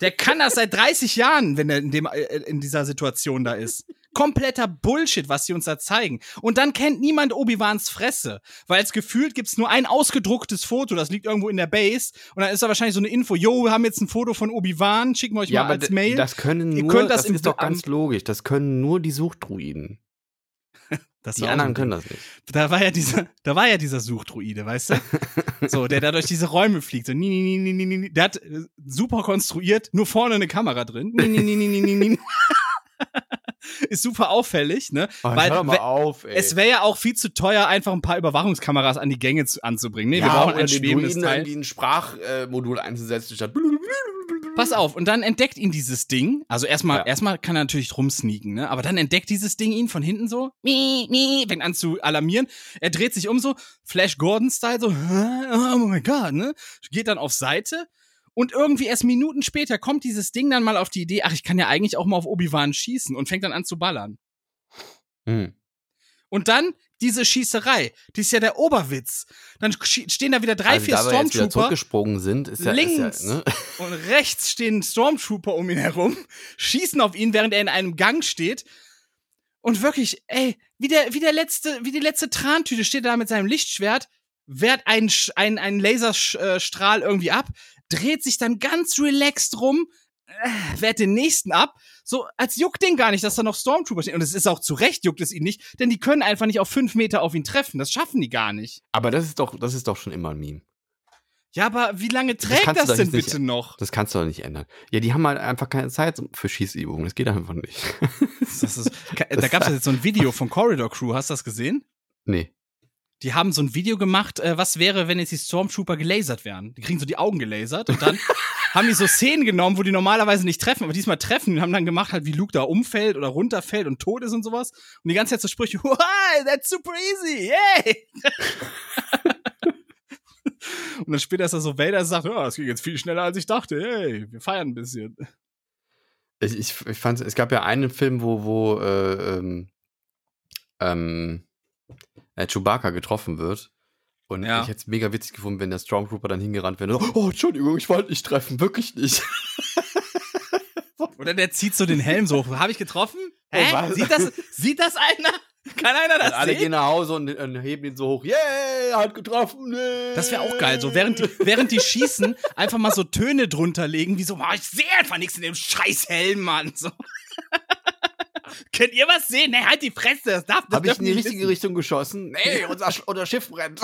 der kann das seit 30 Jahren, wenn er in, dem, äh, in dieser Situation da ist. Kompletter Bullshit, was sie uns da zeigen. Und dann kennt niemand Obi-Wans Fresse. Weil es gefühlt gibt's nur ein ausgedrucktes Foto, das liegt irgendwo in der Base. Und dann ist da wahrscheinlich so eine Info, yo, wir haben jetzt ein Foto von Obi-Wan, schicken wir euch Ja, mal als Mail. das können nur, das das, ist doch ganz logisch, das können nur die Suchdruiden. Das Die anderen können das nicht. Da war ja dieser, da war ja dieser Suchdruide, weißt du? So, der da durch diese Räume fliegt. So, nie, nie, nie, nie, nie. Der hat äh, super konstruiert, nur vorne eine Kamera drin. Nie, nie, nie, nie, nie, nie. Ist super auffällig, ne? Oh, Weil hör mal auf, ey. es wäre ja auch viel zu teuer, einfach ein paar Überwachungskameras an die Gänge zu, anzubringen. Nee, wir ja, brauchen oder ein schwebendes Druiden Teil. irgendwie ein Sprachmodul einzusetzen, statt Pass auf, und dann entdeckt ihn dieses Ding. Also erstmal, Ja. erstmal kann er natürlich rumsneaken, ne? Aber dann entdeckt dieses Ding ihn von hinten so, mi, mi, fängt an zu alarmieren. Er dreht sich um so, Flash Gordon-Style, so, oh mein Gott, ne? Geht dann auf Seite. Und irgendwie erst Minuten später kommt dieses Ding dann mal auf die Idee, ach, ich kann ja eigentlich auch mal auf Obi-Wan schießen und fängt dann an zu ballern. Hm. Und dann diese Schießerei, die ist ja der Oberwitz. Dann stehen da wieder drei, also, vier da Stormtrooper. zurückgesprungen sind, ist ja, links Ist ja, ne? und rechts stehen Stormtrooper um ihn herum, schießen auf ihn, während er in einem Gang steht. Und wirklich, ey, wie der, wie der letzte, wie die letzte Trantüte steht er da mit seinem Lichtschwert, wehrt einen, einen, einen Laserstrahl irgendwie ab, dreht sich dann ganz relaxed rum, äh, wehrt den nächsten ab, so als juckt den gar nicht, dass da noch Stormtrooper stehen. Und es ist auch zu Recht juckt es ihn nicht, denn die können einfach nicht auf fünf Meter auf ihn treffen. Das schaffen die gar nicht. Aber das ist doch, das ist doch schon immer ein Meme. Ja, aber wie lange trägt das, doch denn nicht- bitte noch? Das kannst du doch nicht ändern. Ja, die haben halt einfach keine Zeit für Schießübungen. Das geht einfach nicht. Das ist, da gab es jetzt so ein Video von Corridor Crew, hast du das gesehen? nee. Die haben so ein Video gemacht, äh, was wäre, wenn jetzt die Stormtrooper gelasert wären. Die kriegen so die Augen gelasert und dann haben die so Szenen genommen, wo die normalerweise nicht treffen, aber diesmal treffen und haben dann gemacht, halt wie Luke da umfällt oder runterfällt und tot ist und sowas. Und die ganze Zeit so Sprüche, why, that's super easy, yay! und dann später ist da so Vader sagt, ja, es ging jetzt viel schneller als ich dachte, hey, wir feiern ein bisschen. Ich, ich, ich fand, es gab ja einen Film, wo, wo äh, ähm, ähm, äh, Chewbacca getroffen wird. Und Ja. ich hätte es mega witzig gefunden, wenn der Stormtrooper dann hingerannt wäre. und so, Oh, Entschuldigung, ich wollte nicht treffen, wirklich nicht. Oder der zieht so den Helm so hoch. Habe ich getroffen? Oh, Hä? was? Sieht das, sieht das einer? Kann einer das Und alle sehen? gehen nach Hause und, und heben ihn so hoch. Yeah, hat getroffen. Yeah. Das wäre auch geil. So während die, während die schießen, einfach mal so Töne drunter legen, wie so, "Ah, ich sehe einfach nichts in dem scheiß Helm, Mann. So. Könnt ihr was sehen? Nee, halt die Fresse. Das darf das Habe ich in die richtige wissen. Richtung geschossen? Nee, unser, Sch- unser Schiff brennt.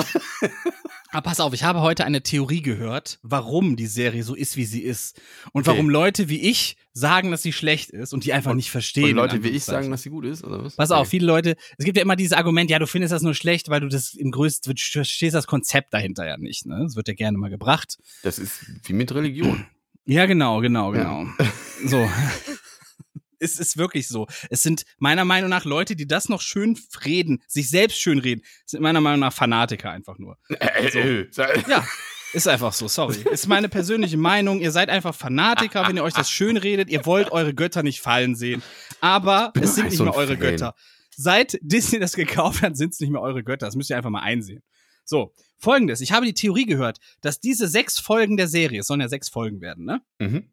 Aber pass auf, ich habe heute eine Theorie gehört, warum die Serie so ist, wie sie ist. Und Okay. warum Leute wie ich sagen, dass sie schlecht ist und die einfach nicht verstehen. Und Leute wie ich sagen, dass sie gut ist, oder was? Pass auf, Nee. viele Leute, es gibt ja immer dieses Argument, ja, du findest das nur schlecht, weil du das im größten, du verstehst das Konzept dahinter ja nicht, ne? Das wird ja gerne mal gebracht. Das ist wie mit Religion. Ja, genau, genau, Ja. genau. So. Es ist wirklich so. Es sind meiner Meinung nach Leute, die das noch schön reden, sich selbst schön reden, sind meiner Meinung nach Fanatiker einfach nur. Äh, Ja, ist einfach so, sorry. Ist meine persönliche Meinung. Ihr seid einfach Fanatiker, wenn ihr euch das schön redet. Ihr wollt eure Götter nicht fallen sehen. Aber es sind nicht mehr eure. Götter. Seit Disney das gekauft hat, sind es nicht mehr eure Götter. Das müsst ihr einfach mal einsehen. So, folgendes. Ich habe die Theorie gehört, dass diese sechs Folgen der Serie, es sollen ja sechs Folgen werden, ne? Mhm.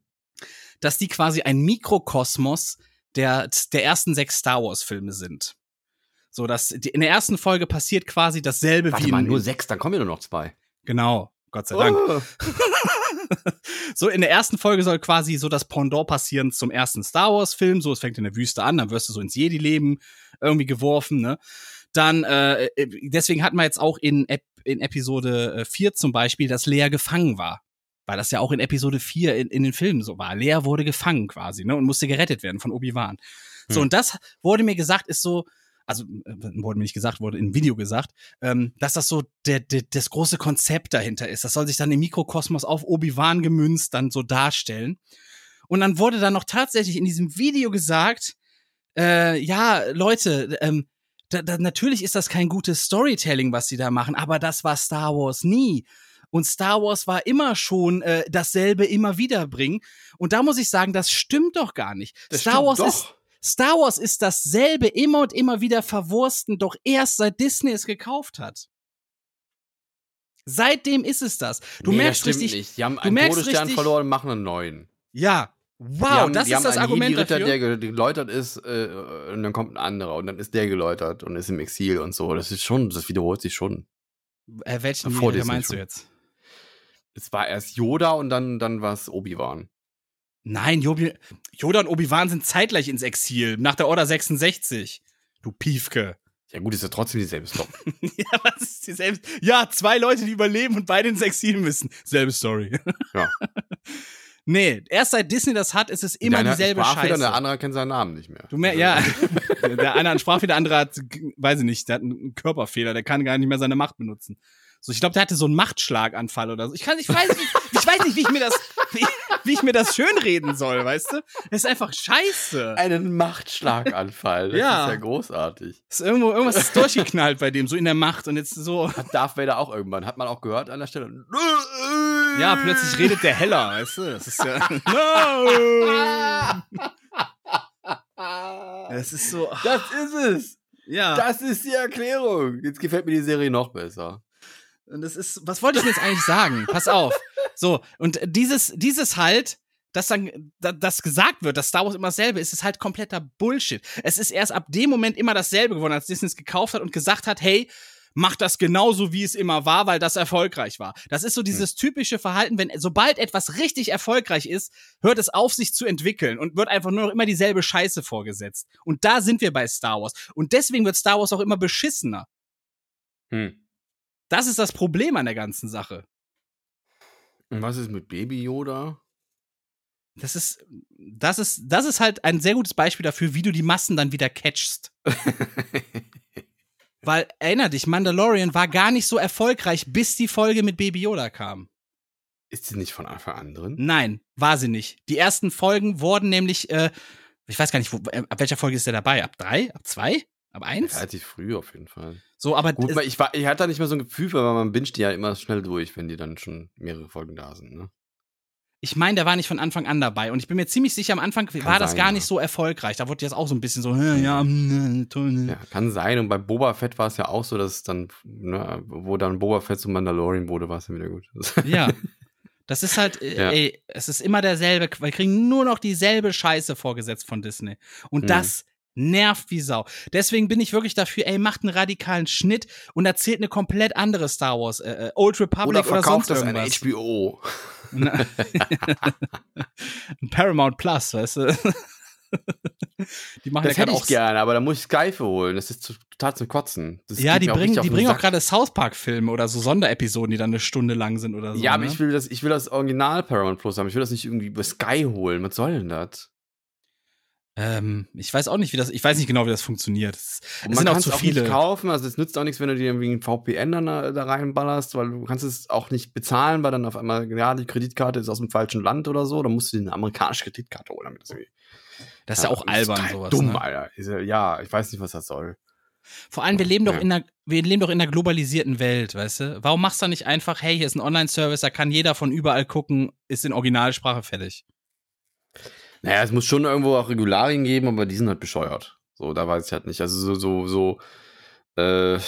Dass die quasi ein Mikrokosmos der, der ersten sechs Star Wars Filme sind. So, dass die, in der ersten Folge passiert quasi dasselbe Warte wie mal, nur sechs, dann kommen ja nur noch zwei. Genau, Gott sei Dank. Oh. So, in der ersten Folge soll quasi so das Pendant passieren zum ersten Star Wars-Film. So, es fängt in der Wüste an, dann wirst du so ins Jedi-Leben irgendwie geworfen, ne? Dann, äh, deswegen hat man jetzt auch in, Ep in Episode äh, 4 zum Beispiel, dass Lea gefangen war. Weil das ja auch in Episode 4 in, in den Filmen so war. Lea wurde gefangen quasi, ne? Und musste gerettet werden von Obi-Wan. So, Hm. und das wurde mir gesagt, ist so, also äh, wurde mir nicht gesagt, wurde im Video gesagt, ähm, dass das so der, der, das große Konzept dahinter ist. Das soll sich dann im Mikrokosmos auf Obi-Wan gemünzt dann so darstellen. Und dann wurde dann noch tatsächlich in diesem Video gesagt, äh, ja, Leute, ähm, da, da, natürlich ist das kein gutes Storytelling, was sie da machen, aber das war Star Wars nie. Und Star Wars war immer schon äh, dasselbe immer wieder bringen. Und da muss ich sagen, das stimmt doch gar nicht. Das Star Wars doch. ist Star Wars ist dasselbe immer und immer wieder verwursten, doch erst seit Disney es gekauft hat. Seitdem ist es das. Du Nee, merkst das richtig, nicht. Die haben du einen Todesstern verloren und machen einen neuen. ja, wow, haben, das ist haben das einen Argument Jedi-Ritter, dafür. der ge- geläutert ist äh, und dann kommt ein anderer und dann ist der geläutert und ist im Exil und so. Das ist schon, das wiederholt sich schon. äh, welchen Vor Disney meinst du schon. jetzt? Es war erst Yoda und dann, dann war es Obi-Wan. Nein, Jobi, Yoda und Obi-Wan sind zeitgleich ins Exil, nach der Order 66. Du Piefke. Ja gut, ist ja trotzdem dieselbe Story. ja, was ist dieselbe? Ja, zwei Leute, die überleben und beide ins Exil müssen. Selbe Story. Ja. nee, erst seit Disney das hat, ist es immer einen dieselbe Scheiße. Der andere kennt seinen Namen nicht mehr. Du mer ja, der eine hat Sprachfehler, der andere hat, weiß ich nicht, der hat einen Körperfehler, der kann gar nicht mehr seine Macht benutzen. So, ich glaube, der hatte so einen Machtschlaganfall oder so. Ich kann, ich weiß nicht, ich weiß nicht, wie ich mir das, wie, wie ich mir das schönreden soll, weißt du? Das ist einfach scheiße. Einen Machtschlaganfall. Das Ja. ist ja großartig. ist irgendwo, irgendwas ist durchgeknallt bei dem, so in der Macht und jetzt so. Darth Vader auch irgendwann. Hat man auch gehört an der Stelle. Ja, plötzlich redet der heller, weißt du? Das ist ja. No! Das ist so. Das ist es. Ja. Das ist die Erklärung. Jetzt gefällt mir die Serie noch besser. Und das ist, was wollte ich jetzt eigentlich sagen? Pass auf. So, und dieses, dieses halt, dass dann, da- das gesagt wird, dass Star Wars immer dasselbe ist, ist halt kompletter Bullshit. Es ist erst ab dem Moment immer dasselbe geworden, als Disney es gekauft hat und gesagt hat, hey, mach das genauso, wie es immer war, weil das erfolgreich war. Das ist so dieses typische Verhalten, wenn, sobald etwas richtig erfolgreich ist, hört es auf, sich zu entwickeln und wird einfach nur noch immer dieselbe Scheiße vorgesetzt. Und da sind wir bei Star Wars. Und deswegen wird Star Wars auch immer beschissener. Hm. Das ist das Problem an der ganzen Sache. Und was ist mit Baby Yoda? Das ist, das ist, das ist halt ein sehr gutes Beispiel dafür, wie du die Massen dann wieder catchst. Weil, erinner dich, Mandalorian war gar nicht so erfolgreich, bis die Folge mit Baby Yoda kam. ist sie nicht von Anfang an drin? Nein, war sie nicht. Die ersten Folgen wurden nämlich, äh, ich weiß gar nicht, wo, äh, ab welcher Folge ist der dabei? Ab drei? Ab zwei? Ab eins? Relativ früh auf jeden Fall. So, aber Gut, ich, war, ich hatte da nicht mehr so ein Gefühl, weil man binscht die ja immer schnell durch, wenn die dann schon mehrere Folgen da sind. Ne? ich meine, der war nicht von Anfang an dabei. Und ich bin mir ziemlich sicher, am Anfang war das sein, gar ja. nicht so erfolgreich. Da wurde jetzt auch so ein bisschen so, "Hä, ja, hm, toll. ne." Ja, kann sein. Und bei Boba Fett war es ja auch so, dass es dann, ne, wo dann Boba Fett zum Mandalorian wurde, war es dann wieder gut. Ja. Das ist halt, äh, Ja. ey, es ist immer derselbe, wir kriegen nur noch dieselbe Scheiße vorgesetzt von Disney. Und Mhm. das nervt wie Sau. Deswegen bin ich wirklich dafür, ey, macht einen radikalen Schnitt und erzählt eine komplett andere Star Wars, äh, äh, Old Republic Oder oder, verkauft sonst das an irgendwas. HBO. Na- Ein Paramount Plus, weißt du? die machen Das ja hätte ich auch. gerne, aber da muss ich Sky für holen. Das ist total zum Kotzen. Das Ja, die bringen, die bringen auch gerade South Park-Filme oder so Sonderepisoden, die dann eine Stunde lang sind oder so. Ja, aber ne? ich will das, ich will das Original Paramount Plus haben. Ich will das nicht irgendwie über Sky holen. Was soll denn das? Ähm, ich weiß auch nicht, wie das, ich weiß nicht genau, wie das funktioniert. Es, es sind auch zu viele. nicht kaufen. Also es nützt auch nichts, wenn du dir irgendwie ein VPN dann da, da reinballerst, weil du kannst es auch nicht bezahlen, weil dann auf einmal, ja, die Kreditkarte ist aus dem falschen Land oder so. Dann musst du dir eine amerikanische Kreditkarte holen, damit das irgendwie. Das ist ja, auch das albern, total sowas. Dumm, ne? Alter. Ist ja- Ja, ich weiß nicht, was das soll. Vor allem, wir leben doch Ja. in einer, wir leben doch in einer globalisierten Welt, weißt du? Warum machst du nicht einfach, hey, hier ist ein Online-Service, da kann jeder von überall gucken, ist in Originalsprache fertig. Naja, es muss schon irgendwo auch Regularien geben, aber die sind halt bescheuert. So, da weiß ich halt nicht. Also so, so, so, äh,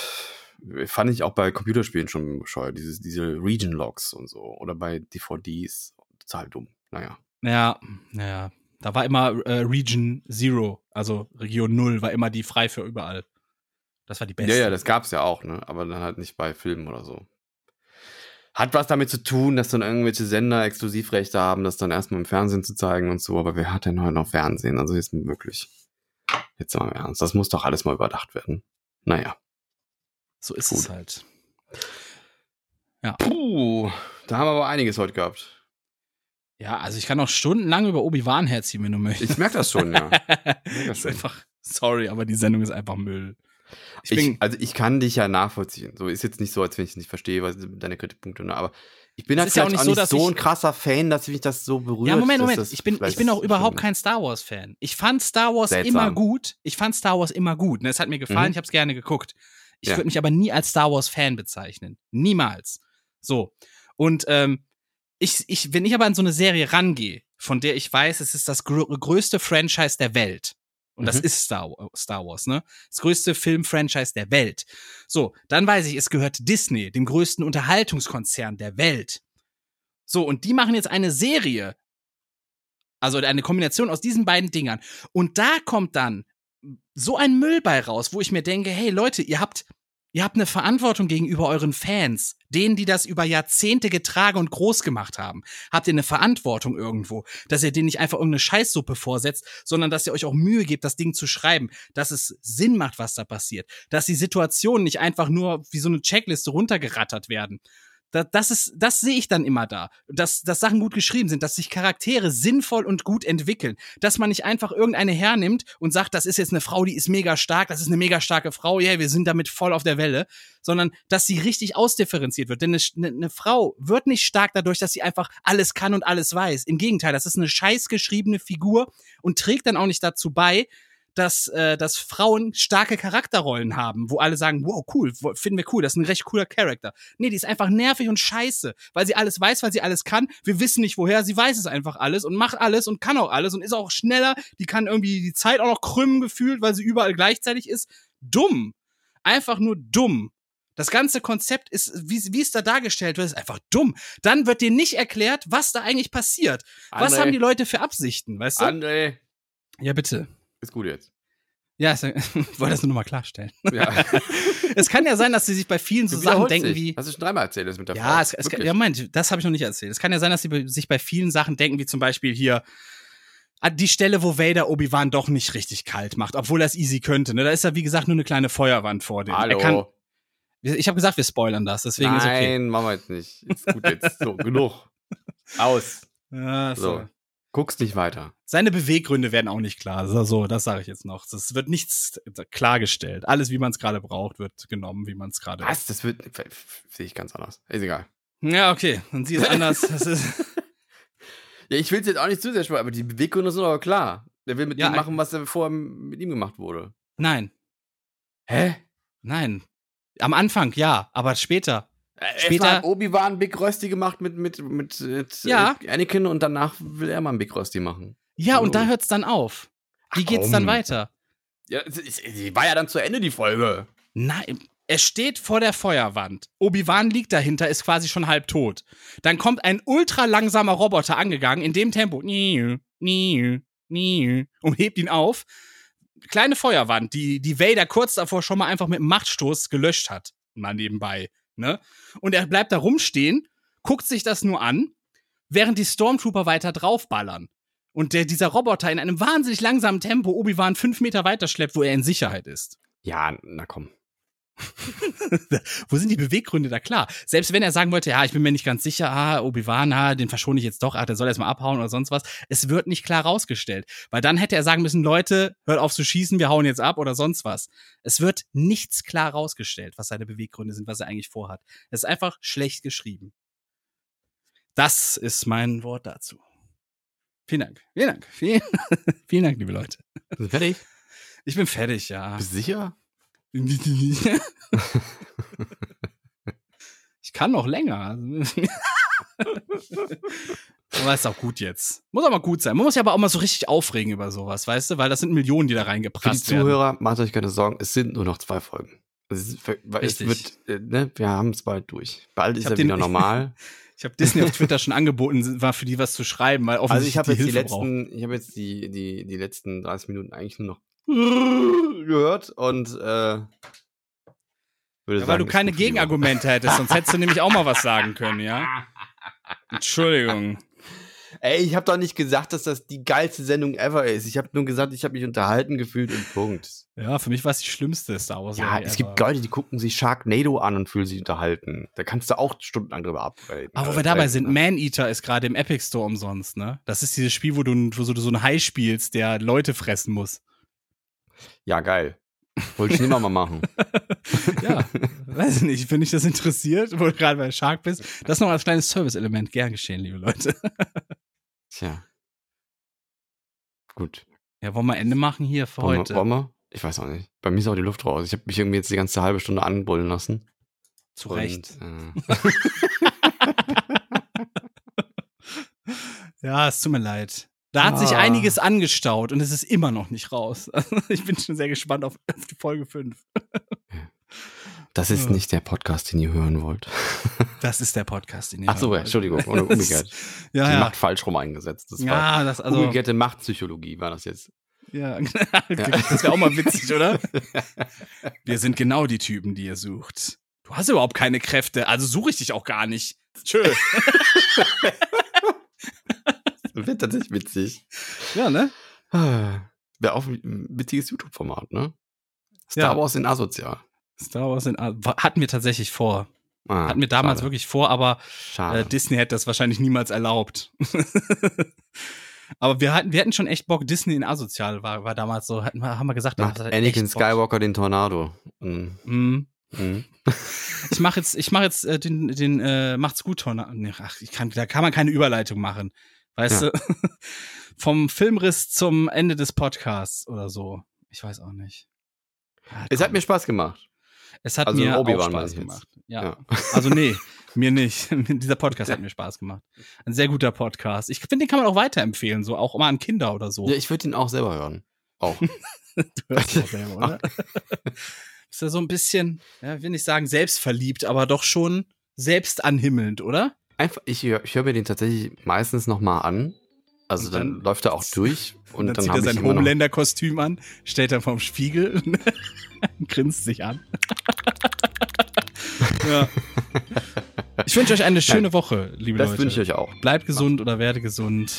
fand ich auch bei Computerspielen schon bescheuert. Dieses, diese Region-Logs und so. Oder bei DVDs. Total dumm. Naja. Ja, ja. Da war immer äh, Region Zero, also Region Null, war immer die frei für überall. Das war die beste. Ja, ja, das gab's ja auch, ne? Aber dann halt nicht bei Filmen oder so. Hat was damit zu tun, dass dann irgendwelche Sender Exklusivrechte haben, das dann erstmal im Fernsehen zu zeigen und so. Aber wer hat denn heute noch Fernsehen? Also mal wirklich. Jetzt mal im Ernst. Das muss doch alles mal überdacht werden. Naja. so ist Gut. es halt. Puh, da haben wir aber einiges heute gehabt. Ja, also ich kann noch stundenlang über Obi-Wan herziehen, wenn du möchtest. Ich merke das schon, ja. das ist einfach, sorry, aber die Sendung ist einfach Müll. Ich Ich bin, also ich kann dich ja nachvollziehen. So ist jetzt nicht so, als wenn ich es nicht verstehe, was deine Kritikpunkte, ne? aber ich bin halt ja auch vielleicht nicht so, dass so ein krasser Fan, dass mich das so berührt. Ja, Moment, Moment. Ich bin, ich bin auch überhaupt kein Star Wars-Fan. Ich fand Star Wars Seltsam. immer gut. Ich fand Star Wars immer gut. Ne, Es hat mir gefallen, Mhm. ich habe es gerne geguckt. Ich Ja. würde mich aber nie als Star Wars-Fan bezeichnen. Niemals. So. Und ähm, ich, ich, wenn ich aber an so eine Serie rangehe, von der ich weiß, es ist das grö größte Franchise der Welt. Und das Mhm. ist Star, Star Wars, ne? Das größte Film-Franchise der Welt. So, dann weiß ich, es gehört Disney, dem größten Unterhaltungskonzern der Welt. So, und die machen jetzt eine Serie. Also eine Kombination aus diesen beiden Dingern. Und da kommt dann so ein Müll bei raus, wo ich mir denke, hey Leute, ihr habt, ihr habt eine Verantwortung gegenüber euren Fans, denen, die das über Jahrzehnte getragen und groß gemacht haben. Habt ihr eine Verantwortung irgendwo, dass ihr denen nicht einfach irgendeine Scheißsuppe vorsetzt, sondern dass ihr euch auch Mühe gebt, das Ding zu schreiben, dass es Sinn macht, was da passiert, dass die Situationen nicht einfach nur wie so eine Checkliste runtergerattert werden. Das, das ist, das sehe ich dann immer da. Dass, dass Sachen gut geschrieben sind, dass sich Charaktere sinnvoll und gut entwickeln. Dass man nicht einfach irgendeine hernimmt und sagt, das ist jetzt eine Frau, die ist mega stark, das ist eine mega starke Frau, ja, wir sind damit voll auf der Welle, sondern dass sie richtig ausdifferenziert wird. Denn eine, eine Frau wird nicht stark dadurch, dass sie einfach alles kann und alles weiß. Im Gegenteil, das ist eine scheiß geschriebene Figur und trägt dann auch nicht dazu bei, dass, äh, dass Frauen starke Charakterrollen haben, wo alle sagen, wow, cool, finden wir cool, das ist ein recht cooler Charakter. Nee, die ist einfach nervig und scheiße, weil sie alles weiß, weil sie alles kann. Wir wissen nicht woher, sie weiß es einfach alles und macht alles und kann auch alles und ist auch schneller. Die kann irgendwie die Zeit auch noch krümmen gefühlt, weil sie überall gleichzeitig ist. Dumm. Einfach nur dumm. Das ganze Konzept ist, wie, wie es da dargestellt wird, ist einfach dumm. Dann wird dir nicht erklärt, was da eigentlich passiert. Was André. haben die Leute für Absichten, weißt du? André, ja, bitte. Ist gut jetzt. Ja, ich wollte das nur mal klarstellen. Ja. es kann ja sein, dass sie sich bei vielen so Sachen denken dich. wie. Hast du schon dreimal erzählt, das mit der Frau? Ja, es, es kann, Wirklich. ja, Moment, das habe ich noch nicht erzählt. Es kann ja sein, dass sie sich bei vielen Sachen denken, wie zum Beispiel hier an die Stelle, wo Vader Obi-Wan doch nicht richtig kalt macht, obwohl er es easy könnte. Ne? Da ist ja, wie gesagt, nur eine kleine Feuerwand vor dem. Hallo. Kann, ich habe gesagt, wir spoilern das, deswegen Nein, ist okay. machen wir jetzt nicht. Ist gut jetzt. So, genug. Aus. Ja, so. So. Guck's nicht weiter. Seine Beweggründe werden auch nicht klar. So, das sage ich jetzt noch. Es wird nichts klargestellt. Alles, wie man es gerade braucht, wird genommen, wie man es gerade. Was? Das wird. Sehe ich ganz anders. Ist egal. Ja, okay. Und sie ist anders. Das ist, Ja, ich will es jetzt auch nicht zu sehr spoilern, aber die Beweggründe sind aber klar. Der will mit Ja, dem machen, was er vorher mit ihm gemacht wurde. nein, Hä? nein. Am Anfang, ja, aber später. Später Später- hat Obi-Wan Big Rösti gemacht mit, mit, mit, mit Ja. äh, Anakin und danach will er mal einen Big Rösti machen. Ja, und da Hallo. hört's dann auf. Wie Ach, geht's dann weiter? Ja, es die war ja dann zu Ende, die Folge. Nein, er steht vor der Feuerwand. Obi-Wan liegt dahinter, ist quasi schon halb tot. Dann kommt ein ultra langsamer Roboter angegangen, in dem Tempo. Nie, nie, nie. Und hebt ihn auf. Kleine Feuerwand, die, die Vader kurz davor schon mal einfach mit einem Machtstoß gelöscht hat. Mal nebenbei. Ne? Und er bleibt da rumstehen, guckt sich das nur an, während die Stormtrooper weiter draufballern. Und der, dieser Roboter in einem wahnsinnig langsamen Tempo Obi-Wan fünf Meter weiter schleppt, wo er in Sicherheit ist. Ja, na komm. Wo sind die Beweggründe da klar? Selbst wenn er sagen wollte, ja, ich bin mir nicht ganz sicher, ah, Obi-Wan, ah, den verschone ich jetzt doch, ah, der soll erst mal abhauen oder sonst was. Es wird nicht klar rausgestellt. Weil dann hätte er sagen müssen, Leute, hört auf zu schießen, wir hauen jetzt ab oder sonst was. Es wird nichts klar rausgestellt, was seine Beweggründe sind, was er eigentlich vorhat. Es ist einfach schlecht geschrieben. Das ist mein Wort dazu. Vielen Dank. Vielen Dank. Vielen, vielen Dank, liebe Leute. Sind wir fertig? Ich bin fertig, ja. Bist du sicher? Ich kann noch länger. aber ist auch gut jetzt. Muss aber gut sein. Man muss ja aber auch mal so richtig aufregen über sowas, weißt du? Weil das sind Millionen, die da Für die reingeprasst werden. Zuhörer, macht euch keine Sorgen, es sind nur noch zwei Folgen. Es, ist, es wird, äh, ne, wir haben es bald durch. Bald ist hab er den- wieder normal. Ich habe Disney auf Twitter schon angeboten, war für die was zu schreiben, weil Also offensichtlich ich habe jetzt die Hilfe brauchen. letzten, ich habe jetzt die, die, die letzten 30 Minuten eigentlich nur noch gehört und äh, Ja, sagen, weil du keine die. Gegenargumente hättest, sonst hättest du nämlich auch mal was sagen können, ja? Entschuldigung. Ey, ich habe doch nicht gesagt, dass das die geilste Sendung ever ist. Ich habe nur gesagt, ich habe mich unterhalten gefühlt und Punkt. Ja, für mich war es die schlimmste Star Wars. Ja, es ever. gibt Leute, die gucken sich Sharknado an und fühlen sich unterhalten. Da kannst du auch stundenlang drüber abreden. Aber wo Äh, wir dabei reden, sind, ne? Man-Eater ist gerade im Epic Store umsonst, ne? Das ist dieses Spiel, wo du, wo du so ein Hai spielst, der Leute fressen muss. Ja, geil. Wollte ich nimmer mal machen. Ja, weiß ich nicht, wenn dich das interessiert, wo du gerade bei Shark bist. Das noch als kleines Service-Element. Gern geschehen, liebe Leute. Tja. Gut. Ja, wollen wir Ende machen hier für Wollen wir, heute? wollen wir? Ich weiß auch nicht. Bei mir ist auch die Luft raus. Ich habe mich irgendwie jetzt die ganze halbe Stunde anbrüllen lassen. Zu Recht. Und, äh, Ja, es tut mir leid. Da hat sich Ah. einiges angestaut und es ist immer noch nicht raus. ich bin schon sehr gespannt auf, auf die Folge 5. das ist Ja. nicht der Podcast, den ihr hören wollt. Das ist der Podcast, den ihr Ach so, hören wollt. Entschuldigung. Oder umgekehrt. Ja, Die ja. Macht falsch rum eingesetzt. Das war Ja, das also. umgekehrte Machtpsychologie war das jetzt. Ja, das wäre auch mal witzig, oder? Wir sind genau die Typen, die ihr sucht. Du hast überhaupt keine Kräfte, also suche ich dich auch gar nicht. Tschö. Das wird tatsächlich witzig. Ja, ne? Wäre auch ein witziges YouTube-Format, ne? Star Ja. Wars in asozial. Star Wars in, hatten wir tatsächlich vor. Ah, Hatten wir damals schade. wirklich vor, aber äh, Disney hätte das wahrscheinlich niemals erlaubt. aber wir hatten, wir hatten schon echt Bock. Disney in asozial war, war damals so, hatten wir, haben wir gesagt, Macht Anakin. Skywalker den Tornado. Mhm. Mhm. Mhm. Ich mache jetzt, ich mache jetzt äh, den, den äh, macht's gut Tornado. Ach, ich kann, da kann man keine Überleitung machen, weißt Ja. du? Vom Filmriss zum Ende des Podcasts oder so. Ich weiß auch nicht. Ah, Es hat mir Spaß gemacht. Es hat also mir auch Spaß gemacht. Ja. Ja. Also nee, mir nicht. Dieser Podcast hat mir Spaß gemacht. Ein sehr guter Podcast. Ich finde, den kann man auch weiterempfehlen, so auch mal an Kinder oder so. Ja, ich würde ihn auch selber hören. Auch. Du hörst ihn auch selber, oder? Ist ja so ein bisschen, ja, will nicht sagen selbstverliebt, aber doch schon selbstanhimmelnd, oder? Einfach, ich höre ich hör mir den tatsächlich meistens nochmal an. Also dann, dann- läuft er auch durch. Und, dann, dann, zieht habe er sein immer noch, Homelander-Kostüm an, stellt er vorm Spiegel grinst sich an. ja. Ich wünsche euch eine schöne Woche, liebe Das Leute. wünsche ich euch auch. Bleibt gesund oder werde gesund.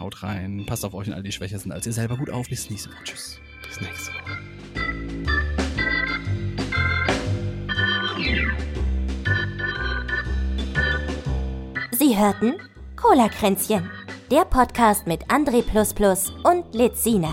Haut rein. Passt auf euch und all die schwächer sind als ihr selber. Gut auf. Bis nächste Woche. Tschüss. Bis nächste Woche. Sie hörten Cola-Kränzchen, der Podcast mit André und Lizina.